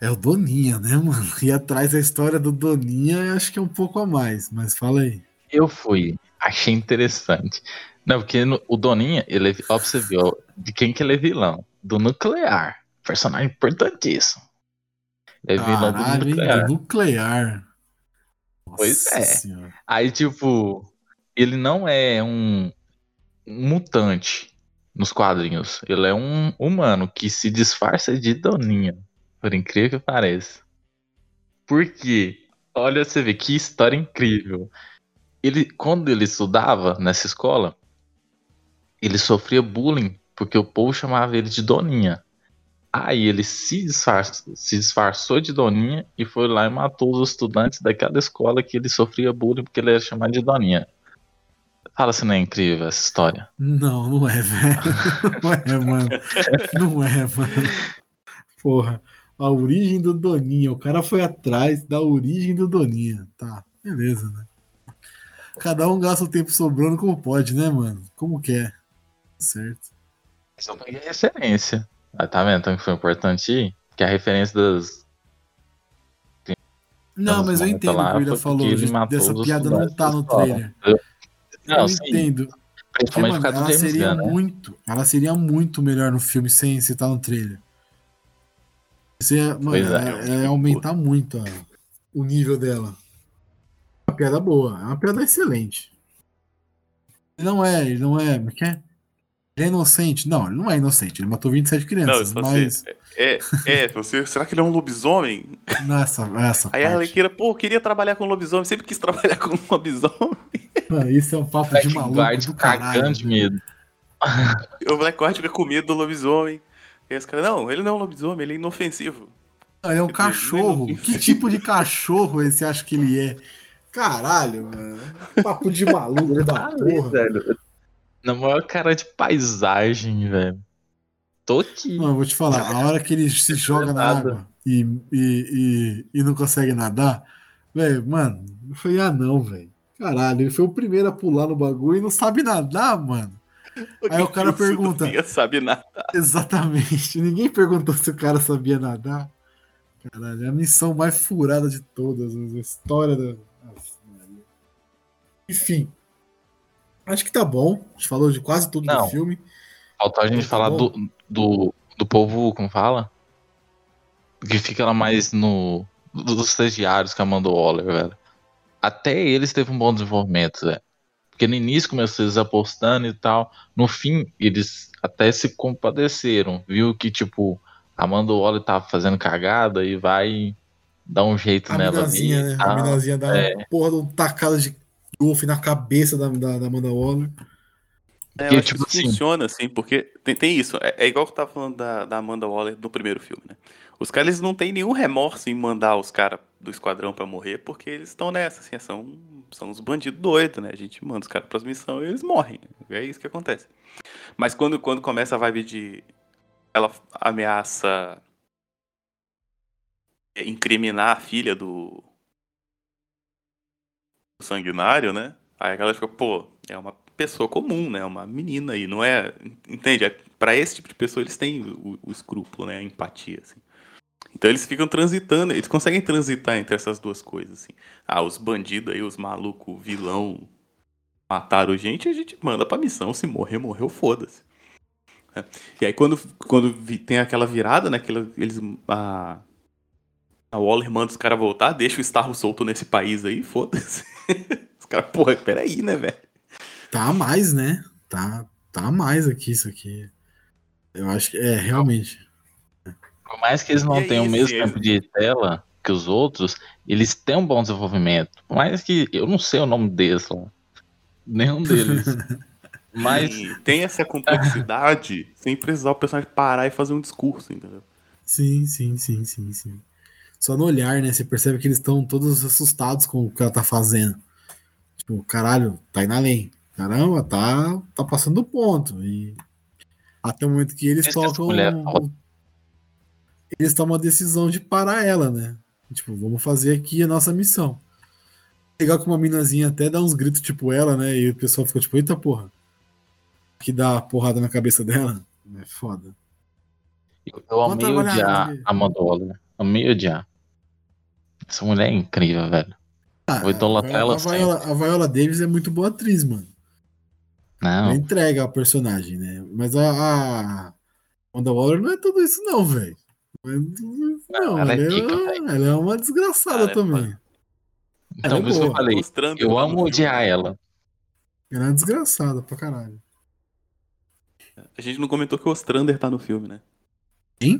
Speaker 1: É o Doninha, né, mano? E atrás da história do Doninha, eu acho que é um pouco a mais, mas fala aí.
Speaker 3: Eu fui, achei interessante. Não, porque no- o Doninha, ele é, ó, você ver, ó, de quem que ele é vilão? Do Nuclear. Personagem importantíssimo. É vilão do
Speaker 1: Caralho, hein,
Speaker 3: nuclear.
Speaker 1: do nuclear.
Speaker 3: Pois
Speaker 1: Nossa
Speaker 3: é.
Speaker 1: Senhora.
Speaker 3: Aí, tipo, ele não é um mutante nos quadrinhos. Ele é um humano que se disfarça de Doninha. Por incrível que pareça. Por quê? Olha, você vê que história incrível. Ele, quando ele estudava nessa escola, ele sofria bullying porque o povo chamava ele de Doninha. Aí ele se se disfarçou de Doninha e foi lá e matou os estudantes daquela escola que ele sofria bullying porque ele era chamado de Doninha. Fala se não é incrível essa história.
Speaker 1: Não, não é, velho. Não é, mano. Não é, mano. Porra. A origem do Doninha. O cara foi atrás da origem do Doninha. Tá, beleza, né? Cada um gasta o tempo sobrando como pode, né, mano? Como quer. Certo.
Speaker 3: Só peguei referência. Ah, tá vendo? Então que foi importante ir? Que a referência das.
Speaker 1: Não,
Speaker 3: das
Speaker 1: mas eu entendo o que o William
Speaker 3: foi
Speaker 1: falou.
Speaker 3: matou
Speaker 1: Dessa piada não tá no trailer.
Speaker 3: Não,
Speaker 1: eu
Speaker 3: sim.
Speaker 1: entendo. Porque, mano, ela
Speaker 3: James
Speaker 1: seria
Speaker 3: né?
Speaker 1: muito. Ela seria muito melhor no filme sem se tá no trailer. Ia, mano,
Speaker 3: é.
Speaker 1: ela- ela ia aumentar muito a- o nível dela. É uma piada boa, é uma piada excelente. Ele não é, ele não é. Como é que é? Ele é inocente. Não, ele não é inocente. Ele matou 27
Speaker 2: Não,
Speaker 1: crianças,
Speaker 2: você,
Speaker 1: mas
Speaker 2: é, é, você, será que ele é um lobisomem?
Speaker 1: nessa, essa
Speaker 2: Aí a
Speaker 1: parte.
Speaker 2: Arlequina, pô, queria trabalhar com lobisomem, sempre quis trabalhar com lobisomem.
Speaker 1: Mano, isso é um papo de maluco
Speaker 3: Blackguard
Speaker 1: do caralho.
Speaker 3: cagando de medo.
Speaker 2: O Blackguard fica com medo do lobisomem. E os caras, não, ele não é um lobisomem, ele é inofensivo.
Speaker 1: Não, ele é um
Speaker 2: Quer dizer,
Speaker 1: cachorro.
Speaker 2: nem-
Speaker 1: Que tipo de cachorro esse acha que ele é? Caralho, mano. Papo de maluco da
Speaker 3: Ah,
Speaker 1: porra.
Speaker 3: velho. Na maior cara de paisagem, velho. Tô aqui.
Speaker 1: Mano, vou te falar, a hora que ele se joga na
Speaker 3: nada.
Speaker 1: água e, e, e, e não consegue nadar, velho, mano, falei, ah não, velho. Caralho, ele foi o primeiro a pular no bagulho e não sabe nadar, mano. Aí o cara pergunta.
Speaker 2: Ninguém sabe nada.
Speaker 1: Exatamente. Ninguém perguntou se o cara sabia nadar. Caralho, é a missão mais furada de todas, a história da. Nossa. Enfim. Acho que tá bom. A gente falou de quase tudo
Speaker 3: Não.
Speaker 1: do filme.
Speaker 3: Faltou a gente
Speaker 1: Tá
Speaker 3: falar
Speaker 1: bom.
Speaker 3: do, do, do povo, como fala? Que fica lá mais no. Dos estagiários que Amanda Waller, velho. Até eles teve um bom desenvolvimento, velho. Porque no início começou eles apostando e tal. No fim, eles até se compadeceram. Viu que, tipo, a Amanda Waller tava fazendo cagada e vai dar um jeito
Speaker 1: A
Speaker 3: nela ali.
Speaker 1: né? A minazinha dá
Speaker 3: é.
Speaker 1: uma porra de um tacada de golfe na cabeça da, da, da Amanda Waller.
Speaker 2: É,
Speaker 3: Porque,
Speaker 2: eu acho
Speaker 3: tipo
Speaker 2: que isso
Speaker 3: assim-
Speaker 2: funciona, assim, porque tem, tem isso. É, é igual que eu tava falando da, da Amanda Waller no primeiro filme, né? Os caras eles não têm nenhum remorso em mandar os caras do esquadrão pra morrer, porque eles estão nessa, assim, são, são uns bandidos doidos, né? A gente manda os caras pras missões e eles morrem. É isso que acontece. Mas quando, quando começa a vibe de. Ela ameaça incriminar a filha do, sanguinário, né? Aí a galera fica, pô, é uma pessoa comum, né? Uma menina aí, não é. Entende? É, pra esse tipo de pessoa eles têm o, o escrúpulo, né? A empatia, assim. Então eles ficam transitando, eles conseguem transitar entre essas duas coisas, assim. Ah, os bandidos aí, os malucos, vilão, mataram gente, a gente manda pra missão. Se morrer, morreu, foda-se. É. E aí quando, quando tem aquela virada, né? Eles. A, a Waller manda os caras voltar, deixa o Starro solto nesse país aí, foda-se. Os caras, porra, peraí, né, velho?
Speaker 1: Tá mais, né? Tá, tá mais aqui, isso aqui. Eu acho que é, realmente.
Speaker 3: Por mais que eles não
Speaker 2: E aí,
Speaker 3: tenham o mesmo
Speaker 2: se
Speaker 3: tempo de tela que os outros, eles têm um bom desenvolvimento. Por mais que eu não sei o nome deles. Nenhum deles. Mas
Speaker 2: Tem, tem essa complexidade sem precisar o personagem parar e fazer um discurso, entendeu?
Speaker 1: Sim, sim, sim, sim, sim. Só no olhar, né? Você percebe que eles estão todos assustados com o que ela tá fazendo. Tipo, caralho, tá indo além. Caramba, tá, tá passando do ponto. E até o momento que eles
Speaker 3: que essa
Speaker 1: tocam.
Speaker 3: mulher é.
Speaker 1: Eles tomam a decisão de parar ela, né? Tipo, vamos fazer aqui a nossa missão. Legal que uma minazinha até dá uns gritos tipo ela, né? E o pessoal fica tipo, eita porra. Que dá porrada na cabeça dela. É foda.
Speaker 3: eu amei odiar
Speaker 1: né?
Speaker 3: a Amanda Waller. Amei odiar. Essa mulher é incrível, velho.
Speaker 1: Ah,
Speaker 3: Vou idolatrar
Speaker 1: a,
Speaker 3: ela
Speaker 1: a, Viola, a Viola Davis é muito boa atriz, mano. Ela
Speaker 3: Não,
Speaker 1: entrega a personagem, né? Mas a, a Wanda Waller não é tudo isso, não, velho. Não,
Speaker 3: ela é
Speaker 1: ela,
Speaker 3: pica,
Speaker 1: é, ela é uma desgraçada
Speaker 2: Ela é
Speaker 1: também.
Speaker 3: Então,
Speaker 1: é
Speaker 3: por isso que eu falei,
Speaker 2: Mostrando
Speaker 3: eu amo odiar ela.
Speaker 1: Ela é uma desgraçada pra caralho.
Speaker 2: A gente não comentou que o Ostrander tá no filme, né?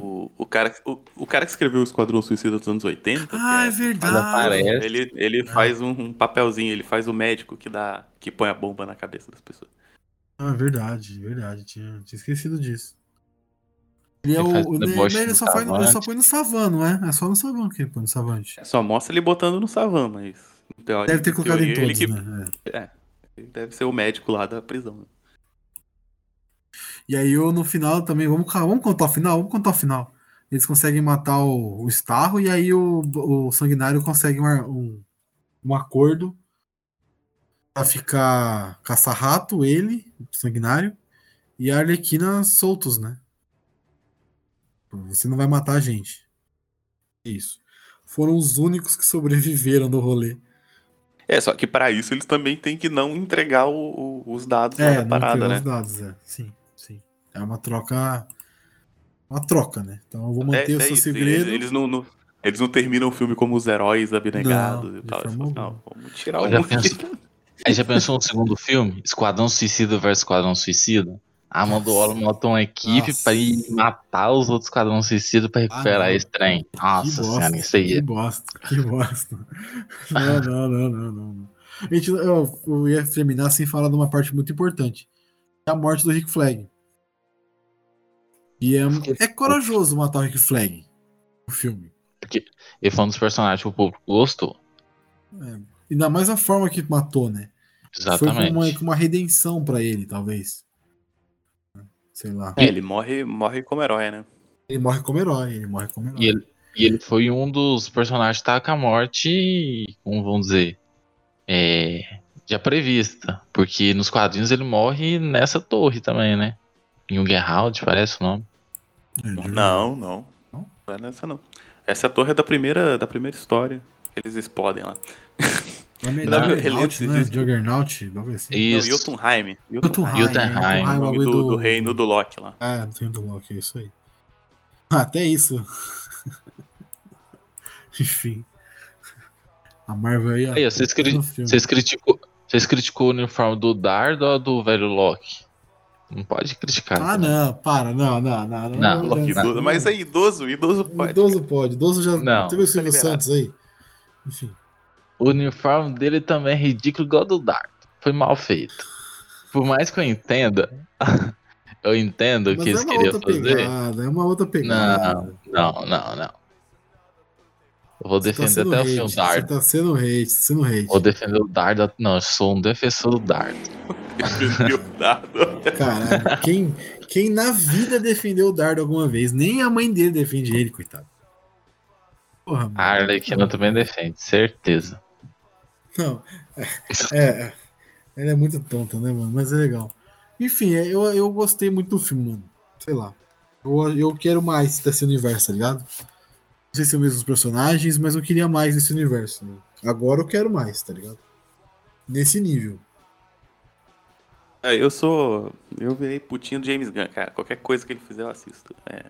Speaker 2: O, o, cara, o, o cara que escreveu o Esquadrão Suicida dos anos 80.
Speaker 1: Ah, é
Speaker 2: que
Speaker 1: verdade.
Speaker 2: Ele, ele faz um, um papelzinho, ele faz o médico que dá. que põe a bomba na cabeça das pessoas.
Speaker 1: Ah, verdade, verdade. Tinha, tinha esquecido disso. Ele é o.
Speaker 3: o
Speaker 1: Ele, ele só faz, ele só põe no Savan, não é? É só no Savan que ele põe no Savante.
Speaker 2: Só mostra ele botando no savan, mas. teoria-
Speaker 1: Deve ter colocado em todos,
Speaker 2: ele que-
Speaker 1: né? É.
Speaker 2: Ele deve ser o médico lá da prisão. né?
Speaker 1: E aí eu no final também, vamos, vamos contar o final? Vamos contar o final. Eles conseguem matar o, o Starro e aí o, o Sanguinário consegue um, um, um acordo pra ficar caça-rato, ele, o Sanguinário, e a Arlequina soltos, né? Você não vai matar a gente. Isso. Foram os únicos que sobreviveram do rolê.
Speaker 2: É, só que para isso eles também têm que não entregar o- o- os dados
Speaker 1: É,
Speaker 2: da
Speaker 1: não
Speaker 2: parada, né?
Speaker 1: os dados, é. Sim, sim. É uma troca. Uma troca, né? Então eu vou
Speaker 2: É,
Speaker 1: manter o
Speaker 2: é
Speaker 1: seu
Speaker 2: isso,
Speaker 1: segredo.
Speaker 2: Eles, eles não, não- eles não terminam o filme como os heróis abnegados
Speaker 1: Não,
Speaker 2: e tal. Eles falam, não, vamos tirar
Speaker 3: pensa- Aí já pensou no segundo filme? Esquadrão Suicida versus Esquadrão Suicida? A Amanda
Speaker 1: Nossa.
Speaker 3: Waller montou uma equipe pra ir matar os outros Esquadrão Suicida pra recuperar
Speaker 1: não.
Speaker 3: esse trem. Nossa
Speaker 1: bosta,
Speaker 3: senhora, isso aí.
Speaker 1: Que bosta, que bosta. Não, não, não, não, não. não. Gente, eu, eu ia terminar sem falar de uma parte muito importante. É a morte do Rick Flag. E é, é corajoso matar o Rick Flag no filme.
Speaker 3: Ele foi um dos personagens que o público gostou.
Speaker 1: Ainda mais a forma que matou, né? Foi
Speaker 3: Exatamente.
Speaker 1: com uma, uma redenção pra ele, talvez. Sei lá.
Speaker 2: É, ele morre, morre como herói, né?
Speaker 1: Ele morre como herói, ele morre como herói.
Speaker 3: E ele, e ele foi um dos personagens que tá com a morte, como vamos dizer, é, já prevista. Porque nos quadrinhos ele morre nessa torre também, né? Junggerhaut, parece o nome.
Speaker 1: É,
Speaker 2: não. Não?
Speaker 1: Não
Speaker 2: é nessa não. Essa torre é da primeira, da primeira história. Eles explodem lá.
Speaker 1: É
Speaker 2: Não,
Speaker 1: Juggernaut,
Speaker 2: ele-
Speaker 1: né? Juggernaut, bagulho assim.
Speaker 3: Isso.
Speaker 2: Não, Jotunheim.
Speaker 1: Jotunheim,
Speaker 3: Jotunheim,
Speaker 1: Jotunheim,
Speaker 2: O nome do, do reino do Loki lá.
Speaker 1: Ah, não tem do Loki, é isso aí. Até isso. Enfim. A Marvel aí, ó.
Speaker 3: Aí, vocês, cri- vocês criticou, vocês criticou o uniforme do Dardo ou do velho Loki? Não pode criticar.
Speaker 1: Ah,
Speaker 3: também.
Speaker 1: não, para, não, não, não.
Speaker 3: Não,
Speaker 2: Loki
Speaker 3: não.
Speaker 2: idoso. Mas é idoso, idoso pode.
Speaker 1: Idoso pode, idoso já
Speaker 3: Não,
Speaker 1: teve o Silvio
Speaker 2: tá.
Speaker 1: Santos aí. Enfim.
Speaker 3: O uniforme dele também é ridículo igual ao do Dardo. Foi mal feito. Por mais que eu entenda, eu entendo o
Speaker 1: Mas
Speaker 3: que
Speaker 1: é
Speaker 3: eles
Speaker 1: uma
Speaker 3: queriam
Speaker 1: outra
Speaker 3: fazer.
Speaker 1: pegada, é uma outra pegada.
Speaker 3: Não, não, não. Eu vou
Speaker 1: Você tá
Speaker 3: defender
Speaker 1: sendo
Speaker 3: até o fim o
Speaker 1: Você
Speaker 3: Dardo.
Speaker 1: tá sendo hate, sendo hate.
Speaker 3: Vou defender o Dardo. Não, eu sou um defensor do Dardo.
Speaker 2: Defendeu o dado.
Speaker 1: Caralho, quem, quem na vida defendeu o Dardo alguma vez? Nem a mãe dele defende ele, coitado. Porra, mano.
Speaker 3: A Arlequina também defende, certeza.
Speaker 1: Não, é, é. Ela é muito tonta, né, mano? Mas é legal. Enfim, é, eu, eu gostei muito do filme, mano. Sei lá. Eu, eu quero mais desse universo, tá ligado? Não sei se são os mesmos personagens, mas eu queria mais desse universo. né? Agora eu quero mais, tá ligado? Nesse nível.
Speaker 2: É, eu sou. Eu virei putinho do James Gunn, cara. Qualquer coisa que ele fizer eu assisto. É.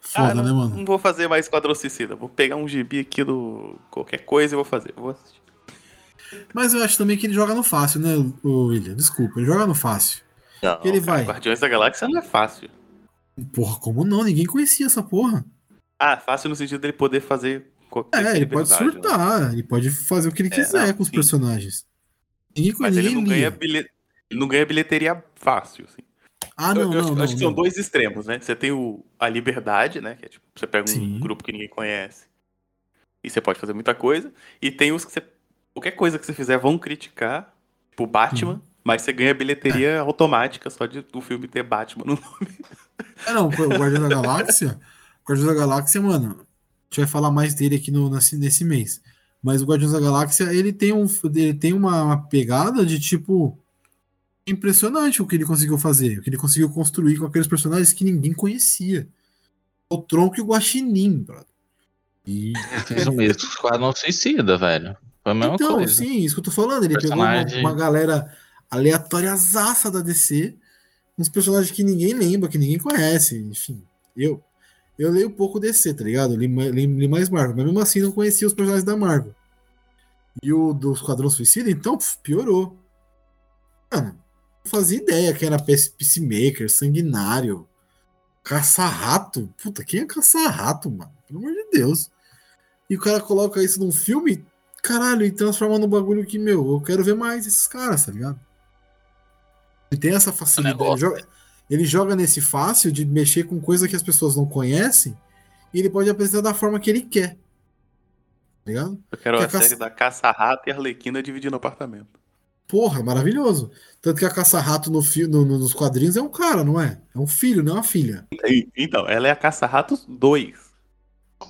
Speaker 1: Foda,
Speaker 2: Ah, não,
Speaker 1: né, mano?
Speaker 2: Não vou fazer mais Esquadrão Suicida. Vou pegar um gibi aqui do. Qualquer coisa e vou fazer. Vou assistir.
Speaker 1: Mas eu acho também que ele joga no fácil, né, o William? Desculpa, ele joga no fácil.
Speaker 2: Não,
Speaker 1: Ele
Speaker 2: cara,
Speaker 1: vai.
Speaker 2: Guardiões da Galáxia não é fácil.
Speaker 1: Porra, como não? Ninguém conhecia essa porra.
Speaker 2: Ah, fácil no sentido dele poder fazer
Speaker 1: É, ele pode
Speaker 2: né?
Speaker 1: surtar, ele pode fazer o que ele
Speaker 2: É,
Speaker 1: quiser
Speaker 2: não,
Speaker 1: com os
Speaker 2: sim.
Speaker 1: personagens. Ninguém
Speaker 2: Mas ele não, ganha ele não ganha bilheteria fácil, assim.
Speaker 1: Ah,
Speaker 2: Eu-
Speaker 1: não,
Speaker 2: eu,
Speaker 1: não,
Speaker 2: acho,
Speaker 1: não.
Speaker 2: acho que são
Speaker 1: não.
Speaker 2: dois extremos, né? Você tem o, a liberdade, né? Que é tipo, você pega um
Speaker 1: Sim.
Speaker 2: grupo que ninguém conhece e você pode fazer muita coisa. E tem os que você. Qualquer coisa que você fizer vão criticar, tipo Batman, mas você ganha bilheteria automática só de o filme ter Batman no nome.
Speaker 1: É, não, o Guardião da Galáxia. O Guardião da Galáxia, mano. A gente vai falar mais dele aqui no, nesse, nesse mês. Mas o Guardião da Galáxia, ele tem, um, ele tem uma, uma pegada de tipo. Impressionante o que ele conseguiu fazer. O que ele conseguiu construir com aqueles personagens que ninguém conhecia. O Tronco e o Guaxinim, brother. E
Speaker 3: Fiz o mesmo com o Esquadrão Suicida, velho.
Speaker 1: Então,
Speaker 3: coisa.
Speaker 1: sim, isso que eu tô falando. Ele pegou uma,
Speaker 3: Personagem-
Speaker 1: uma galera aleatóriazaça da DC, uns personagens que ninguém lembra, que ninguém conhece, enfim. Eu, eu leio pouco DC, tá ligado? Eu li, li- li mais Marvel, mas mesmo assim não conhecia os personagens da Marvel. E o do Esquadrão Suicida, então, pf, piorou. Mano, não fazia ideia que era Peace- Peacemaker, Sanguinário, Caça-Rato. Puta, quem é Caça-Rato, mano? Pelo amor de Deus. E o cara coloca isso num filme, caralho, e transforma num bagulho que, meu, eu quero ver mais esses caras, tá ligado? Ele tem essa facilidade. Ele joga, ele joga nesse fácil de mexer com coisa que as pessoas não conhecem e ele pode apresentar da forma que ele quer. Tá ligado?
Speaker 2: Eu quero
Speaker 1: Que
Speaker 2: a
Speaker 1: a caça-
Speaker 2: série da Caça-Rato e Arlequina dividindo apartamento.
Speaker 1: Porra, maravilhoso. Tanto que a Caça-Rato no, fi- no- no- nos quadrinhos é um cara, não é? É um filho, não é uma filha.
Speaker 2: Então, ela é a Caça-Rato 2.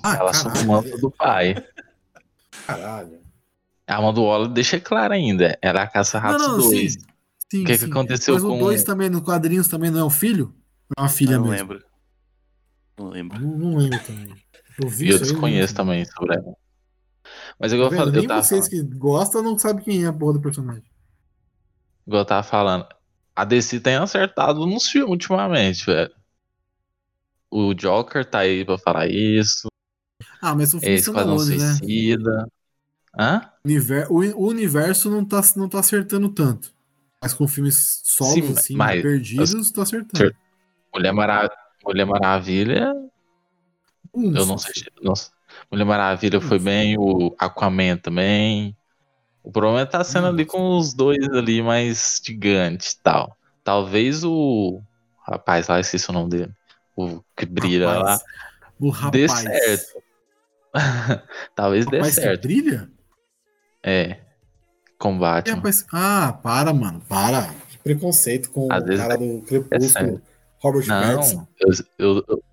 Speaker 1: Ah,
Speaker 3: Ela só
Speaker 1: caralho.
Speaker 3: manto do pai.
Speaker 1: caralho.
Speaker 3: A Amanda Waller deixa claro ainda. Era a Caça-Ratos
Speaker 1: Não, não,
Speaker 3: 2.
Speaker 1: sim. Sim,
Speaker 3: O que que
Speaker 1: sim.
Speaker 3: aconteceu
Speaker 1: Mas
Speaker 3: com-
Speaker 1: o 2 também, nos quadrinhos também não é um filho? Não é uma filha
Speaker 2: não
Speaker 1: mesmo?
Speaker 2: lembro. Não lembro.
Speaker 1: Não, não lembro também. Eu vi
Speaker 3: E eu desconheço
Speaker 1: não
Speaker 3: também sobre ela. Mas igual
Speaker 1: Tá
Speaker 3: eu, falei, eu tava
Speaker 1: vocês
Speaker 3: falando,
Speaker 1: que gostam não sabem quem é a porra do personagem.
Speaker 3: igual eu tava falando. A DC tem acertado nos filmes ultimamente, velho. O Joker tá aí pra falar isso.
Speaker 1: Ah, mas são
Speaker 3: É
Speaker 1: filmes
Speaker 3: Esquadrão
Speaker 1: né?
Speaker 3: Hã?
Speaker 1: O, o universo não tá, não tá acertando tanto. Mas com filmes solos,
Speaker 3: Sim,
Speaker 1: assim,
Speaker 3: mas-
Speaker 1: perdidos, tá acertando.
Speaker 3: Cer- Mulher, Mara... Mulher Maravilha.
Speaker 1: Um
Speaker 3: Eu não sei. se- Nossa. Mulher Maravilha foi bem. O Aquaman também. O problema tá sendo ali com os dois ali mais gigantes e tal. Talvez o. Rapaz, lá esqueci o nome dele. O que brilha lá.
Speaker 1: Rapaz, O
Speaker 3: Dê
Speaker 1: rapaz.
Speaker 3: certo. Talvez dê
Speaker 1: Rapaz que
Speaker 3: certo.
Speaker 1: brilha?
Speaker 3: É. Com
Speaker 1: É, rapaz... Ah, para, mano. Para. Que preconceito com
Speaker 3: Às
Speaker 1: o
Speaker 3: vezes
Speaker 1: cara
Speaker 3: é-
Speaker 1: do
Speaker 3: é
Speaker 1: Crepúsculo.
Speaker 3: sério.
Speaker 1: Robert Pattinson.
Speaker 3: Eu, eu, eu,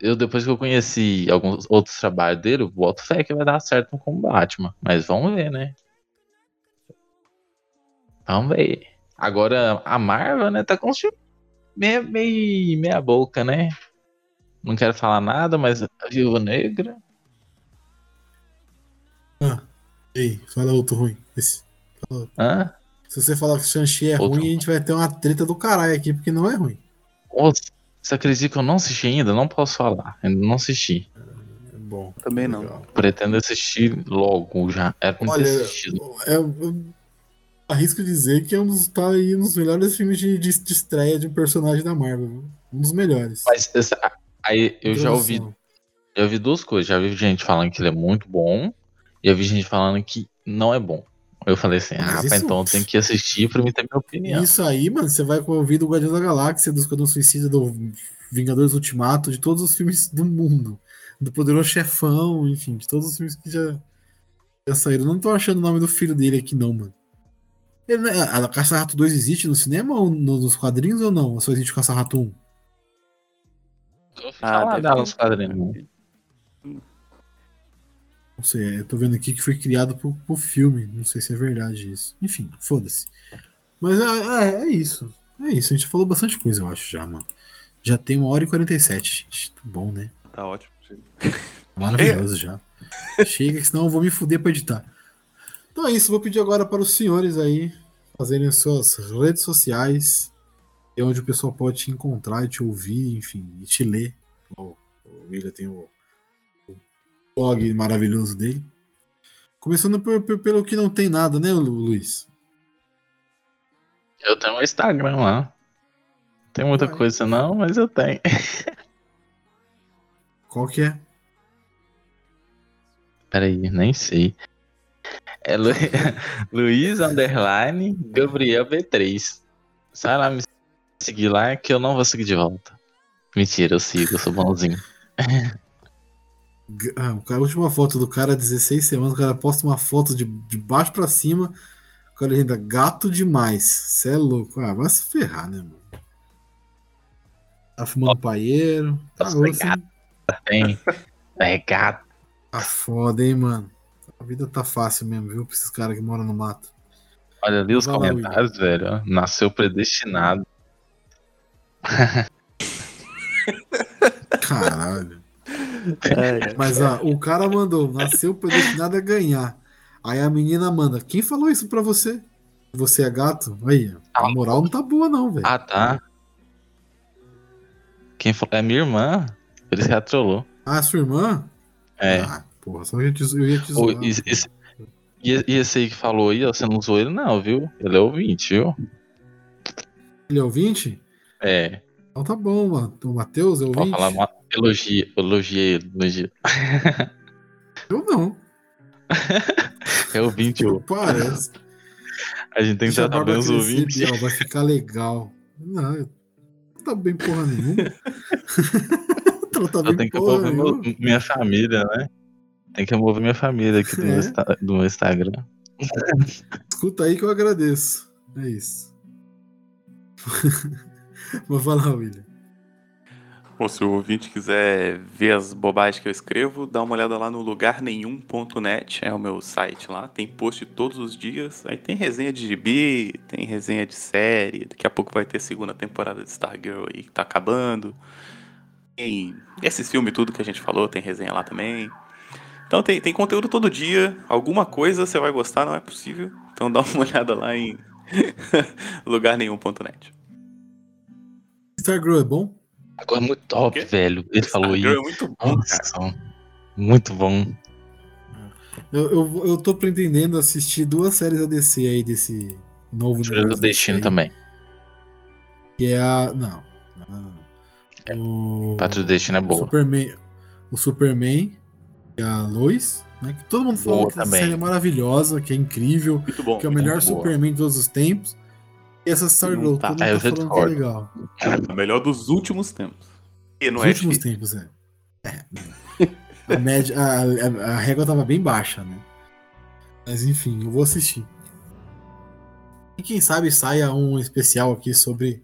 Speaker 3: eu, depois que eu conheci alguns outros trabalhos dele, eu boto fé que vai dar certo com o Batman. Mas vamos ver, né? Vamos ver. Agora, a Marvel, né, tá com os filmes meia, meia, meia boca, né? Não quero falar nada, mas a Viúva Negra.
Speaker 1: Ei, fala outro ruim. Esse.
Speaker 3: Hã?
Speaker 1: Se você falar que Shang-Chi é
Speaker 3: Outro.
Speaker 1: ruim, a gente vai ter uma treta do caralho aqui, porque não é ruim.
Speaker 3: Nossa, você acredita que eu não assisti ainda? Não posso falar. Ainda não assisti.
Speaker 1: É bom.
Speaker 2: Também não.
Speaker 1: Legal.
Speaker 3: Pretendo assistir logo já. Era pra me ter
Speaker 1: Olha,
Speaker 3: assistido.
Speaker 1: É, eu arrisco dizer que é um dos, tá aí nos melhores filmes de, de, de estreia de um personagem da Marvel. Um dos melhores.
Speaker 3: Mas essa- aí eu já ouvi
Speaker 1: Introdução.
Speaker 3: Já vi duas coisas. Já vi gente falando que ele é muito bom. E eu vi gente falando que não é bom. Eu falei assim,
Speaker 1: Mas
Speaker 3: ah, rapaz,
Speaker 1: isso-
Speaker 3: então eu tenho que assistir pra me ter minha opinião.
Speaker 1: Isso aí, mano, você vai ouvir do Guardiões da Galáxia, do Esquadrão Suicida, do Vingadores Ultimato, de todos os filmes do mundo. Do Poderoso Chefão, enfim, de todos os filmes que já, já saíram. Não tô achando o nome do filho dele aqui, não, mano. Ele, é- a Caça-Rato 2 existe no cinema ou no- nos quadrinhos ou não? Ou só existe o Caça-Rato 1?
Speaker 3: Eu fui
Speaker 2: Ah, deve ter-
Speaker 3: nos quadrinhos.
Speaker 1: Não sei, eu tô vendo aqui que foi criado pro, pro filme. Não sei se é verdade isso. Enfim, foda-se. Mas é, é, é isso. É isso, a gente falou bastante coisa, eu acho, já, mano. Já tem uma hora e 47, gente. Tá bom, né?
Speaker 2: Tá ótimo.
Speaker 1: Maravilhoso já. Chega, senão eu vou me fuder pra editar. Então é isso, vou pedir agora para os senhores aí fazerem as suas redes sociais, e onde o pessoal pode te encontrar e te ouvir, enfim, e te ler. O, William tem o blog maravilhoso dele. Começando por- por- pelo que não tem nada, né, Lu- Luiz?
Speaker 3: Eu tenho um Instagram lá. Não tem muita
Speaker 1: Ué.
Speaker 3: coisa não, mas eu tenho.
Speaker 1: Qual que é?
Speaker 3: Peraí, nem sei. É Lu... Luiz Underline Gabriel B3. Sai lá me seguir lá que eu não vou seguir de volta. Mentira, eu sigo, eu sou bonzinho.
Speaker 1: Ah, o cara, a última foto do cara, 16 semanas, o cara posta uma foto de, de baixo pra cima, o cara ainda gato demais. Cê é louco. Ah, vai se ferrar, né, mano? Tá fumando paieiro. Tá hein?
Speaker 3: gato. Tem. É gato.
Speaker 1: Tá foda, hein, mano? A vida tá fácil mesmo, viu? Pra esses caras que moram no mato.
Speaker 3: Olha ali os
Speaker 1: Vai lá,
Speaker 3: comentários, velho. Nasceu predestinado.
Speaker 1: Caralho. Mas ó, o cara mandou, nasceu predestinado a ganhar. Aí a menina manda, quem falou isso pra você? Você é gato? Aí, a moral não tá boa, não, velho.
Speaker 3: Ah, tá. Quem falou? É minha irmã. Que ela trollou.
Speaker 1: Ah, sua irmã?
Speaker 3: É.
Speaker 1: Ah, porra, só eu ia te, eu ia te zoar.
Speaker 3: esse, esse- e, e esse aí que falou aí, ó, você não usou ele não, viu? Ele é ouvinte, viu?
Speaker 1: Ele é ouvinte?
Speaker 3: É.
Speaker 1: Então tá bom, mano. O Matheus é
Speaker 3: Pode
Speaker 1: ouvinte?
Speaker 3: falar, ma- elogia, elogia elogia.
Speaker 1: Eu não.
Speaker 3: É ouvinte, ô.
Speaker 1: Parece.
Speaker 3: A gente tem que
Speaker 1: Deixa
Speaker 3: tratar bem os ouvintes.
Speaker 1: Biel, vai ficar legal. Não, eu- não tá bem porra nenhuma.
Speaker 3: Eu
Speaker 1: bem
Speaker 3: tenho que
Speaker 1: porra
Speaker 3: mover
Speaker 1: nenhuma.
Speaker 3: minha família, né? Tem que mover minha família aqui do,
Speaker 1: É.
Speaker 3: meu, do meu Instagram.
Speaker 1: Escuta aí que eu agradeço. É isso. Vou falar, William.
Speaker 2: Bom, se o ouvinte quiser ver as bobagens que eu escrevo, dá uma olhada lá no lugarnenhum.net, é o meu site lá, tem post todos os dias, aí tem resenha de gibi, tem resenha de série, daqui a pouco vai ter segunda temporada de Stargirl aí que tá acabando. Tem esses filmes tudo que a gente falou, tem resenha lá também. Então tem, tem conteúdo todo dia, alguma coisa você vai gostar, não é possível. Então dá uma olhada lá em lugarnenhum.net.
Speaker 1: Stargirl é bom?
Speaker 3: Agora é muito top, velho. Ele falou aí.
Speaker 2: Stargirl é muito bom, cara.
Speaker 3: Muito bom.
Speaker 1: Eu, eu, eu tô pretendendo assistir duas séries da DC aí desse novo
Speaker 3: Júlia do Destino
Speaker 1: aí,
Speaker 3: também.
Speaker 1: Que é a. Não. não. O,
Speaker 3: Pátria do Destino é
Speaker 1: o
Speaker 3: boa.
Speaker 1: Superman. O Superman e a Lois. Né, que todo mundo falou
Speaker 3: Boa
Speaker 1: que essa série é maravilhosa, que é incrível,
Speaker 2: Muito bom.
Speaker 1: que é o melhor. Superman de todos os tempos. E essa Stargirl,
Speaker 2: tá.
Speaker 1: todo mundo
Speaker 3: eu
Speaker 1: tá falando que é legal.
Speaker 2: É o melhor dos últimos tempos. E não
Speaker 1: Nos
Speaker 2: é
Speaker 1: últimos
Speaker 2: difícil.
Speaker 1: tempos, é. É. A, média, a, a, a régua tava bem baixa, né? Mas enfim, eu vou assistir. E quem sabe saia um especial aqui sobre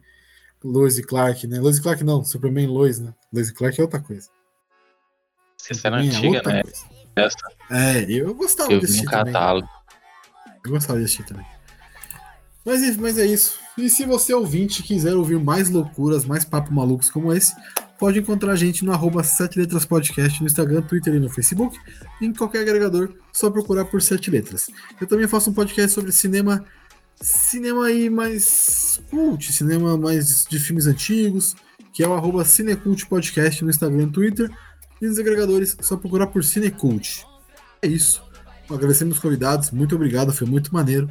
Speaker 1: Lois e Clark, né? Lois e Clark não, Superman e Lois, né? Lois e Clark é outra coisa.
Speaker 3: Essa era
Speaker 1: é
Speaker 3: antiga,
Speaker 1: outra
Speaker 3: né?
Speaker 1: coisa.
Speaker 3: Essa
Speaker 1: É, eu gostava
Speaker 3: eu
Speaker 1: de
Speaker 3: vi no
Speaker 1: também.
Speaker 3: catálogo.
Speaker 1: Eu gostava de assistir também. Mas, enfim, mas é isso. E se você ouvinte quiser ouvir mais loucuras, mais papo malucos como esse, pode encontrar a gente no arroba 7 Letras Podcast no Instagram, Twitter e no Facebook. E em qualquer agregador, só procurar por 7 Letras. Eu também faço um podcast sobre cinema. Cinema aí mais cult, cinema mais de filmes antigos, que é o arroba Cinecult Podcast no Instagram e Twitter. E nos agregadores, só procurar por Cinecult. É isso. Agradecemos os convidados, muito obrigado, foi muito maneiro.